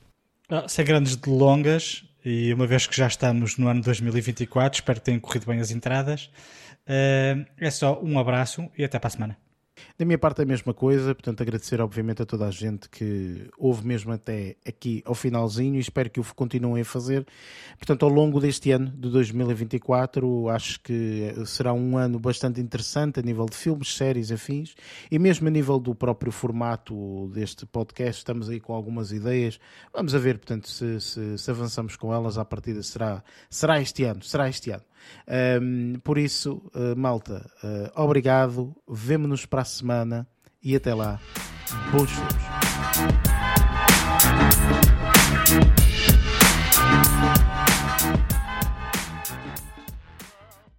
Ah, sem grandes delongas, e uma vez que já estamos no ano 2024, espero que tenham corrido bem as entradas. Uh, é só um abraço e até para a semana. Da minha parte, a mesma coisa, portanto, agradecer, obviamente, a toda a gente que houve mesmo até aqui ao finalzinho e espero que o continuem a fazer. Portanto, ao longo deste ano de 2024, acho que será um ano bastante interessante a nível de filmes, séries, afins e mesmo a nível do próprio formato deste podcast. Estamos aí com algumas ideias. Vamos a ver, portanto, se, se, se avançamos com elas, à partida será, será este ano. Será este ano. Um, por isso, uh, malta, uh, obrigado, vemo-nos para a semana e até lá, bons filmes.